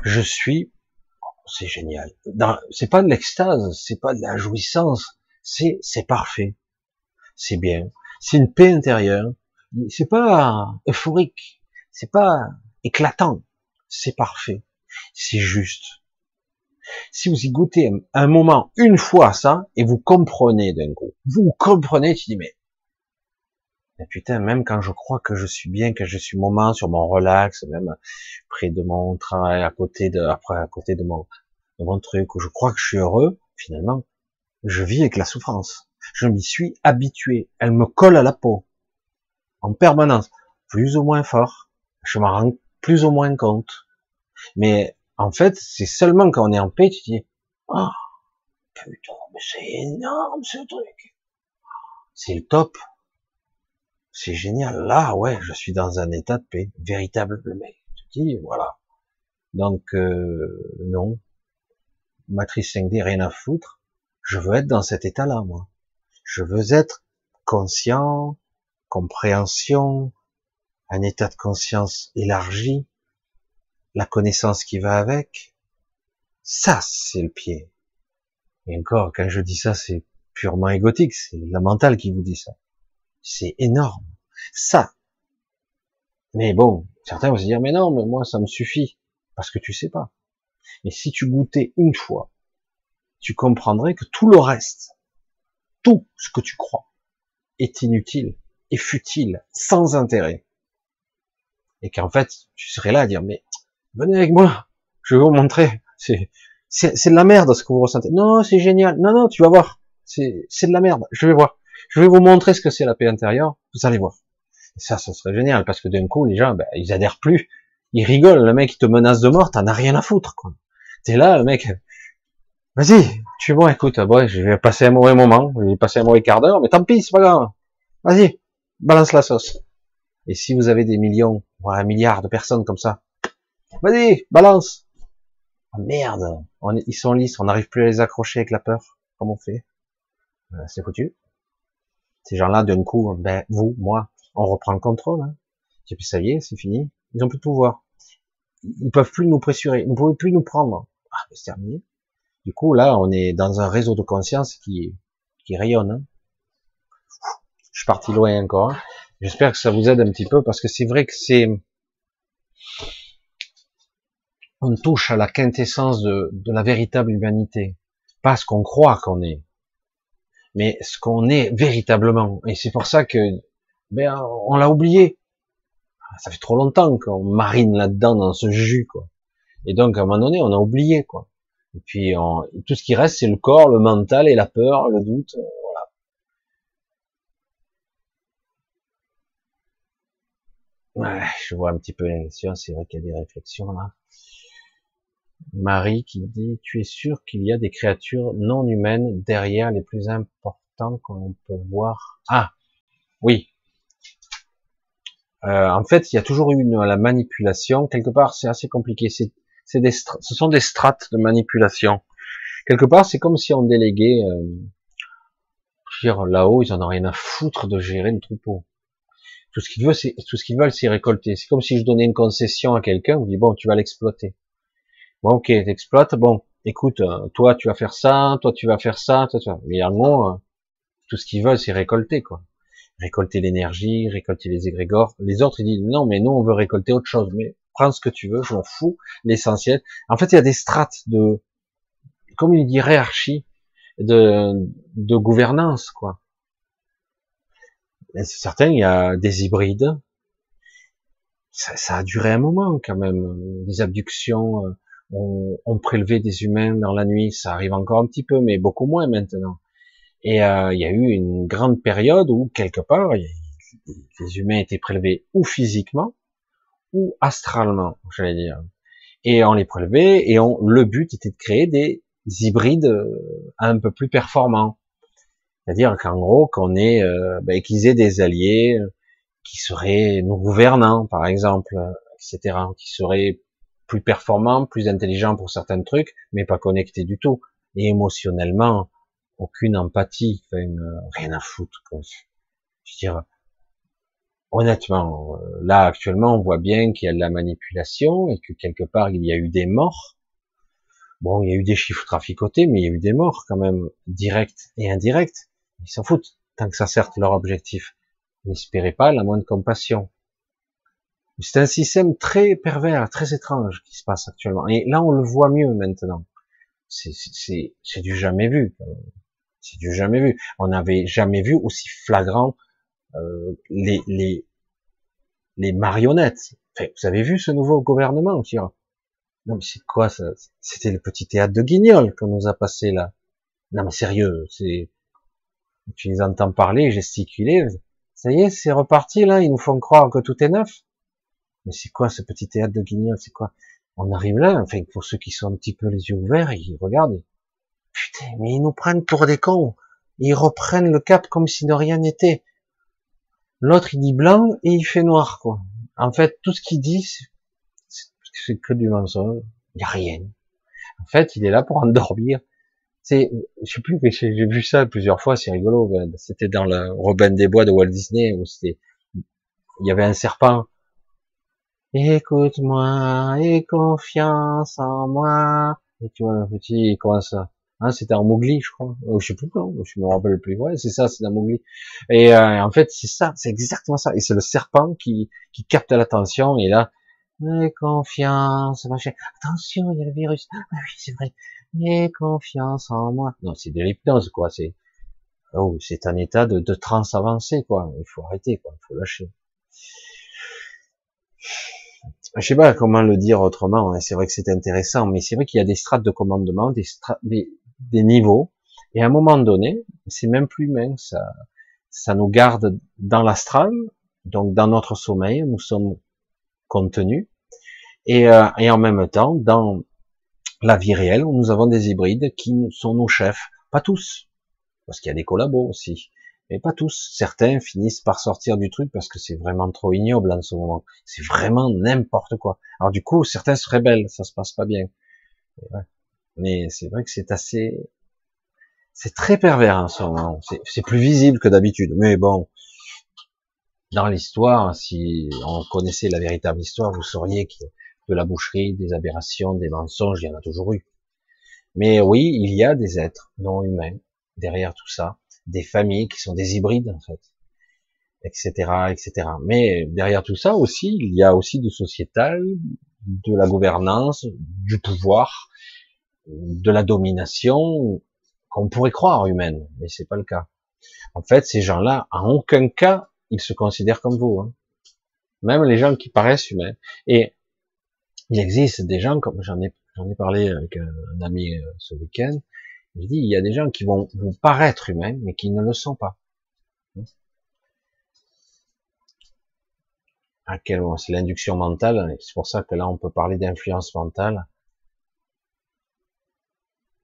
Je suis, c'est génial. C'est pas de l'extase, c'est pas de la jouissance, c'est c'est parfait, c'est bien, c'est une paix intérieure. C'est pas euphorique, c'est pas éclatant, c'est parfait, c'est juste. Si vous y goûtez un, moment, une fois ça, et vous comprenez d'un coup, vous comprenez, tu dis mais, putain, même quand je crois que je suis bien, que je suis moment sur mon relax, même près de mon travail, à côté de, après à côté de mon, de mon truc, où je crois que je suis heureux, finalement, je vis avec la souffrance. Je m'y suis habitué. Elle me colle à la peau. En permanence. Plus ou moins fort. Je m'en rends plus ou moins compte. Mais en fait, c'est seulement quand on est en paix, tu dis, oh, putain, mais c'est énorme ce truc. C'est le top. C'est génial. Là, ouais, je suis dans un état de paix, véritable mec. Tu dis, voilà. Donc, euh, non. Matrice 5D, rien à foutre. Je veux être dans cet état-là, moi. Je veux être conscient, compréhension, un état de conscience élargi, la connaissance qui va avec. Ça, c'est le pied. Et encore, quand je dis ça, c'est purement égotique, c'est la mentale qui vous dit ça. C'est énorme. Ça. Mais bon, certains vont se dire, mais non, mais moi, ça me suffit. Parce que tu sais pas. Mais si tu goûtais une fois, tu comprendrais que tout le reste, tout ce que tu crois, est inutile, et futile, sans intérêt. Et qu'en fait, tu serais là à dire, mais venez avec moi, je vais vous montrer. C'est, c'est, de la merde ce que vous ressentez. Non, c'est génial. Non, non, tu vas voir. C'est, c'est de la merde. Je vais voir. Je vais vous montrer ce que c'est la paix intérieure. Vous allez voir. Et ça, ça serait génial parce que d'un coup, les gens, ben, ils adhèrent plus. Ils rigolent. Le mec, il te menace de mort. T'en as rien à foutre, quoi. T'es là, le mec. Vas-y, tu es bon, écoute, bon, je vais passer un mauvais moment, je vais passer un mauvais quart d'heure, mais tant pis, c'est pas grave. Vas-y, balance la sauce. Et si vous avez des millions, voire un milliard de personnes comme ça, Vas-y, balance. Oh, merde, ils sont lisses, on n'arrive plus à les accrocher avec la peur. Comment on fait euh, C'est foutu. Ces gens-là, d'un coup, ben vous, moi, on reprend le contrôle. Hein. Et puis ça y est, c'est fini. Ils ont plus de pouvoir. Ils peuvent plus nous pressurer. Ils ne peuvent plus nous prendre. Ah, ben, c'est terminé. Du coup, là, on est dans un réseau de conscience qui, rayonne. Hein. Je suis parti loin encore. Hein. J'espère que ça vous aide un petit peu parce que c'est vrai que c'est on touche à la quintessence de, la véritable humanité. Pas ce qu'on croit qu'on est, mais ce qu'on est véritablement. Et c'est pour ça que, ben, on l'a oublié. Ça fait trop longtemps qu'on marine là-dedans dans ce jus, quoi. Et donc, à un moment donné, on a oublié, quoi. Et puis, tout ce qui reste, c'est le corps, le mental et la peur, le doute, voilà. Ouais, je vois un petit peu l'émission, c'est vrai qu'il y a des réflexions là. Marie qui dit, tu es sûr qu'il y a des créatures non humaines derrière les plus importants qu'on peut voir Ah, oui. Euh, en fait, il y a toujours eu la manipulation. Quelque part, c'est assez compliqué. C'est, des, ce sont des strates de manipulation. Quelque part, c'est comme si on déléguait. Euh, dire, là-haut, ils en ont rien à foutre de gérer le troupeau. Tout ce qu'ils veulent, c'est tout ce qu'ils veulent, c'est récolter. C'est comme si je donnais une concession à quelqu'un. Vous dit bon, tu vas l'exploiter. Bon, ok, t'exploites. Bon, écoute, euh, toi, tu vas faire ça, toi, tu vas faire ça, toi, tu vas... Mais en euh, tout ce qu'ils veulent, c'est récolter, quoi. Récolter l'énergie, récolter les égrégores. Les autres, ils disent, non, mais nous, on veut récolter autre chose. Mais prends ce que tu veux, je m'en fous. L'essentiel. En fait, il y a des strates de, comme il dit, hiérarchie de, de gouvernance, quoi. C'est certain, il y a des hybrides. Ça, ça, a duré un moment, quand même. Des abductions, euh, on, on, prélevait des humains dans la nuit, ça arrive encore un petit peu, mais beaucoup moins maintenant. Et euh, il y a eu une grande période où quelque part les humains étaient prélevés ou physiquement ou astralement, j'allais dire. Et on les prélevait et on, le but était de créer des hybrides euh, un peu plus performants. C'est-à-dire qu'en gros, qu'on ait, euh, ben, qu'ils aient des alliés qui seraient nos gouvernants, par exemple, etc., qui seraient plus performant, plus intelligent pour certains trucs, mais pas connecté du tout. Et émotionnellement, aucune empathie, enfin, rien à foutre. Je veux dire, honnêtement, euh, là actuellement, on voit bien qu'il y a de la manipulation et que quelque part il y a eu des morts. Bon, il y a eu des chiffres traficotés, mais il y a eu des morts quand même, directs et indirects. Ils s'en foutent, tant que ça sert leur objectif. N'espérez pas la moindre compassion. C'est un système très pervers, très étrange qui se passe actuellement. Et là, on le voit mieux maintenant. c'est du jamais vu. C'est du jamais vu. On n'avait jamais vu aussi flagrant euh, les, les, les marionnettes. vous avez vu ce nouveau gouvernement Non mais c'est quoi ça? C'était le petit théâtre de Guignol qu'on nous a passé là. Non mais sérieux, c'est tu les entends parler, gesticuler. Ça y est, c'est reparti là. Ils nous font croire que tout est neuf. Mais c'est quoi ce petit théâtre de Guignol C'est quoi? On arrive là. Enfin, pour ceux qui sont un petit peu les yeux ouverts, ils regardent. Putain, mais ils nous prennent pour des cons. Ils reprennent le cap comme si de rien n'était. L'autre, il dit blanc et il fait noir, quoi. En fait, tout ce qu'il dit, c'est que du mensonge. Il n'y a rien. En fait, il est là pour endormir. C'est, je sais plus, j'ai vu ça plusieurs fois, c'est rigolo. C'était dans le Robin des Bois de Walt Disney où c'était, il y avait un serpent. Écoute-moi, et confiance en moi. Et tu vois, le petit, comment ça? Hein, c'était en Mowgli, je crois. Ou je sais plus quand, je me rappelle plus. Ouais, c'est ça, c'est dans Mowgli. Et euh, en fait, c'est ça, c'est exactement ça. Et c'est le serpent qui, qui capte l'attention. Et là, mais confiance, machin. Attention, il y a le virus. Ah oui, c'est vrai. Et confiance en moi. Non, c'est de l'hypnose, quoi. C'est, oh, c'est un état de, de transe avancée, quoi. Il faut arrêter, quoi. Il faut lâcher. Je sais pas comment le dire autrement. Hein. C'est vrai que c'est intéressant, mais c'est vrai qu'il y a des strates de commandement, des, des, des niveaux, et à un moment donné, c'est même plus humain, ça, ça nous garde dans l'astral, donc dans notre sommeil, nous sommes contenus, et, euh, et en même temps, dans la vie réelle, nous avons des hybrides qui sont nos chefs, pas tous, parce qu'il y a des collabos aussi, mais pas tous. Certains finissent par sortir du truc parce que c'est vraiment trop ignoble en ce moment. C'est vraiment n'importe quoi. Alors du coup, certains se rebellent, ça se passe pas bien. Mais c'est vrai que c'est assez, c'est très pervers en ce moment. C'est plus visible que d'habitude. Mais bon, dans l'histoire, si on connaissait la véritable histoire, vous sauriez que de la boucherie, des aberrations, des mensonges, il y en a toujours eu. Mais oui, il y a des êtres non humains derrière tout ça, des familles qui sont des hybrides en fait, etc., etc. Mais derrière tout ça aussi, il y a aussi du sociétal, de la gouvernance, du pouvoir, de la domination qu'on pourrait croire humaine, mais c'est pas le cas. En fait, ces gens-là, en aucun cas, ils se considèrent comme vous. Hein. Même les gens qui paraissent humains. Et il existe des gens, comme j'en ai, j'en ai parlé avec un, ami euh, ce week-end, je dis, il y a des gens qui vont vous paraître humains, mais qui ne le sont pas. À quel moment C'est l'induction mentale, c'est pour ça que là on peut parler d'influence mentale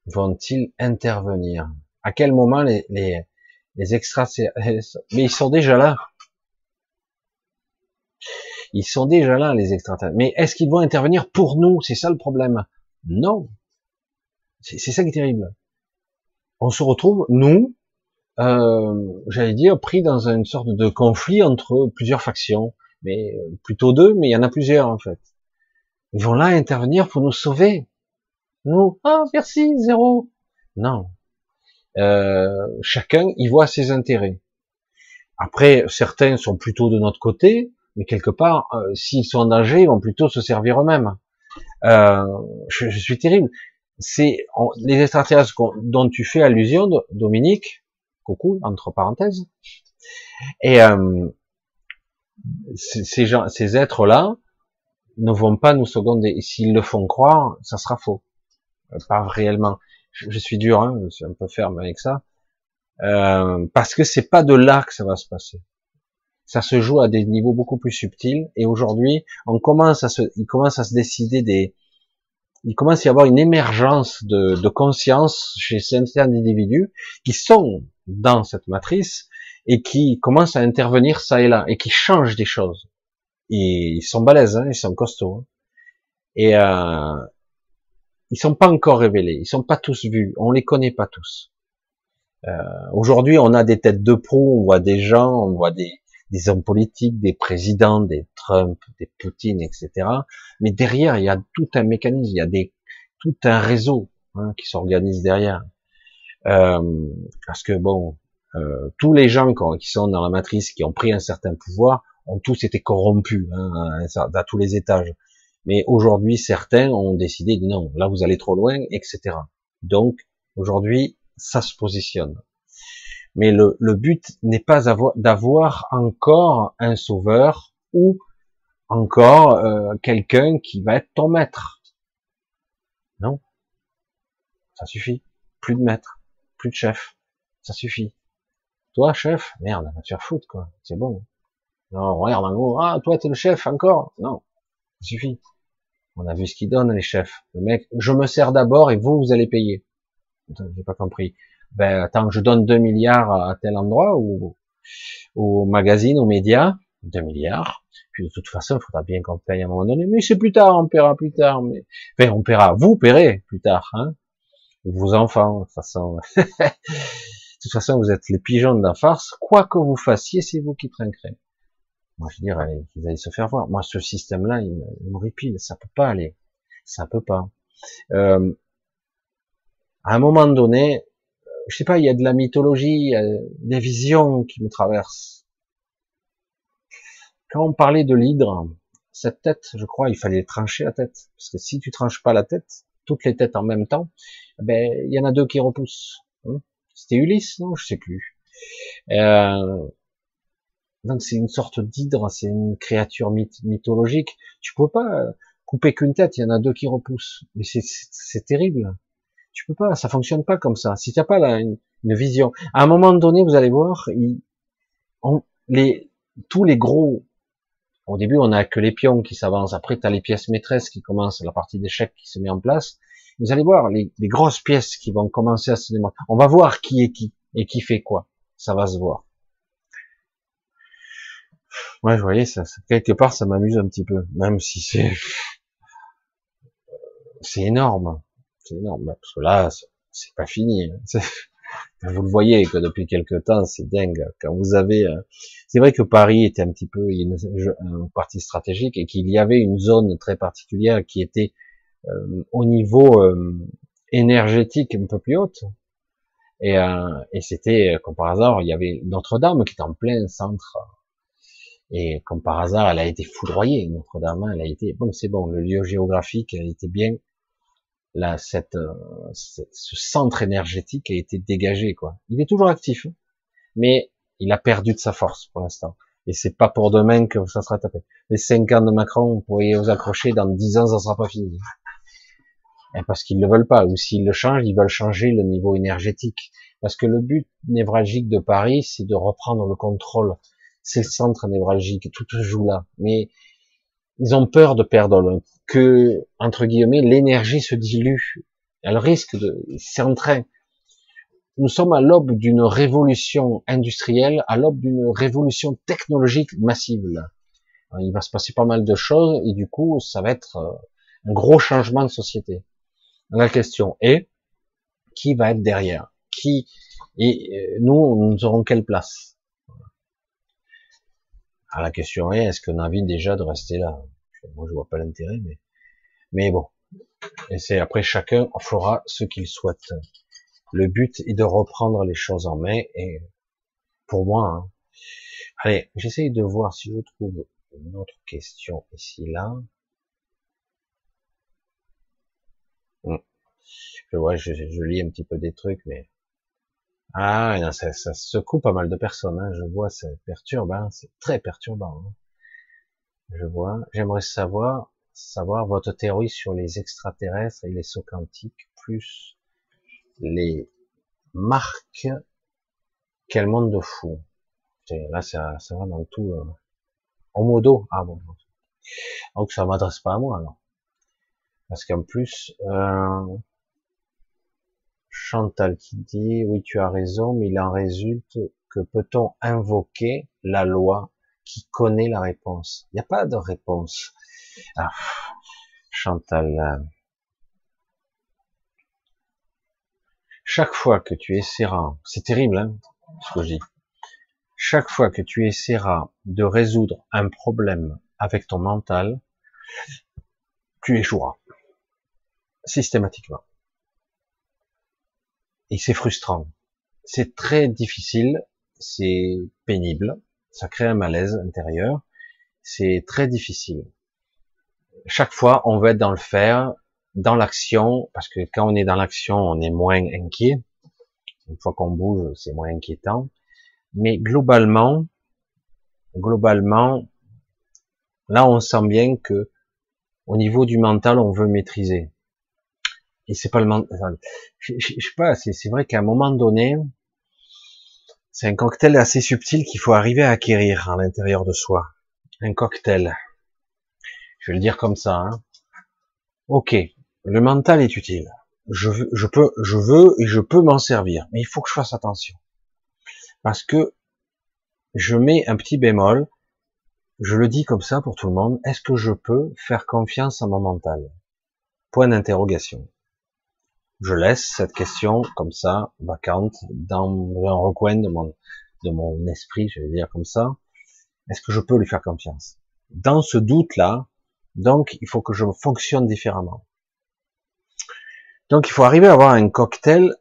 vont-ils intervenir? À quel moment les, les, les extraterrestres Mais ils sont déjà là. Ils sont déjà là, les extraterrestres. Mais est-ce qu'ils vont intervenir pour nous? C'est ça le problème. Non. C'est ça qui est terrible. On se retrouve, nous, euh, j'allais dire, pris dans une sorte de conflit entre plusieurs factions. Mais euh, plutôt deux, mais il y en a plusieurs en fait. Ils vont là intervenir pour nous sauver. Nous, ah merci, zéro. Non. Euh, chacun y voit ses intérêts. Après, certains sont plutôt de notre côté, mais quelque part, euh, s'ils sont en danger, ils vont plutôt se servir eux-mêmes. Je, suis terrible. C'est les extraterrestres dont tu fais allusion, Dominique, coucou entre parenthèses, et euh, ces gens, ces êtres-là ne vont pas nous seconder. S'ils le font croire, ça sera faux pas réellement. Je, suis dur, hein, je suis un peu ferme avec ça, euh, parce que c'est pas de là que ça va se passer. Ça se joue à des niveaux beaucoup plus subtils, et aujourd'hui, on commence à se, il commence à se décider des, il commence à y avoir une émergence de, de conscience chez certains individus qui sont dans cette matrice et qui commencent à intervenir ça et là et qui changent des choses. Et ils sont balèzes, hein, ils sont costauds. Hein. Et, euh, ils sont pas encore révélés, ils sont pas tous vus, on les connaît pas tous. Euh, Aujourd'hui, on a des têtes de proue, on voit des gens, on voit des, des hommes politiques, des présidents, des Trump, des Poutine, etc. Mais derrière, il y a tout un mécanisme, il y a des, tout un réseau hein, qui s'organise derrière. Euh, parce que bon, euh, tous les gens qui sont dans la matrice, qui ont pris un certain pouvoir, ont tous été corrompus hein, à tous les étages. Mais aujourd'hui, certains ont décidé, non, là vous allez trop loin, etc. Donc, aujourd'hui, ça se positionne. Mais le, but n'est pas d'avoir encore un sauveur ou encore euh, quelqu'un qui va être ton maître. Non, ça suffit. Plus de maître, plus de chef, ça suffit. Toi, chef, merde, va te faire foutre, quoi. C'est bon. Non, regarde, en gros, ah, toi, t'es le chef, encore. Non, ça suffit. On a vu ce qu'ils donnent, les chefs. Le mec, je me sers d'abord et vous, vous allez payer. J'ai pas compris. Ben, attends, je donne 2 milliards à tel endroit ou au magazine, aux médias, 2 milliards. Puis de toute façon, il faudra bien qu'on paye à un moment donné. Mais c'est plus tard, on paiera plus tard. Mais enfin, on paiera. Vous paierez plus tard, hein. Vos enfants, de toute façon. de toute façon, vous êtes les pigeons de la farce. Quoi que vous fassiez, c'est vous qui trinquerez. Moi, je dirais qu'ils allaient se faire voir. Moi, ce système-là, il, il m'horripile. Ça peut pas aller. Ça peut pas. Euh, à un moment donné, je sais pas, il y a de la mythologie, des visions qui me traversent. Quand on parlait de l'hydre, cette tête, je crois, il fallait trancher la tête. Parce que si tu tranches pas la tête, toutes les têtes en même temps, ben, il y en a deux qui repoussent. Hein? C'était Ulysse, non? Je sais plus. Euh, donc c'est une sorte d'hydre, c'est une créature mythologique. Tu peux pas couper qu'une tête, il y en a deux qui repoussent. Mais c'est terrible. Tu peux pas, ça fonctionne pas comme ça. Si tu n'as pas là, une, vision, à un moment donné, vous allez voir, les, tous les gros, au début, on a que les pions qui s'avancent. Après, tu as les pièces maîtresses qui commencent, la partie d'échec qui se met en place. Vous allez voir les, grosses pièces qui vont commencer à se démontrer. On va voir qui est qui et qui fait quoi. Ça va se voir. Ouais, vous voyez, ça, quelque part, ça m'amuse un petit peu, même si c'est, c'est énorme c'est énorme, parce que là, c'est pas fini. Hein. Vous le voyez que depuis quelque temps, c'est dingue. Quand vous avez, euh, c'est vrai que Paris était un petit peu une, un parti stratégique et qu'il y avait une zone très particulière qui était euh, au niveau euh, énergétique un peu plus haute. Et, c'était, comme par hasard, il y avait Notre-Dame qui était en plein centre. Et comme par hasard, elle a été foudroyée. Notre-Dame, elle a été, bon, c'est bon, le lieu géographique a été bien cette, euh, ce centre énergétique a été dégagé, quoi. Il est toujours actif, hein. mais il a perdu de sa force pour l'instant. Et c'est pas pour demain que ça sera tapé. Les cinq ans de Macron, vous pourriez vous accrocher, dans dix ans, ça sera pas fini. Et parce qu'ils ne veulent pas, ou s'ils le changent, ils veulent changer le niveau énergétique. Parce que le but névralgique de Paris, c'est de reprendre le contrôle. C'est le centre névralgique, tout se joue là. Mais ils ont peur de perdre que, entre guillemets, l'énergie se dilue. Elle risque de, c'est en train. Nous sommes à l'aube d'une révolution industrielle, à l'aube d'une révolution technologique massive. Là. Il va se passer pas mal de choses et du coup, ça va être euh, un gros changement de société. La question est, qui va être derrière? Qui et euh, nous, nous aurons quelle place? Ah, la question est, est-ce qu'on a envie déjà de rester là? Moi, je vois pas l'intérêt, mais mais bon. Et c'est après chacun fera ce qu'il souhaite. Le but est de reprendre les choses en main et pour moi, hein. allez, j'essaye de voir si je trouve une autre question ici là. Hmm. Je vois, je, lis un petit peu des trucs, mais ah, ça, ça secoue pas mal de personnes. Hein. Je vois, perturbe, hein. c'est très perturbant. Hein. Je vois. J'aimerais savoir, savoir votre théorie sur les extraterrestres et les sauts quantiques, plus les marques. Quel monde de fou. Là, ça, ça va dans tout. Euh... En modo. Ah bon. Donc ça m'adresse pas à moi alors. Parce qu'en plus, euh, Chantal qui dit, oui, tu as raison, mais il en résulte que peut-on invoquer la loi qui connaît la réponse? Il n'y a pas de réponse. Ah, Chantal. Euh, chaque fois que tu essaieras, c'est terrible, hein, ce que je dis. Chaque fois que tu essaieras de résoudre un problème avec ton mental, tu échoueras. Systématiquement et c'est frustrant. C'est très difficile, c'est pénible, ça crée un malaise intérieur, c'est très difficile. Chaque fois, on veut être dans le faire, dans l'action, parce que quand on est dans l'action, on est moins inquiet. Une fois qu'on bouge, c'est moins inquiétant. Mais globalement, globalement, là, on sent bien que au niveau du mental, on veut maîtriser. Et c'est pas le mental. Je, sais pas, c'est vrai qu'à un moment donné, c'est un cocktail assez subtil qu'il faut arriver à acquérir à l'intérieur de soi. Un cocktail. Je vais le dire comme ça. Hein. Ok, le mental est utile. Je je peux, je veux et je peux m'en servir, mais il faut que je fasse attention parce que je mets un petit bémol. Je le dis comme ça pour tout le monde. Est-ce que je peux faire confiance à mon mental? Point d'interrogation. Je laisse cette question comme ça, vacante, dans un recoin de mon, de mon esprit, je vais dire comme ça. Est-ce que je peux lui faire confiance? Dans ce doute-là, donc, il faut que je fonctionne différemment. Donc il faut arriver à avoir un cocktail,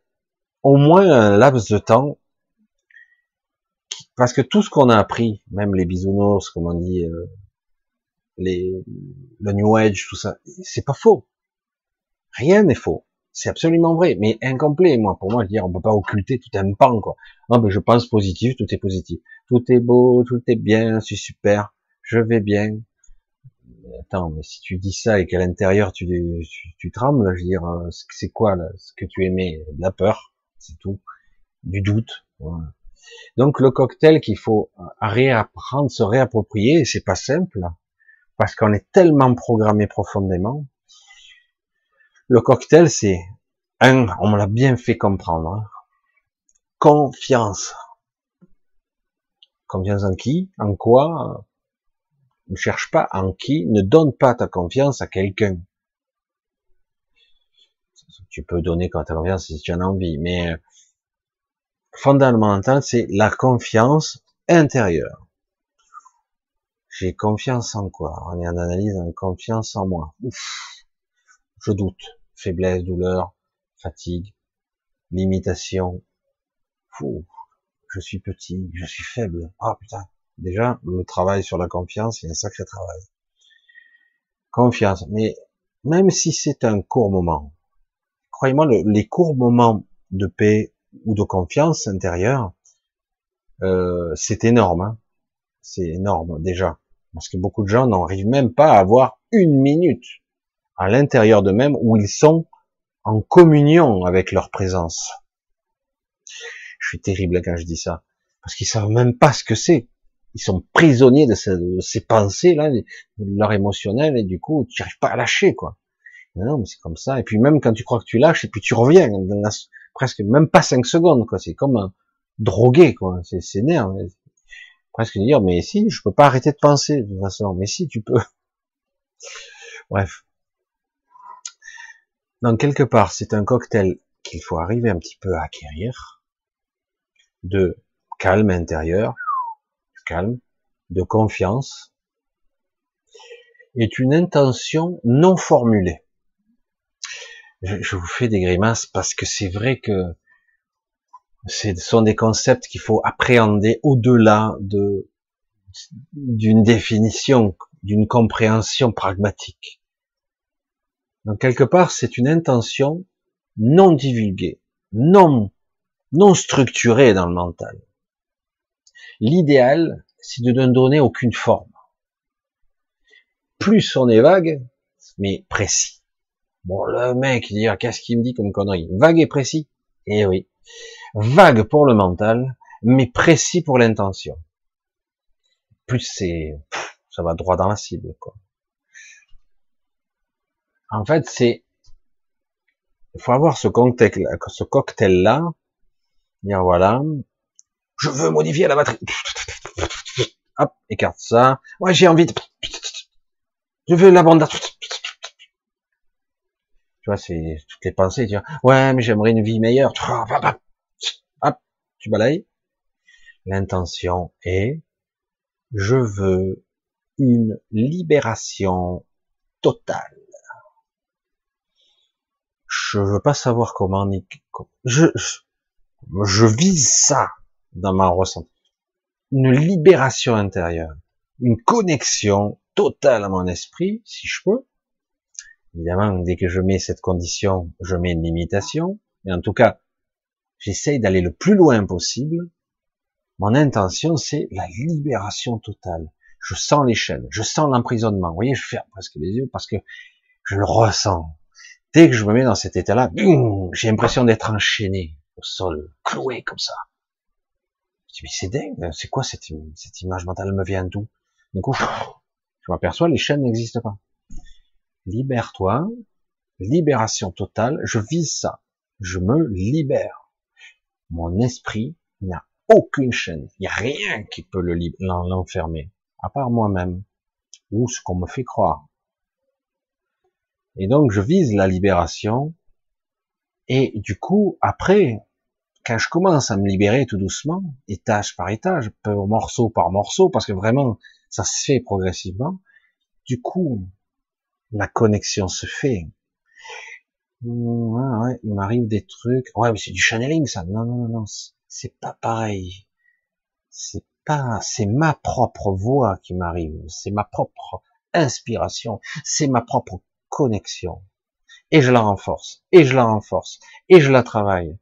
au moins un laps de temps, parce que tout ce qu'on a appris, même les bisounours, comme on dit, euh, les, le New Age, tout ça, c'est pas faux. Rien n'est faux. C'est absolument vrai, mais incomplet. Moi, pour moi, je veux dire, on peut pas occulter tout un pan, quoi. Non, mais je pense positif, tout est positif. Tout est beau, tout est bien, c'est super, je vais bien attends, mais si tu dis ça et qu'à l'intérieur tu, tu, trembles, je veux dire, euh, c'est quoi là, ce que tu aimais De la peur, c'est tout, du doute. Donc le cocktail qu'il faut réapprendre, se réapproprier, c'est pas simple, parce qu'on est tellement programmé profondément. Le cocktail, c'est un, on me l'a bien fait comprendre, hein. confiance. Confiance en qui? En quoi? Ne cherche pas en qui, ne donne pas ta confiance à quelqu'un. Tu peux donner quand tu as confiance si tu en as envie, mais euh, fondamentalement, c'est la confiance intérieure. J'ai confiance en quoi? On est en analyse en confiance en moi. Ouf, je doute. Faiblesse, douleur, fatigue, limitation. Fou, je suis petit, je suis faible. Ah putain, Déjà, le travail sur la confiance, il un sacré travail. Confiance. Mais même si c'est un court moment, croyez-moi, les courts moments de paix ou de confiance intérieure, euh, c'est énorme. Hein. c'est énorme déjà. Parce que beaucoup de gens n'arrivent même pas à avoir une minute à l'intérieur d'eux-mêmes où ils sont en communion avec leur présence. Je suis terrible quand je dis ça. Parce qu'ils savent même pas ce que c'est ils sont prisonniers de, ces, pensées là, de leur émotionnel et du coup tu n'arrives pas à lâcher quoi. Non, mais c'est comme ça. Et puis même quand tu crois que tu lâches et puis tu reviens presque même pas cinq secondes quoi. C'est comme un drogué quoi. C'est c'est nerf. Presque dire mais si je peux pas arrêter de penser de toute façon. Mais si tu peux. Bref. Donc quelque part c'est un cocktail qu'il faut arriver un petit peu à acquérir de calme intérieur, calme, de confiance, est une intention non formulée. Je, vous fais des grimaces parce que c'est vrai que ce sont des concepts qu'il faut appréhender au-delà de d'une définition, d'une compréhension pragmatique. Donc quelque part, c'est une intention non divulguée, non non structurée dans le mental. L'idéal, c'est de ne donner aucune forme. Plus on est vague, mais précis. Bon, le mec, il dit, ah, qu'est-ce qu'il me dit comme connerie? Vague et précis Eh oui. Vague pour le mental, mais précis pour l'intention. Plus c'est, ça va droit dans la cible, quoi. En fait, c'est, il faut avoir ce cocktail, ce cocktail-là, dire voilà, je veux modifier la batterie. Hop, écarte ça. Ouais, j'ai envie de... Je veux la bande. Tu vois, c'est toutes les pensées. Tu vois, ouais, mais j'aimerais une vie meilleure. Hop, tu balayes. L'intention est, je veux une libération totale. Je veux pas savoir comment ni je, je, vise ça dans ma ressenti. Une libération intérieure, une connexion totale à mon esprit, si je peux, Évidemment, dès que je mets cette condition, je mets une limitation. Mais en tout cas, j'essaye d'aller le plus loin possible. Mon intention, c'est la libération totale. Je sens chaînes, je sens l'emprisonnement. Vous voyez, je ferme presque les yeux parce que je le ressens. Dès que je me mets dans cet état-là, j'ai l'impression d'être enchaîné au sol, cloué comme ça. Je dis, mais c'est dingue, c'est quoi cette, cette image mentale, elle me vient d'où? Du coup, je m'aperçois, les chaînes n'existent pas. Libère-toi, libération totale, je vise ça, je me libère. Mon esprit n'a aucune chaîne, il n'y a rien qui peut l'enfermer, à part moi-même, ou ce qu'on me fait croire. Et donc je vise la libération, et du coup, après, quand je commence à me libérer tout doucement, étage par étage, morceau par morceau, parce que vraiment, ça se fait progressivement, du coup, la connexion se fait. Ouais, il m'arrive des trucs. Ouais, mais c'est du channeling, ça. Non, non, non, non. C'est pas pareil. C'est pas, c'est ma propre voix qui m'arrive. C'est ma propre inspiration. C'est ma propre connexion. Et je la renforce. Et je la renforce. Et je la travaille.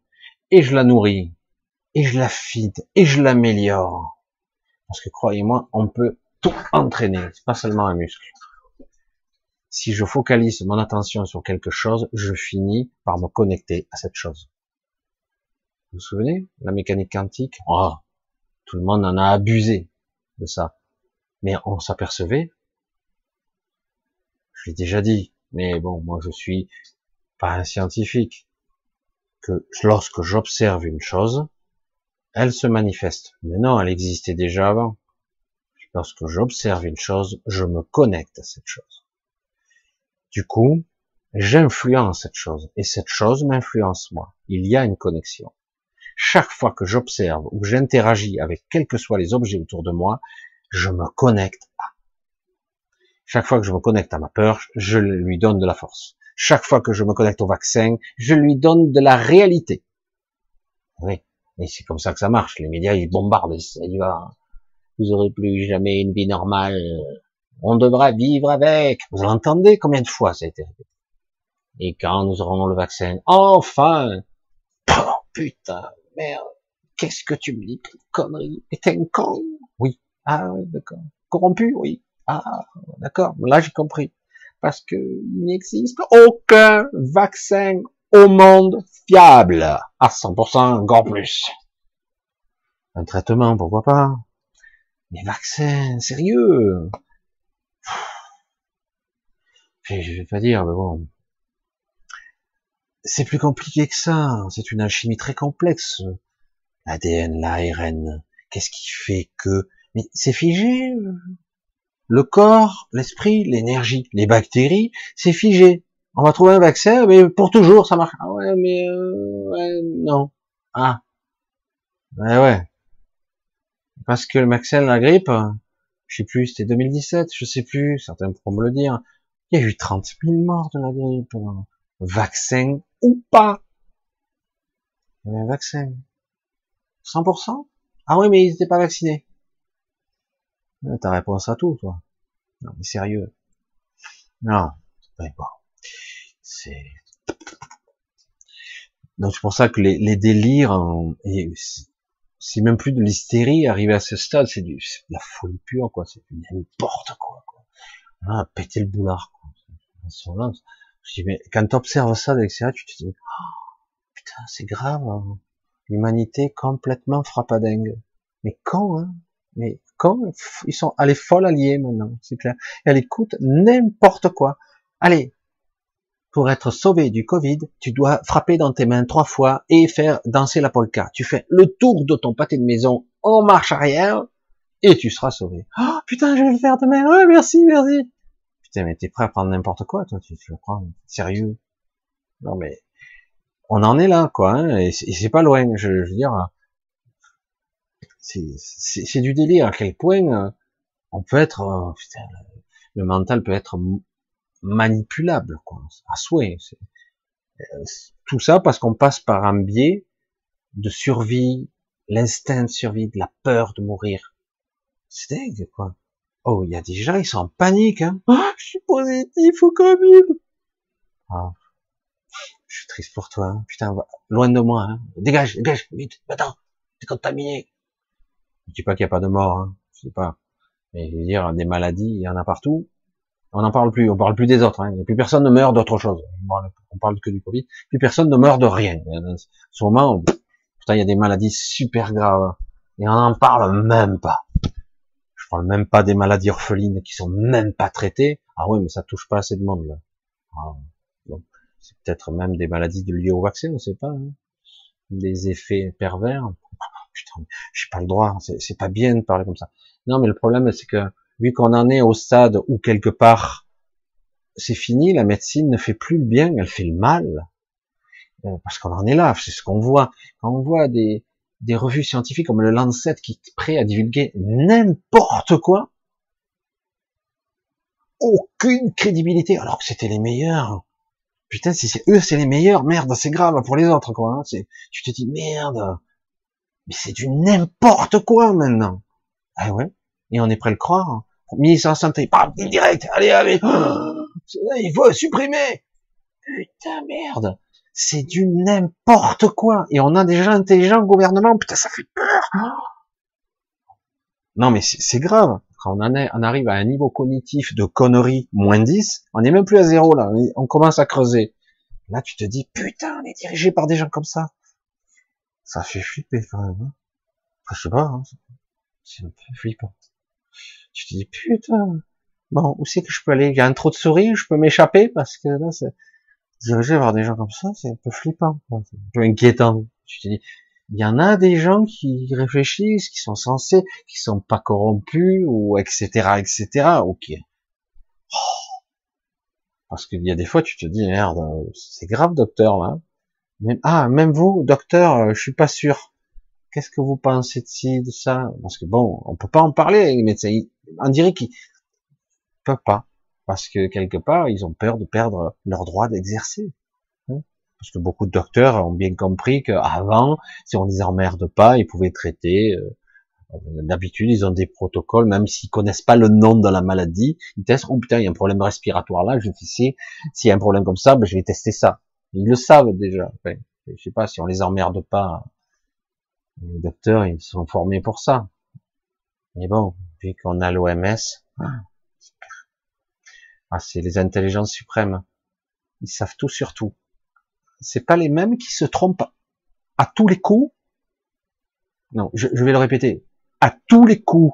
Et je la nourris. Et je la feed. Et je l'améliore. Parce que croyez-moi, on peut tout entraîner. Pas seulement un muscle si je focalise mon attention sur quelque chose, je finis par me connecter à cette chose. Vous vous souvenez? La mécanique quantique? Oh, Tout le monde en a abusé de ça. Mais on s'apercevait, je l'ai déjà dit, mais bon, moi je suis pas un scientifique, que lorsque j'observe une chose, elle se manifeste. Mais non, elle existait déjà avant. Lorsque j'observe une chose, je me connecte à cette chose. Du coup, j'influence cette chose et cette chose m'influence moi. Il y a une connexion. Chaque fois que j'observe ou j'interagis avec quels que soient les objets autour de moi, je me connecte à. Chaque fois que je me connecte à ma peur, je lui donne de la force. Chaque fois que je me connecte au vaccin, je lui donne de la réalité. Oui, et c'est comme ça que ça marche. Les médias, ils bombardent, ça y va. Vous aurez plus jamais une vie normale. On devra vivre avec. Vous l'entendez combien de fois ça a été répété? Et quand nous aurons le vaccin, enfin oh, Putain, merde, qu'est-ce que tu me dis Connerie, t'es un con Oui. Ah oui, d'accord. Corrompu Oui. Ah, d'accord, là j'ai compris. Parce que il n'existe aucun vaccin au monde fiable. À 100%, encore plus. Un traitement, pourquoi pas? Mais vaccins, sérieux? Je vais pas dire, mais bon, c'est plus compliqué que ça. C'est une alchimie très complexe. L'ADN, l'ARN, qu'est-ce qui fait que, mais c'est figé? Le corps, l'esprit, l'énergie, les bactéries, c'est figé. On va trouver un vaccin, mais pour toujours, ça marche. Ah ouais, mais euh, non. Ah, ouais, ouais. Parce que le vaccin, la grippe, je sais plus, c'était 2017, je sais plus, certains pourront me le dire. Il y a eu 30 000 morts de la grippe. Vaccin ou pas Il y avait un vaccin. 100% Ah oui, mais ils n'étaient pas vaccinés. T'as réponse à tout, toi. Non, mais sérieux. Non, bon. c'est... Donc c'est pour ça que les, les délires, c'est même plus de l'hystérie, arrivé à ce stade, c'est du, de la folie pure, quoi. C'est n'importe quoi, quoi. Ah, péter le boulard, je dis, mais quand tu observes ça de l'extérieur, tu te dis, oh, putain, c'est grave. Hein. L'humanité complètement frappadingue. Mais quand, hein Mais quand Ils sont, allés folles alliés maintenant, c'est clair. elle écoute n'importe quoi. Allez, pour être sauvé du Covid, tu dois frapper dans tes mains trois fois et faire danser la polka. Tu fais le tour de ton pâté de maison en marche arrière et tu seras sauvé. Oh putain, je vais le faire demain. Ouais, merci, merci mais t'es prêt à prendre n'importe quoi, toi, tu, le prends sérieux? Non, mais, on en est là, quoi, hein, et c'est pas loin, je, veux dire, c'est du délire, à quel point euh, on peut être, euh, putain, le mental peut être manipulable, quoi, à souhait. Euh, tout ça parce qu'on passe par un biais de survie, l'instinct de survie, de la peur de mourir. C'est dingue, quoi. Oh, il y a des gens, ils sont en panique. Hein. Oh, je suis positif au Covid. Ah, je suis triste pour toi. Hein. Putain, loin de moi. Hein. Dégage, dégage, vite. Attends, t'es contaminé. Je dis pas qu'il n'y a pas de mort. Hein. Je sais pas. Mais je veux dire, des maladies, il y en a partout. On n'en parle plus. On parle plus des autres. Hein. plus personne ne meurt d'autre chose. On parle que du Covid. Plus personne ne meurt de rien. En ce moment, putain, il y a des maladies super graves. Et on n'en parle même pas. Je parle même pas des maladies orphelines qui sont même pas traitées. Ah oui, mais ça touche pas assez de monde là. Ah, c'est peut-être même des maladies liées au vaccin, on sait pas. Hein. Des effets pervers. Putain, j'ai pas le droit. C'est pas bien de parler comme ça. Non, mais le problème, c'est que vu qu'on en est au stade où quelque part c'est fini, la médecine ne fait plus le bien, elle fait le mal. Euh, parce qu'on en est là, c'est ce qu'on voit. Quand on voit des, des revues scientifiques comme le Lancet qui est prêt à divulguer n'importe quoi, aucune crédibilité, alors que c'était les meilleurs. Putain, si c'est eux, c'est les meilleurs, merde, c'est grave pour les autres, quoi. Hein. Tu te dis, merde, mais c'est du n'importe quoi maintenant. Ah ouais, et on est prêt à le croire. Hein. Ministre de la Santé, bam, direct, allez, allez, il faut supprimer. Putain, merde c'est du n'importe quoi. Et on a des gens intelligents au gouvernement, putain, ça fait peur. Non, mais c'est grave. Quand on, en on arrive à un niveau cognitif de conneries moins 10, on n'est même plus à zéro, là. On commence à creuser. Là, tu te dis, putain, on est dirigé par des gens comme ça. Ça fait flipper, quand même. Hein. Je sais pas, hein. c'est un peu flippant. Tu te dis, putain, bon, où c'est que je peux aller? Il y a un trou de souris, je peux m'échapper, parce que là, c'est diriger vers des gens comme ça, c'est un peu flippant, c'est un peu inquiétant. Tu te dis, il y en a des gens qui réfléchissent, qui sont censés, qui sont pas corrompus, ou etc., etc., ok. Oh. Parce qu'il y a des fois, tu te dis, merde, c'est grave, docteur, là. Ah, même vous, docteur, euh, je suis pas sûr. Qu'est-ce que vous pensez de ci, de ça? Parce que bon, on peut pas en parler, les médecins. On dirait qu'ils peuvent pas parce que quelque part, ils ont peur de perdre leur droit d'exercer. Hein. parce que beaucoup de docteurs ont bien compris qu'avant, si on les emmerde pas, ils pouvaient traiter. Euh, d'habitude, ils ont des protocoles, même s'ils connaissent pas le nom de la maladie, ils testent. Oh putain, il y a un problème respiratoire là. Je sais s'il y a un problème comme ça, ben, je vais tester ça. Ils le savent déjà. Enfin, je sais pas si on les emmerde pas. Les docteurs, ils sont formés pour ça. Mais bon, vu qu'on a l'OMS, ah, c'est les intelligences suprêmes. Ils savent tout sur tout. C'est pas les mêmes qui se trompent à tous les coups. Non, je, vais le répéter. À tous les coups,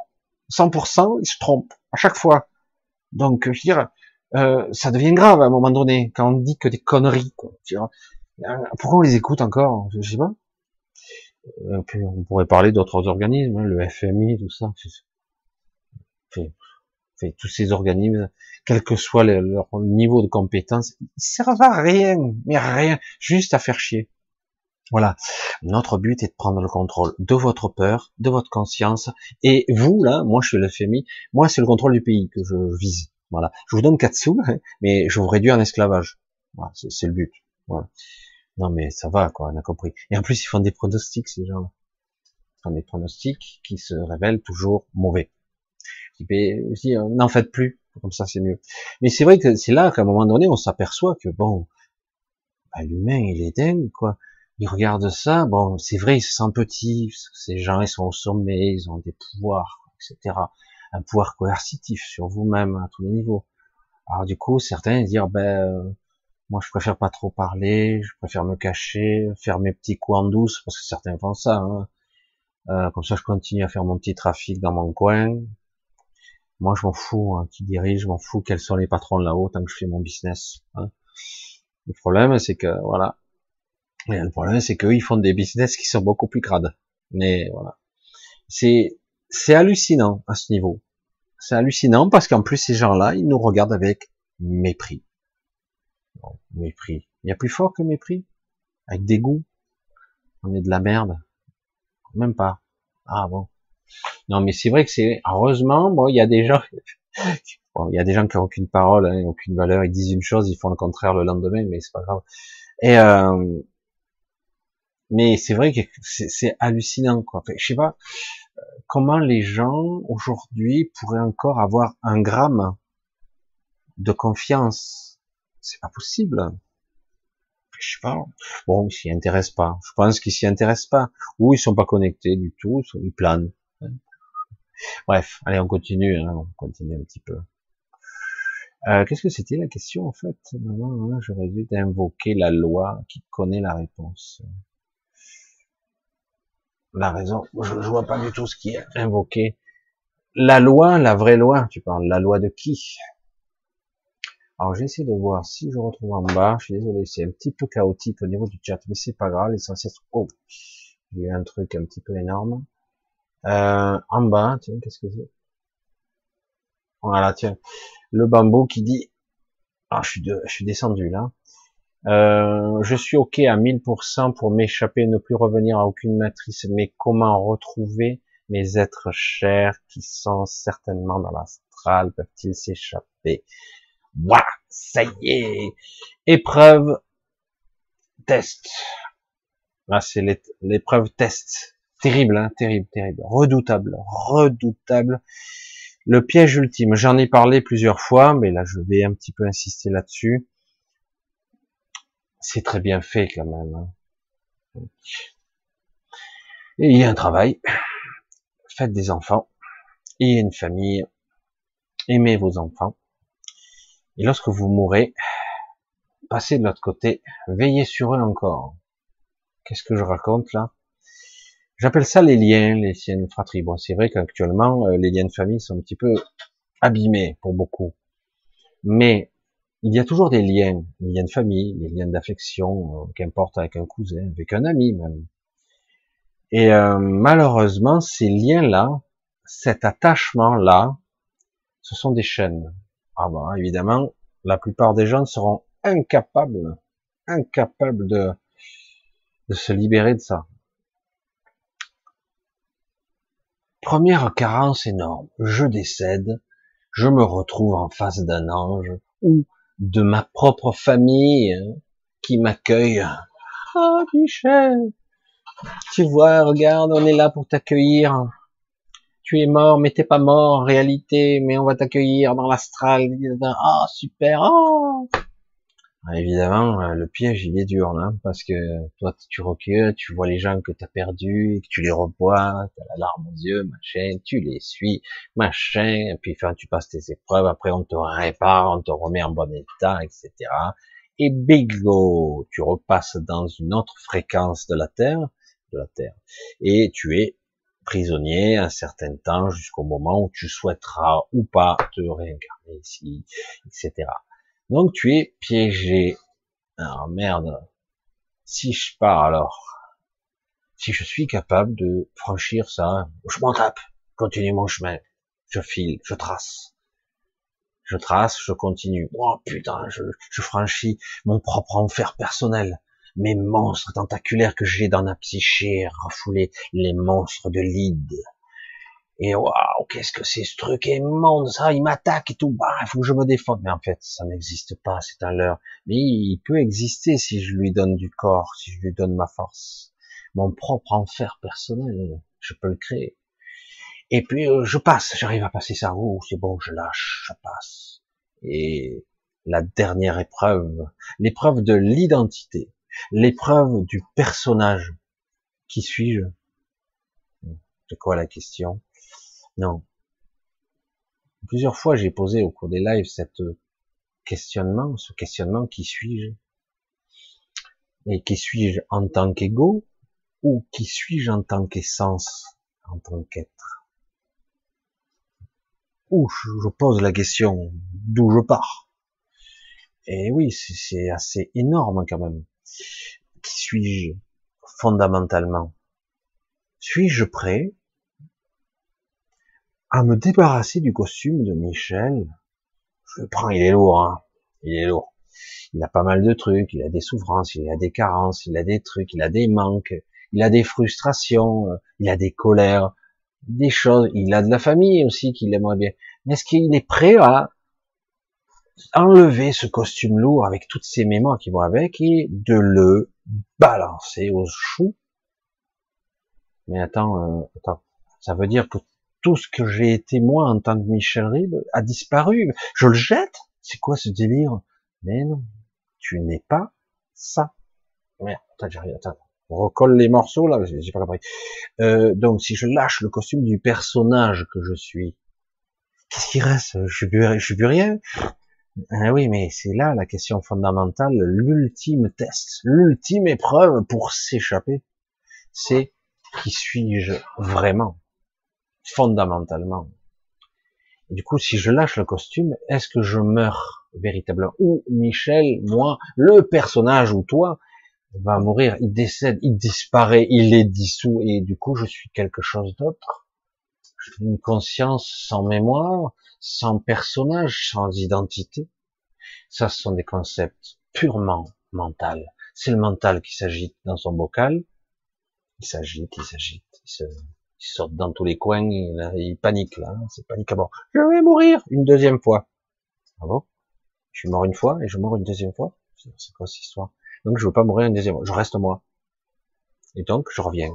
100%, ils se trompent à chaque fois. Donc, je veux dire, euh, ça devient grave à un moment donné quand on dit que des conneries. Quoi. Euh, pourquoi on les écoute encore Je sais pas. Euh, on pourrait parler d'autres organismes, hein, le FMI, tout ça tous ces organismes, quel que soit leur niveau de compétence, ils servent à rien, mais rien, juste à faire chier. Voilà. Notre but est de prendre le contrôle de votre peur, de votre conscience, et vous, là, moi je suis le FMI, moi c'est le contrôle du pays que je vise. Voilà. Je vous donne quatre sous, hein, mais je vous réduis en esclavage. C'est le but. Non mais ça va, quoi, on a compris. Et en plus, ils font des pronostics, ces gens-là. Ils font des pronostics qui se révèlent toujours mauvais. Je euh, n'en faites plus, comme ça c'est mieux. Mais c'est vrai que c'est là qu'à un moment donné, on s'aperçoit que bon, bah, l'humain il est dingue, quoi. Il regarde ça, bon, c'est vrai, il se sent petit, ces gens ils sont au sommet, ils ont des pouvoirs, etc. Un pouvoir coercitif sur vous-même à tous les niveaux. Alors du coup, certains disent, ben, euh, moi je préfère pas trop parler, je préfère me cacher, faire mes petits coups en douce, parce que certains font ça. Hein. Euh, comme ça, je continue à faire mon petit trafic dans mon coin, moi, je m'en fous hein, qui dirige, je m'en fous quels sont les patrons là-haut tant que je fais mon business. Hein. Le problème, c'est que voilà. le problème, c'est qu'eux, ils font des business qui sont beaucoup plus crades. Mais voilà. C'est c'est hallucinant à ce niveau. C'est hallucinant parce qu'en plus ces gens-là, ils nous regardent avec mépris. mépris. Il y a plus fort que mépris? Avec dégoût. On est de la merde? Même pas. Ah bon. Non, mais c'est vrai que c'est heureusement, bon, il y a des gens, bon, y a des gens qui ont aucune parole, hein, aucune valeur, ils disent une chose, ils font le contraire le lendemain, mais c'est pas grave. Et euh, mais c'est vrai que c'est hallucinant, quoi. je sais pas comment les gens aujourd'hui pourraient encore avoir un gramme de confiance? C'est pas possible. Je sais pas. Bon, ils s'y intéressent pas. Je pense qu'ils s'y intéressent pas. Ou ils sont pas connectés du tout, ils planent. Bref, allez, on continue, hein, on continue un petit peu. Euh, Qu'est-ce que c'était la question en fait? J'aurais dû invoquer la loi qui connaît la réponse. La raison, je, je vois pas du tout ce qui est invoqué. La loi, la vraie loi, tu parles, la loi de qui? Alors j'essaie de voir si je retrouve en bas. Je suis désolé, c'est un petit peu chaotique au niveau du chat, mais c'est pas grave. L'essentiel. Oh, j'ai eu un truc un petit peu énorme. Euh, en bas, tiens, qu'est-ce que c'est? Voilà, tiens, le bambou qui dit. Ah, je suis, de... je suis descendu là. Euh, je suis ok à 1000% pour m'échapper, ne plus revenir à aucune matrice, mais comment retrouver mes êtres chers qui sont certainement dans l'astral? Peuvent-ils s'échapper? Voilà, ça y est. Épreuve test. Là, c'est l'épreuve test. Terrible, hein, terrible, terrible. Redoutable, redoutable. Le piège ultime, j'en ai parlé plusieurs fois, mais là, je vais un petit peu insister là-dessus. C'est très bien fait quand même. Hein. Et il y a un travail. Faites des enfants. A une famille. Aimez vos enfants. Et lorsque vous mourrez, passez de l'autre côté, veillez sur eux encore. Qu'est-ce que je raconte là? J'appelle ça les liens, les liens de fratrie. Bon, c'est vrai qu'actuellement, euh, les liens de famille sont un petit peu abîmés pour beaucoup. Mais il y a toujours des liens, les liens de famille, les liens d'affection, euh, qu'importe avec un cousin, avec un ami même. Et euh, malheureusement, ces liens-là, cet attachement-là, ce sont des chaînes. Ah bah évidemment, la plupart des gens seront incapables, incapables de, de se libérer de ça. Première carence énorme, je décède, je me retrouve en face d'un ange ou de ma propre famille qui m'accueille. Ah Michel, tu vois, regarde, on est là pour t'accueillir tu es mort, mais t'es pas mort en réalité, mais on va t'accueillir dans l'astral. Ah, super. Oh. Évidemment, euh, le piège, il est dur, là, parce que toi, tu recules, tu vois les gens que tu as perdus, que tu les revois, tu as la larme aux yeux, machin, tu les suis, machin, et puis enfin, tu passes tes épreuves, après on te répare, on te remet en bon état, etc. Et bingo, tu repasses dans une autre fréquence de la Terre, de la Terre, et tu es prisonnier un certain temps jusqu'au moment où tu souhaiteras ou pas te réincarner ici, etc. Donc tu es piégé. Alors merde, si je pars alors, si je suis capable de franchir ça, je m'en tape, continue mon chemin, je file, je trace. Je trace, je continue. Oh putain, je, franchis mon propre enfer personnel mes monstres tentaculaires que j'ai dans la psyché, refoulé les monstres de l'id. Et waouh, qu'est-ce que c'est ce truc immonde, ça, il m'attaque et tout, bah, il faut que je me défende. Mais en fait, ça n'existe pas, c'est un leurre. Mais il peut exister si je lui donne du corps, si je lui donne ma force. Mon propre enfer personnel, je peux le créer. Et puis, euh, je passe, j'arrive à passer ça. Oh, c'est bon, je lâche, je passe. Et la dernière épreuve, l'épreuve de l'identité l'épreuve du personnage. Qui suis-je? C'est quoi la question? Non. Plusieurs fois, j'ai posé au cours des lives cette questionnement, ce questionnement qui suis-je? Et qui suis-je en tant qu'ego ou qui suis-je en tant qu'essence, en tant qu'être? Ou je pose la question d'où je pars. Et oui, c'est assez énorme quand même. Qui suis-je fondamentalement? Suis-je prêt à me débarrasser du costume de Michel Je le prends, il est lourd, hein il est lourd. Il a pas mal de trucs, il a des souffrances, il a des carences, il a des trucs, il a des manques, il a des frustrations, il a des colères, des choses, il a de la famille aussi qu'il aimerait bien. Mais est-ce qu'il est prêt à enlever ce costume lourd avec toutes ces mémoires qui vont avec et de le balancer au chou. Mais attends, euh, attends, ça veut dire que tout ce que j'ai été moi en tant que Michel Rib a disparu. Je le jette C'est quoi ce délire? Mais non, tu n'es pas ça. Merde, attends, attends, recolle les morceaux là, j'ai pas compris. Euh, donc si je lâche le costume du personnage que je suis, qu'est-ce qui reste? Je suis plus, suis plus rien. Ah oui, mais c'est là la question fondamentale, l'ultime test, l'ultime épreuve pour s'échapper. C'est qui suis-je vraiment, fondamentalement. Et du coup, si je lâche le costume, est-ce que je meurs véritablement? Ou Michel, moi, le personnage ou toi, va mourir, il décède, il disparaît, il est dissous, et du coup, je suis quelque chose d'autre? Une conscience sans mémoire, sans personnage, sans identité. Ça, ce sont des concepts purement mentaux. C'est le mental qui s'agite dans son bocal. Il s'agite, il s'agite, il, se, il saute dans tous les coins, il, il panique là, c'est panique à bord. Je vais mourir une deuxième fois. Ah bon? Je suis mort une fois et je meurs une deuxième fois? C'est quoi cette histoire? Donc je veux pas mourir une deuxième fois, je reste moi. Et donc je reviens.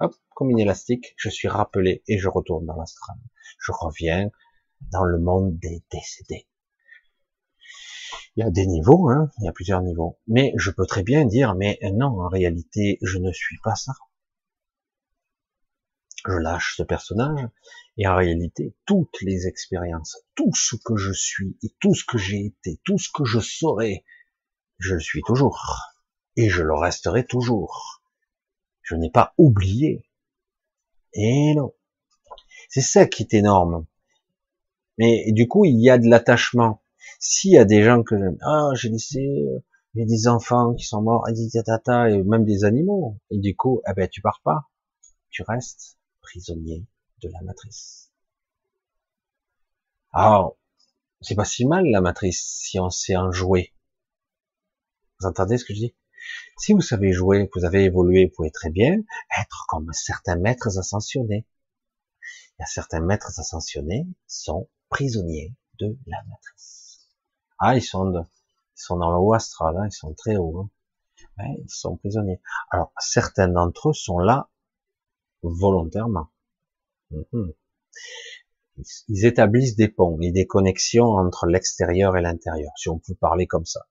Hop, comme une élastique, je suis rappelé et je retourne dans l'astral. Je reviens dans le monde des décédés. Il y a des niveaux, hein, il y a plusieurs niveaux. Mais je peux très bien dire, mais non, en réalité, je ne suis pas ça. Je lâche ce personnage, et en réalité, toutes les expériences, tout ce que je suis, et tout ce que j'ai été, tout ce que je serai, je le suis toujours. Et je le resterai toujours. Je n'ai pas oublié. Et non. C'est ça qui est énorme. Mais du coup, il y a de l'attachement. S'il y a des gens que ah, j'ai laissé, j'ai des enfants qui sont morts, et même des animaux, et du coup, eh ben, tu pars pas, tu restes prisonnier de la matrice. Alors, c'est pas si mal la matrice si on sait en jouer. Vous entendez ce que je dis? Si vous savez jouer, vous avez évolué, vous pouvez très bien être comme certains maîtres ascensionnés. Il y a certains maîtres ascensionnés sont prisonniers de la matrice. Ah, ils sont, ils sont dans le haut astral, hein, ils sont très hauts. Hein. ils sont prisonniers. Alors, certains d'entre eux sont là volontairement. Mhm. Ils établissent des ponts et des connexions entre l'extérieur et l'intérieur, si on peut parler comme ça.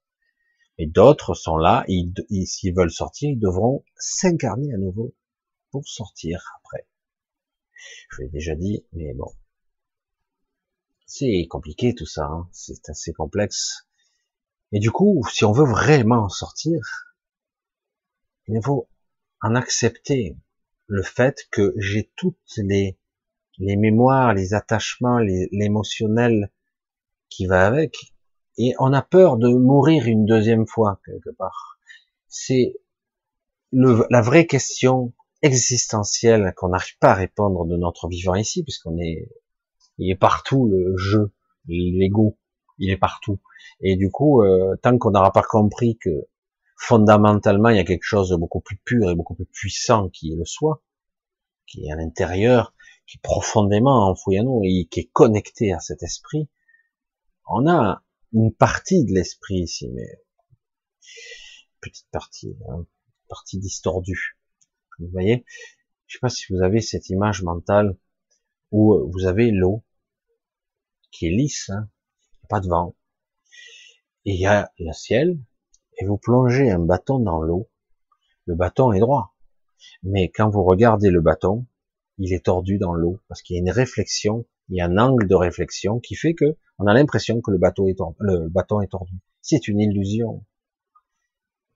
Et d'autres sont là, s'ils veulent sortir, ils devront s'incarner à nouveau pour sortir après. Je l'ai déjà dit, mais bon. C'est compliqué tout ça, hein. c'est assez complexe. Et du coup, si on veut vraiment sortir, il faut en accepter le fait que j'ai toutes les, les mémoires, les attachements, l'émotionnel qui va avec, et on a peur de mourir une deuxième fois quelque part. C'est la vraie question existentielle qu'on n'arrive pas à répondre de notre vivant ici, puisqu'on est, il est partout le jeu, l'ego, il est partout. Et du coup, euh, tant qu'on n'aura pas compris que fondamentalement, il y a quelque chose de beaucoup plus pur et beaucoup plus puissant qui est le soi, qui est à l'intérieur, qui est profondément enfoui à nous et qui est connecté à cet esprit. On a une partie de l'esprit ici, mais petite partie, hein, partie distordue. Vous voyez, je sais pas si vous avez cette image mentale où vous avez l'eau qui est lisse, hein, pas de vent, et il y a le ciel, et vous plongez un bâton dans l'eau, le bâton est droit. Mais quand vous regardez le bâton, il est tordu dans l'eau, parce qu'il y a une réflexion, il y a un angle de réflexion qui fait que on a l'impression que le, le bâton est tordu. C'est une illusion.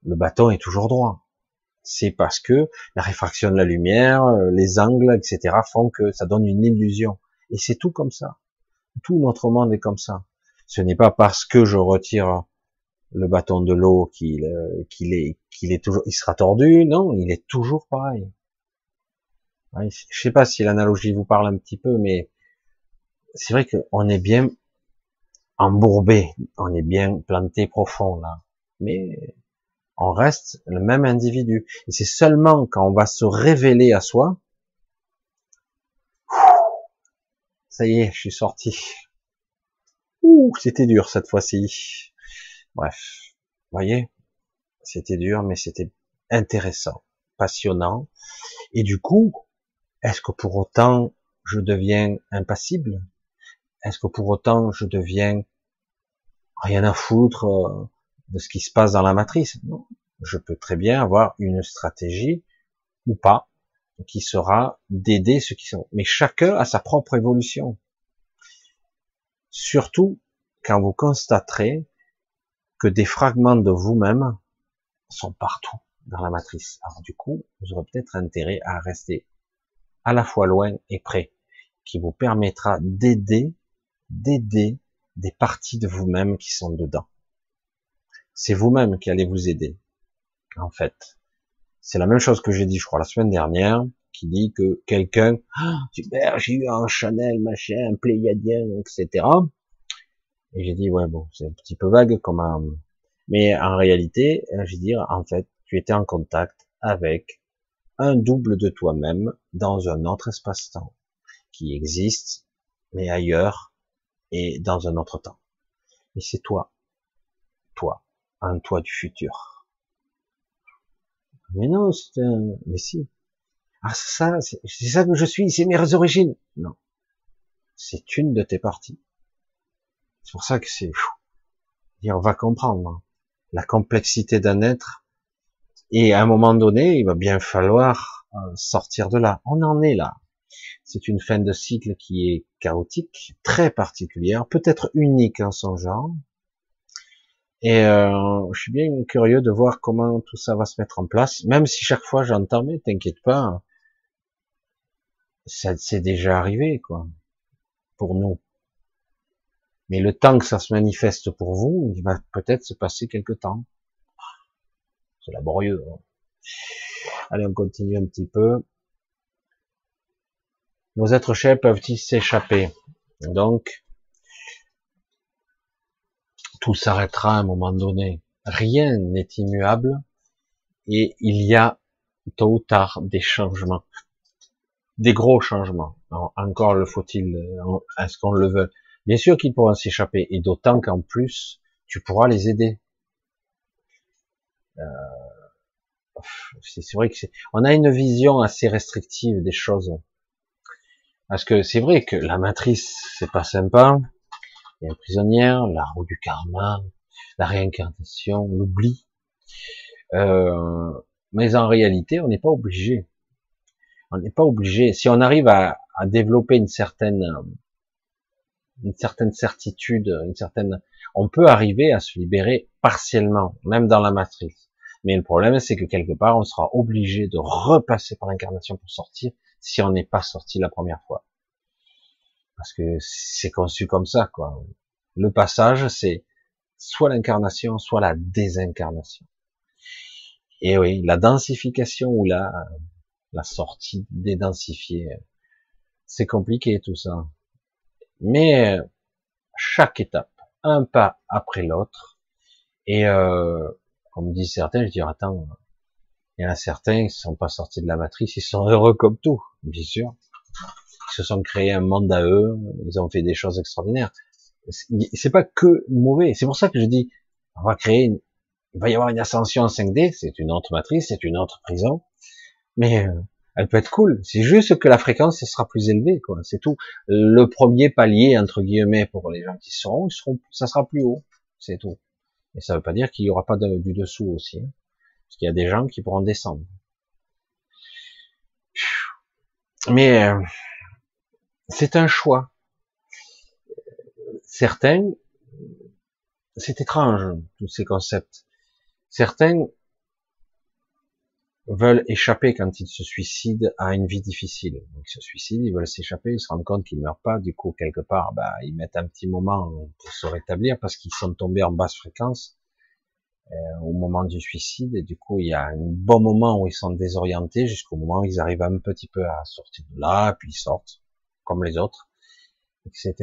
Le bâton est toujours droit. C'est parce que la réfraction de la lumière, les angles, etc. font que ça donne une illusion. Et c'est tout comme ça. Tout notre monde est comme ça. Ce n'est pas parce que je retire le bâton de l'eau qu'il est toujours il sera tordu non il est toujours pareil. Je sais pas si l'analogie vous parle un petit peu mais c'est vrai qu'on est bien embourbé on est bien planté profond là. Mais on reste le même individu. Et c'est seulement quand on va se révéler à soi ça y est je suis sorti. Ouh, c'était dur cette fois-ci Bref, voyez, c'était dur, mais c'était intéressant, passionnant. Et du coup, est-ce que pour autant je deviens impassible? Est-ce que pour autant je deviens rien à foutre euh, de ce qui se passe dans la matrice? Non, je peux très bien avoir une stratégie ou pas qui sera d'aider ceux qui sont. Mais chacun a sa propre évolution. Surtout quand vous constaterez que des fragments de vous-même sont partout dans la matrice. Alors du coup, vous aurez peut-être intérêt à rester à la fois loin et près, qui vous permettra d'aider, d'aider des parties de vous-même qui sont dedans. C'est vous-même qui allez vous aider, en fait. C'est la même chose que j'ai dit, je crois, la semaine dernière, qui dit que quelqu'un, ah, super, j'ai eu un Chanel, machin, un Pléiadien, etc. Et j'ai dit, ouais, bon, c'est un petit peu vague comme un... Mais en réalité, je veux dire, en fait, tu étais en contact avec un double de toi-même dans un autre espace-temps qui existe, mais ailleurs et dans un autre temps. Et c'est toi, toi, un toi du futur. Mais non, c'est un, mais si. Ah, ça, c'est ça que je suis, c'est mes origines. Non. C'est une de tes parties. C'est pour ça que c'est fou. on va comprendre la complexité d'un être. Et à un moment donné, il va bien falloir euh, sortir de là. On en est là. C'est une fin de cycle qui est chaotique, très particulière, peut-être unique en son genre. Et euh, je suis bien curieux de voir comment tout ça va se mettre en place, même si chaque fois j'entends, mais t'inquiète pas, ça c'est déjà arrivé, quoi, pour nous. Mais le temps que ça se manifeste pour vous, il va peut-être se passer quelque temps. C'est laborieux. Hein. Allez, on continue un petit peu. Nos êtres chers peuvent-ils s'échapper? Donc, tout s'arrêtera à un moment donné. Rien n'est immuable et il y a tôt ou tard des changements, des gros changements. encore le faut-il, est-ce qu'on le veut? Bien sûr qu'ils pourront s'échapper, et d'autant qu'en plus, tu pourras les aider. Euh, c'est vrai que on a une vision assez restrictive des choses. Parce que c'est vrai que la matrice, c'est pas sympa. Il y a une prisonnière, la roue du karma, la réincarnation, l'oubli. Euh, mais en réalité, on n'est pas obligé. On n'est pas obligé. Si on arrive à, à développer une certaine une certaine certitude, une certaine, on peut arriver à se libérer partiellement, même dans la matrice. Mais le problème, c'est que quelque part, on sera obligé de repasser par l'incarnation pour sortir si on n'est pas sorti la première fois. Parce que c'est conçu comme ça, quoi. Le passage, c'est soit l'incarnation, soit la désincarnation. Et oui, la densification ou la, la sortie dédensifiée, c'est compliqué tout ça. Mais chaque étape, un pas après l'autre. Et euh, comme disent certains, je dis attends, il y en a certains qui sont pas sortis de la matrice, ils sont heureux comme tout, bien sûr. Ils se sont créés un monde à eux, ils ont fait des choses extraordinaires. C'est pas que mauvais. C'est pour ça que je dis, on va créer, une... il va y avoir une ascension en 5D, c'est une autre matrice, c'est une autre prison. Mais euh, elle peut être cool. C'est juste que la fréquence sera plus élevée, quoi. C'est tout. Le premier palier entre guillemets pour les gens qui seront, ils ça sera plus haut. C'est tout. Et ça veut pas dire qu'il y aura pas du dessous aussi, hein. parce qu'il y a des gens qui pourront descendre. Mais euh, c'est un choix. Certains, c'est étrange tous ces concepts. Certains veulent échapper quand ils se suicident à une vie difficile. Donc ils se suicident, ils veulent s'échapper, ils se rendent compte qu'ils meurent pas, du coup quelque part, bah, ils mettent un petit moment pour se rétablir parce qu'ils sont tombés en basse fréquence euh, au moment du suicide et du coup il y a un bon moment où ils sont désorientés jusqu'au moment où ils arrivent un petit peu à sortir de là, puis ils sortent comme les autres, etc.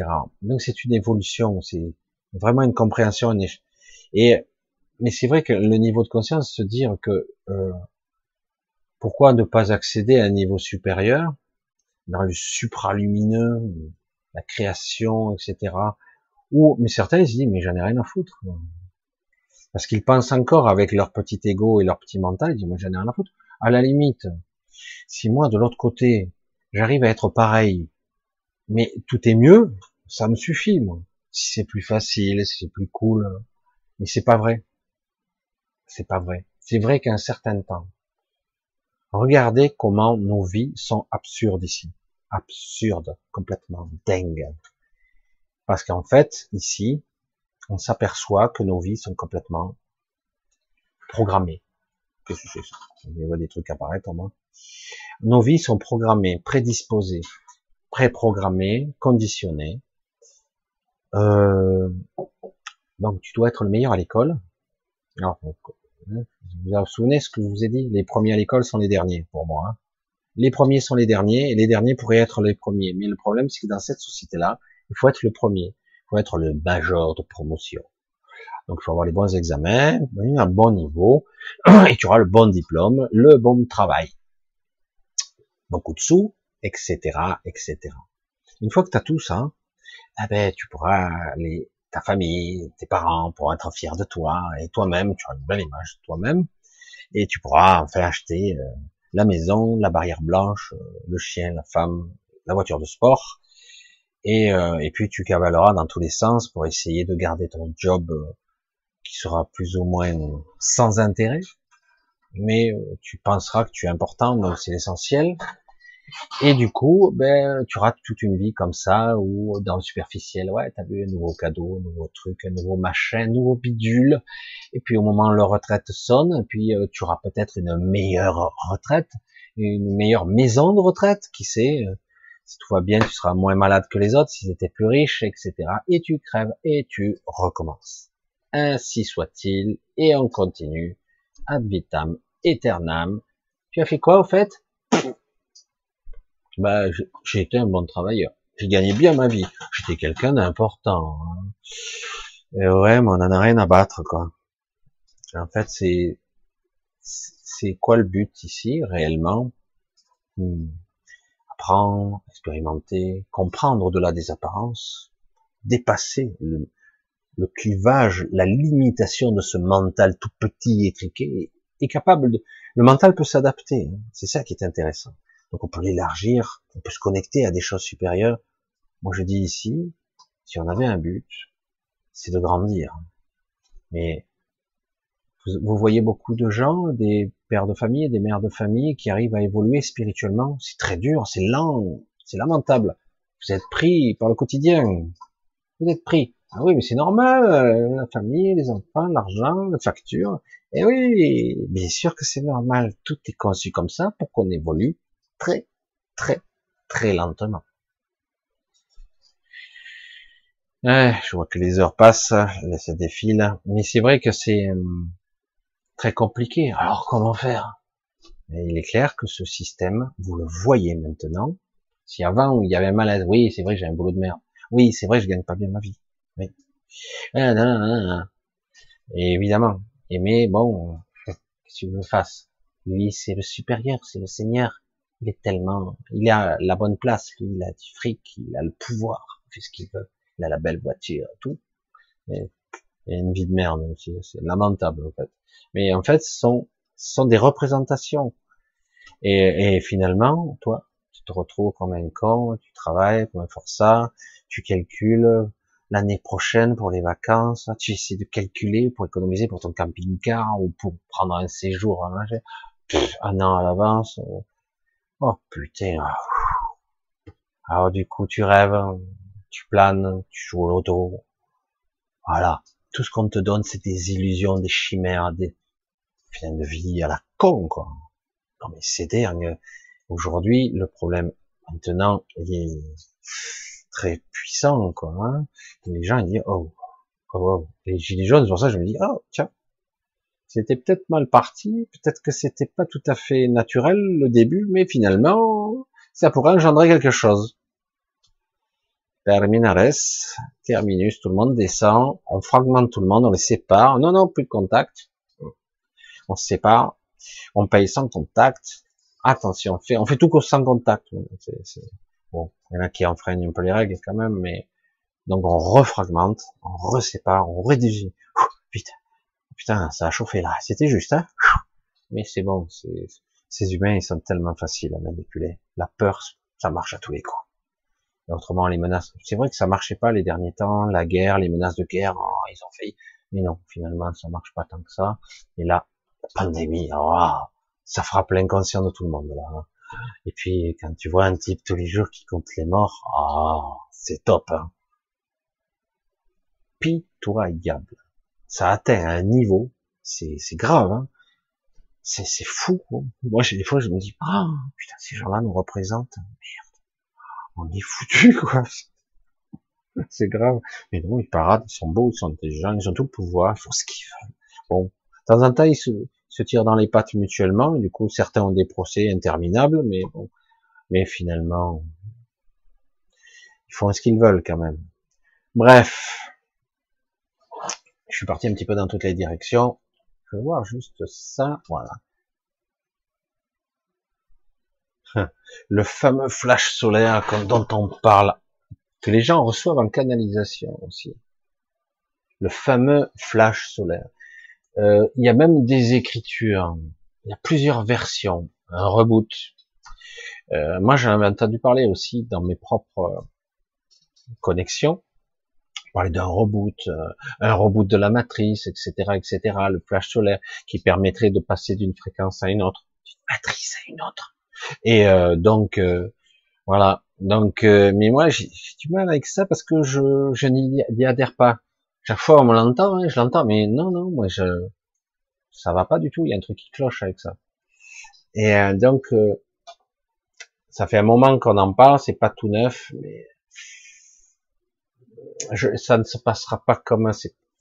Donc c'est une évolution, c'est vraiment une compréhension et mais c'est vrai que le niveau de conscience, se dire que euh, pourquoi ne pas accéder à un niveau supérieur, dans le supralumineux, la création, etc. Ou, mais certains ils se disent, mais j'en ai rien à foutre. Parce qu'ils pensent encore avec leur petit ego et leur petit mental, ils disent, moi j'en ai rien à foutre. À la limite, si moi de l'autre côté, j'arrive à être pareil, mais tout est mieux, ça me suffit, moi. si c'est plus facile, si c'est plus cool. Mais c'est pas vrai. C'est pas vrai. C'est vrai qu'à un certain temps, regardez comment nos vies sont absurdes ici. Absurdes, complètement dingues. Parce qu'en fait, ici, on s'aperçoit que nos vies sont complètement programmées. Qu'est-ce que c'est ça? Je vois des trucs apparaître en moi. Nos vies sont programmées, prédisposées, préprogrammées, conditionnées. Euh, donc tu dois être le meilleur à l'école. Alors, vous vous souvenez ce que je vous ai dit? Les premiers à l'école sont les derniers pour moi. Hein. Les premiers sont les derniers et les derniers pourraient être les premiers. Mais le problème, c'est que dans cette société-là, il faut être le premier. Il faut être le major de promotion. Donc, il faut avoir les bons examens, un bon niveau, et tu auras le bon diplôme, le bon travail. Beaucoup de sous, etc., etc. Une fois que tu as tout ça, eh ben, tu pourras aller, ta famille, tes parents pourront être fiers de toi, et toi-même, tu auras une belle image de toi-même, et tu pourras en faire acheter euh, la maison, la barrière blanche, euh, le chien, la femme, la voiture de sport, et, euh, et puis tu cavaleras dans tous les sens pour essayer de garder ton job qui sera plus ou moins sans intérêt, mais tu penseras que tu es important, donc c'est l'essentiel. Et du coup, ben, tu rates toute une vie comme ça, ou dans le superficiel, ouais, t'as vu un nouveau cadeau, un nouveau truc, un nouveau machin, un nouveau bidule, et puis au moment où la retraite sonne, puis euh, tu auras peut-être une meilleure retraite, une meilleure maison de retraite, qui sait, euh, si tout va bien, tu seras moins malade que les autres, si étaient plus riches, etc. Et tu crèves, et tu recommences. Ainsi soit-il, et on continue, ad vitam aeternam. Tu as fait quoi au fait? Bah, j'ai été un bon travailleur. J'ai gagné bien ma vie. J'étais quelqu'un d'important. Hein. Et ouais, mais on en a rien à battre, quoi. En fait, c'est, c'est quoi le but ici, réellement? Hmm. Apprendre, expérimenter, comprendre au-delà des apparences, dépasser le, le clivage, la limitation de ce mental tout petit, étriqué, est capable de, le mental peut s'adapter. Hein. C'est ça qui est intéressant. Donc on peut l'élargir, on peut se connecter à des choses supérieures. Moi je dis ici, si on avait un but, c'est de grandir. Mais vous, voyez beaucoup de gens, des pères de famille, des mères de famille qui arrivent à évoluer spirituellement. C'est très dur, c'est lent, c'est lamentable. Vous êtes pris par le quotidien. Vous êtes pris. Ah oui, mais c'est normal, la famille, les enfants, l'argent, la facture. Eh oui, bien sûr que c'est normal. Tout est conçu comme ça pour qu'on évolue très, très, très lentement. je vois que les heures passent, ça défile, mais c'est vrai que c'est hum, très compliqué. Alors comment faire? Il est clair que ce système, vous le voyez maintenant. Si avant il y avait un malaise, oui, c'est vrai, j'ai un boulot de merde. Oui, c'est vrai, je gagne pas bien ma vie. Oui. Ah, Et évidemment. Et mais bon, qu'est-ce que tu veux Lui, c'est le supérieur, c'est le Seigneur il est tellement, il a la bonne place, lui, il a du fric, il a le pouvoir, il fait ce qu'il veut, il a la belle voiture, tout. A une vie de merde aussi, c'est lamentable en fait. Mais en fait, ce sont, ce sont des représentations. Et, et finalement, toi, tu te retrouves comme un con, tu travailles comme un forçat, tu calcules l'année prochaine pour les vacances, tu essaies de calculer pour économiser pour ton camping-car ou pour prendre un séjour un an à l'avance, Oh putain. Alors du coup, tu rêves, tu planes, tu joues au loto. Voilà. Tout ce qu'on te donne, c'est des illusions, des chimères, des fins de vie à la con, quoi. Non mais c'est dingue. Aujourd'hui, le problème, maintenant, il est très puissant, quoi. Hein. les gens, ils disent, oh, oh, oh. Les gilets jaunes, sur ça, je me dis, oh, tiens, c'était peut-être mal parti, peut-être que c'était pas tout à fait naturel le début, mais finalement, ça pourrait engendrer quelque chose. Terminares, terminus, tout le monde descend, on fragmente tout le monde, on les sépare. Non, non, plus de contact. On se sépare, on paye sans contact. Attention, on fait, on fait tout sans contact. Bon, il y en a qui enfreignent un peu les règles quand même, mais donc on refragmente, on resépare, on rédige. Vite, Putain, ça a chauffé là. C'était juste, hein? Mais c'est bon, ces humains, ils sont tellement faciles à manipuler. La peur, ça marche à tous les coups. autrement, les menaces, c'est vrai que ça marchait pas les derniers temps, la guerre, les menaces de guerre, oh, ils ont fait, mais non, finalement, ça marche pas tant que ça. Et là, la pandémie, oh, ça frappe l'inconscient de tout le monde, là. Hein. Et puis, quand tu vois un type tous les jours qui compte les morts, oh, c'est top, hein. Pitoyable. Ça atteint un niveau, c'est, grave, hein. C'est, fou, quoi. Moi, des fois, je me dis, ah, putain, ces gens-là nous représentent. Merde. On est foutu, quoi. c'est grave. Mais non, ils paradent, ils sont beaux, ils sont intelligents, ils ont tout le pouvoir, ils font ce qu'ils veulent. Bon. De temps en temps, ils se, se tirent dans les pattes mutuellement, et du coup, certains ont des procès interminables, mais bon. Mais finalement, ils font ce qu'ils veulent quand même. Bref. Je suis parti un petit peu dans toutes les directions. Je vais voir juste ça. Voilà. Le fameux flash solaire dont on parle, que les gens reçoivent en canalisation aussi. Le fameux flash solaire. Euh, il y a même des écritures. Il y a plusieurs versions. Un reboot. Euh, moi, j'en avais entendu parler aussi dans mes propres connexions parler d'un reboot, euh, un reboot de la matrice, etc., etc., le flash solaire qui permettrait de passer d'une fréquence à une autre, d'une matrice à une autre. Et euh, donc euh, voilà. Donc, mais moi j'ai du mal avec ça parce que je, je n'y adhère pas. Chaque fois on me l'entend, hein, je l'entends, mais non, non, moi je ça va pas du tout. Il y a un truc qui cloche avec ça. Et donc ça fait un moment qu'on en parle, c'est pas tout neuf, mais ça ne se passera pas comme un,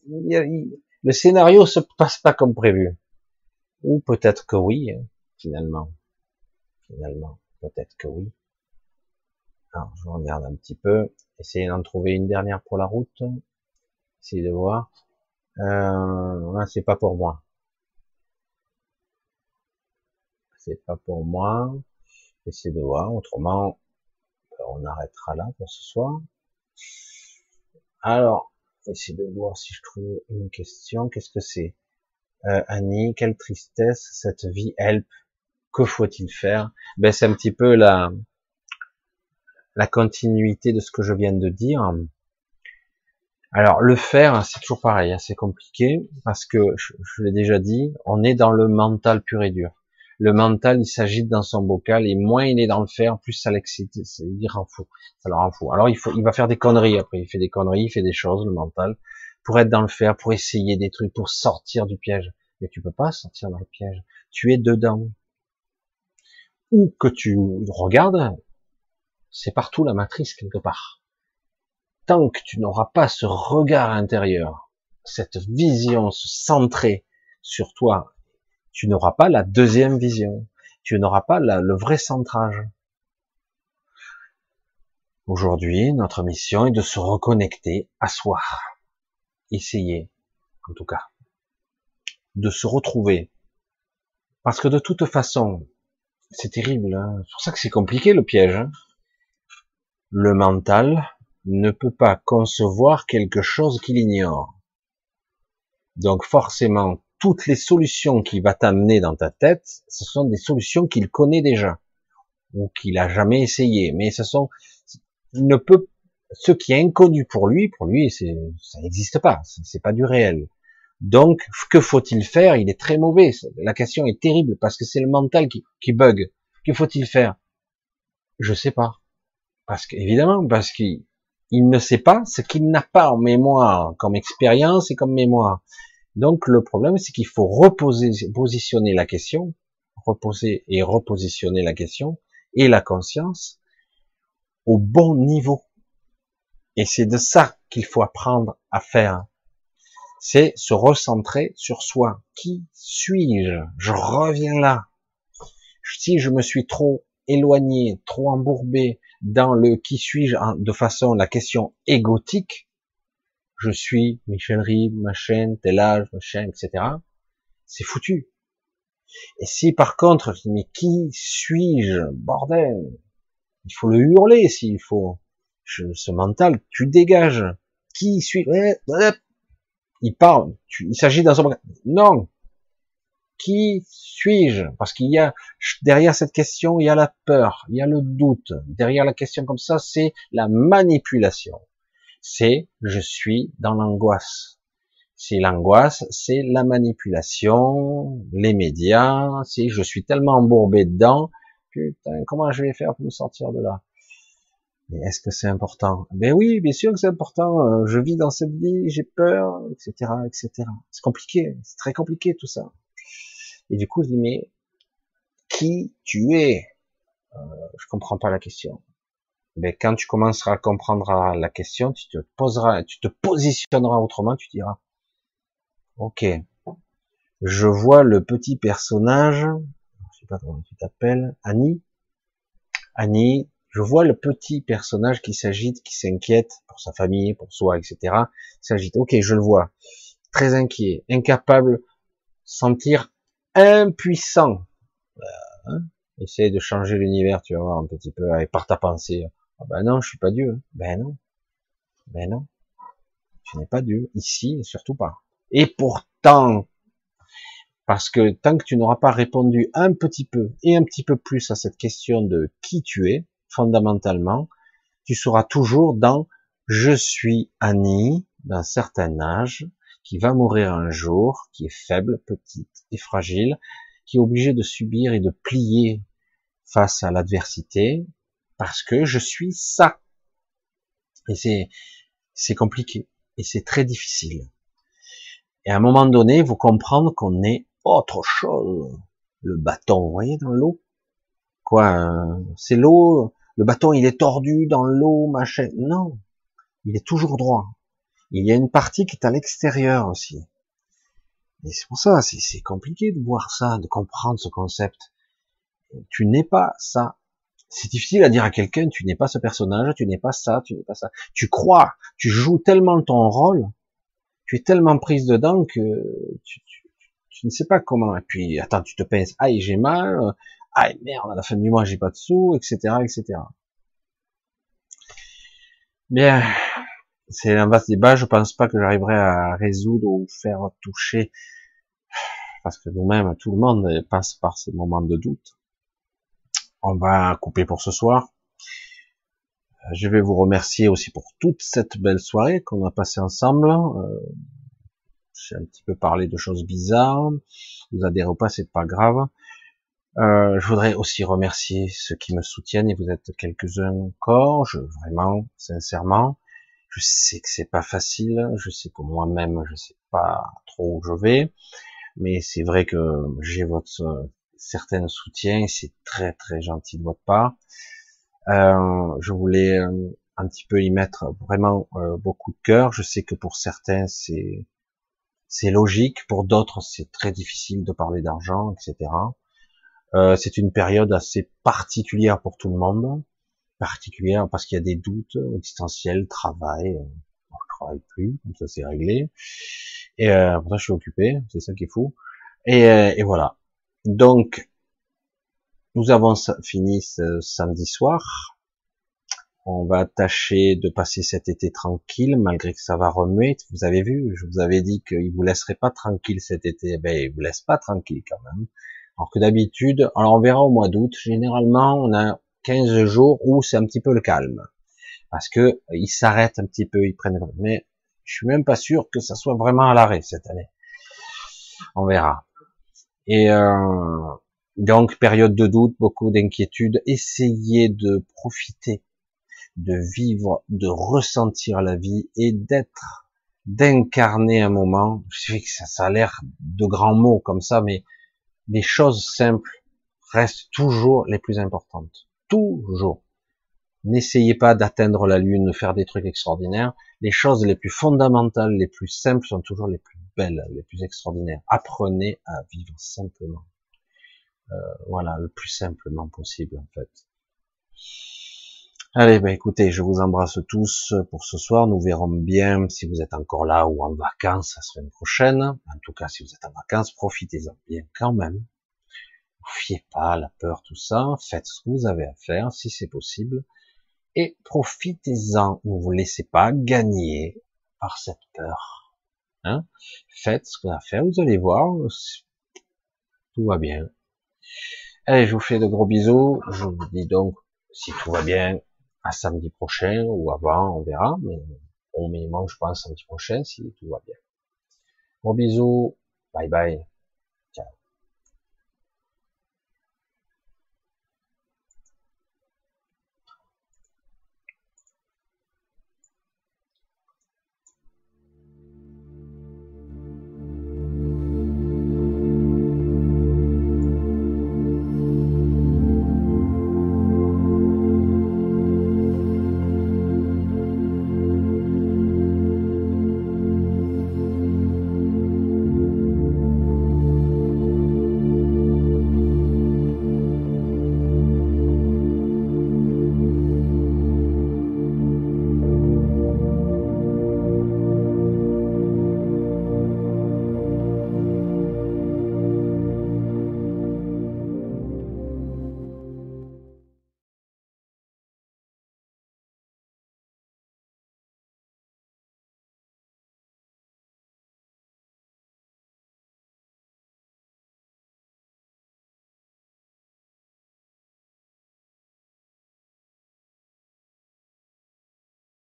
le scénario se passe pas comme prévu. Ou peut-être que oui, hein, finalement. Finalement, peut-être que oui. Alors, je regarde un petit peu. Essayer d'en trouver une dernière pour la route. Essayer de voir. Euh, c'est pas pour moi. C'est pas pour moi. Essayer de voir. Autrement, on arrêtera là pour ce soir. Alors, essayer de voir si je trouve une question. Qu'est-ce que c'est? Euh, Annie, quelle tristesse cette vie help. Que faut-il faire? Ben c'est un petit peu la la continuité de ce que je viens de dire. Alors le faire, c'est toujours pareil, hein, c'est compliqué parce que je l'ai déjà dit, on est dans le mental pur et dur le mental il s'agite dans son bocal et moins il est dans le faire, plus ça l'excite, il rend fou, ça le rend fou. Alors il faut, il va faire des conneries après, il fait des conneries, il fait des choses, le mental, pour être dans le faire, pour essayer des trucs, pour sortir du piège. Mais tu peux pas sortir dans le piège, tu es dedans. Ou que tu regardes, c'est partout la matrice quelque part. Tant que tu n'auras pas ce regard intérieur, cette vision, ce centré sur toi tu n'auras pas la deuxième vision, tu n'auras pas le vrai centrage. Aujourd'hui, notre mission est de se reconnecter à soi. Essayer, en tout cas, de se retrouver. Parce que de toute façon, c'est terrible, hein. c'est pour ça que c'est compliqué le piège. Hein. le mental ne peut pas concevoir quelque chose qu'il ignore. Donc forcément, toutes les solutions qu'il va t'amener dans ta tête, ce sont des solutions qu'il connaît déjà ou qu'il a jamais essayé. Mais ce sont, il ne peut, ce qui est inconnu pour lui, pour lui, c'est, ça n'existe pas. C'est pas du réel. Donc, que faut-il faire? Il est très mauvais. La question est terrible parce que c'est le mental qui, qui bug. Que faut-il faire? Je sais pas. Parce que, évidemment, parce qu'il il ne sait pas ce qu'il n'a pas en mémoire, comme expérience et comme mémoire. Donc le problème, c'est qu'il faut reposer, positionner la question, reposer et repositionner la question et la conscience au bon niveau. Et c'est de ça qu'il faut apprendre à faire. C'est se recentrer sur soi. Qui suis-je? Je reviens là. Si je me suis trop éloigné, trop embourbé dans le qui suis-je de façon la question égotique, je suis Michel ma chaîne, tel âge, machin, etc. C'est foutu. Et si par contre, mais qui suis-je, bordel Il faut le hurler s'il faut. Je, ce mental, tu dégages. Qui suis Il parle. il s'agit d'un son. Non. Qui suis-je? Parce qu'il y a derrière cette question, il y a la peur, il y a le doute. Derrière la question comme ça, c'est la manipulation. C'est je suis dans l'angoisse. C'est l'angoisse, c'est la manipulation, les médias, c'est je suis tellement embourbé dedans, putain, comment je vais faire pour me sortir de là? Est-ce que c'est important? Ben oui, bien sûr que c'est important. Euh, je vis dans cette vie, j'ai peur, etc., etc. C'est compliqué, c'est très compliqué tout ça. Et du coup, je dis mais qui tu es? Euh, Je comprends pas la question. Mais ben, quand tu commenceras à comprendre la question, tu te poseras, tu te positionneras autrement, tu diras, ok, je vois le petit personnage, je sais pas comment tu t'appelles, Annie. Annie, je vois le petit personnage qui s'agite, qui s'inquiète pour sa famille, pour soi, etc. S'agite. Ok, je le vois. Très inquiet, incapable, sentir impuissant. Hein Essaye de changer l'univers, tu vas voir un petit peu par ta pensée. Ah ben non, je suis pas Dieu. Ben non. Ben non. Tu n'es pas Dieu. Ici, surtout pas. Et pourtant, parce que tant que tu n'auras pas répondu un petit peu et un petit peu plus à cette question de qui tu es, fondamentalement, tu seras toujours dans je suis Annie d'un certain âge qui va mourir un jour, qui est faible, petite et fragile, qui est obligée de subir et de plier face à l'adversité parce que je suis ça. Et c'est, compliqué et c'est très difficile. Et à un moment donné, vous comprendre qu'on est autre chose. Le bâton, vous voyez, dans l'eau? Quoi, c'est l'eau, le bâton il est tordu dans l'eau, machin. Non, il est toujours droit. Il y a une partie qui est à l'extérieur aussi. Et c'est pour ça, c'est compliqué de voir ça, de comprendre ce concept. Tu n'es pas ça. C'est difficile à dire à quelqu'un, tu n'es pas ce personnage, tu n'es pas ça, tu n'es pas ça. Tu crois, tu joues tellement ton rôle, tu es tellement prise dedans que tu, ne sais pas comment. Et puis, attends, tu te penses, ah, j'ai mal, ah merde, à la fin du mois j'ai pas de sous, etc., etc. Bien, c'est un vaste débat. Je pense pas que j'arriverai à résoudre ou faire toucher, parce que nous-mêmes, tout le monde passe par ces moments de doute. On va couper pour ce soir. Je vais vous remercier aussi pour toute cette belle soirée qu'on a passée ensemble. Euh, j'ai un petit peu parlé de choses bizarres. Vous adhérez pas, c'est pas grave. Euh, je voudrais aussi remercier ceux qui me soutiennent et vous êtes quelques-uns encore. Je vraiment, sincèrement, je sais que c'est pas facile. Je sais que moi-même, je sais pas trop où je vais, mais c'est vrai que j'ai votre euh, certain soutien et c'est très très gentil de votre part. Euh, je voulais euh, un petit peu y mettre vraiment beaucoup de cœur. Je sais que pour certains c'est c'est logique, pour d'autres c'est très difficile de parler d'argent, etc. Euh, c'est une période assez particulière pour tout le monde, particulière parce qu'il y a des doutes existentiels, travail, euh, je travaille plus, comme ça c'est réglé. Et euh, pour ça je suis occupé, c'est ça qui est fou. Et, euh, et voilà. Donc nous avons fini ce samedi soir. On va tâcher de passer cet été tranquille, malgré que ça va remuer. Vous avez vu, je vous avais dit qu'il vous laisserait pas tranquille cet été. Eh ben, il vous laisse pas tranquille quand même. Alors que d'habitude, alors on verra au mois d'août, généralement on a 15 jours où c'est un petit peu le calme. Parce que ils s'arrêtent un petit peu, ils prennent. Mais je suis même pas sûr que ça soit vraiment à l'arrêt cette année. On verra. Et euh, donc période de doute, beaucoup d'inquiétude. Essayez de profiter, de vivre, de ressentir la vie et d'être, d'incarner un moment. Je sais que ça, ça a l'air de grands mots comme ça, mais les choses simples restent toujours les plus importantes. Toujours. N'essayez pas d'atteindre la lune, de faire des trucs extraordinaires. Les choses les plus fondamentales, les plus simples sont toujours les plus belles, les plus extraordinaires. Apprenez à vivre simplement. Euh, voilà, le plus simplement possible en fait. Allez, ben écoutez, je vous embrasse tous pour ce soir. Nous verrons bien si vous êtes encore là ou en vacances la semaine prochaine. En tout cas, si vous êtes en vacances, profitez-en bien quand même. Vous fiez pas à la peur, tout ça. Faites ce que vous avez à faire, si c'est possible. Et profitez-en. Ne vous laissez pas gagner par cette peur. Hein Faites ce avez à faire. Vous allez voir. tout va bien. Allez, je vous fais de gros bisous. Je vous dis donc, si tout va bien, à samedi prochain ou avant, on verra, mais au minimum, je pense samedi prochain, si tout va bien. Gros bisous, bye bye.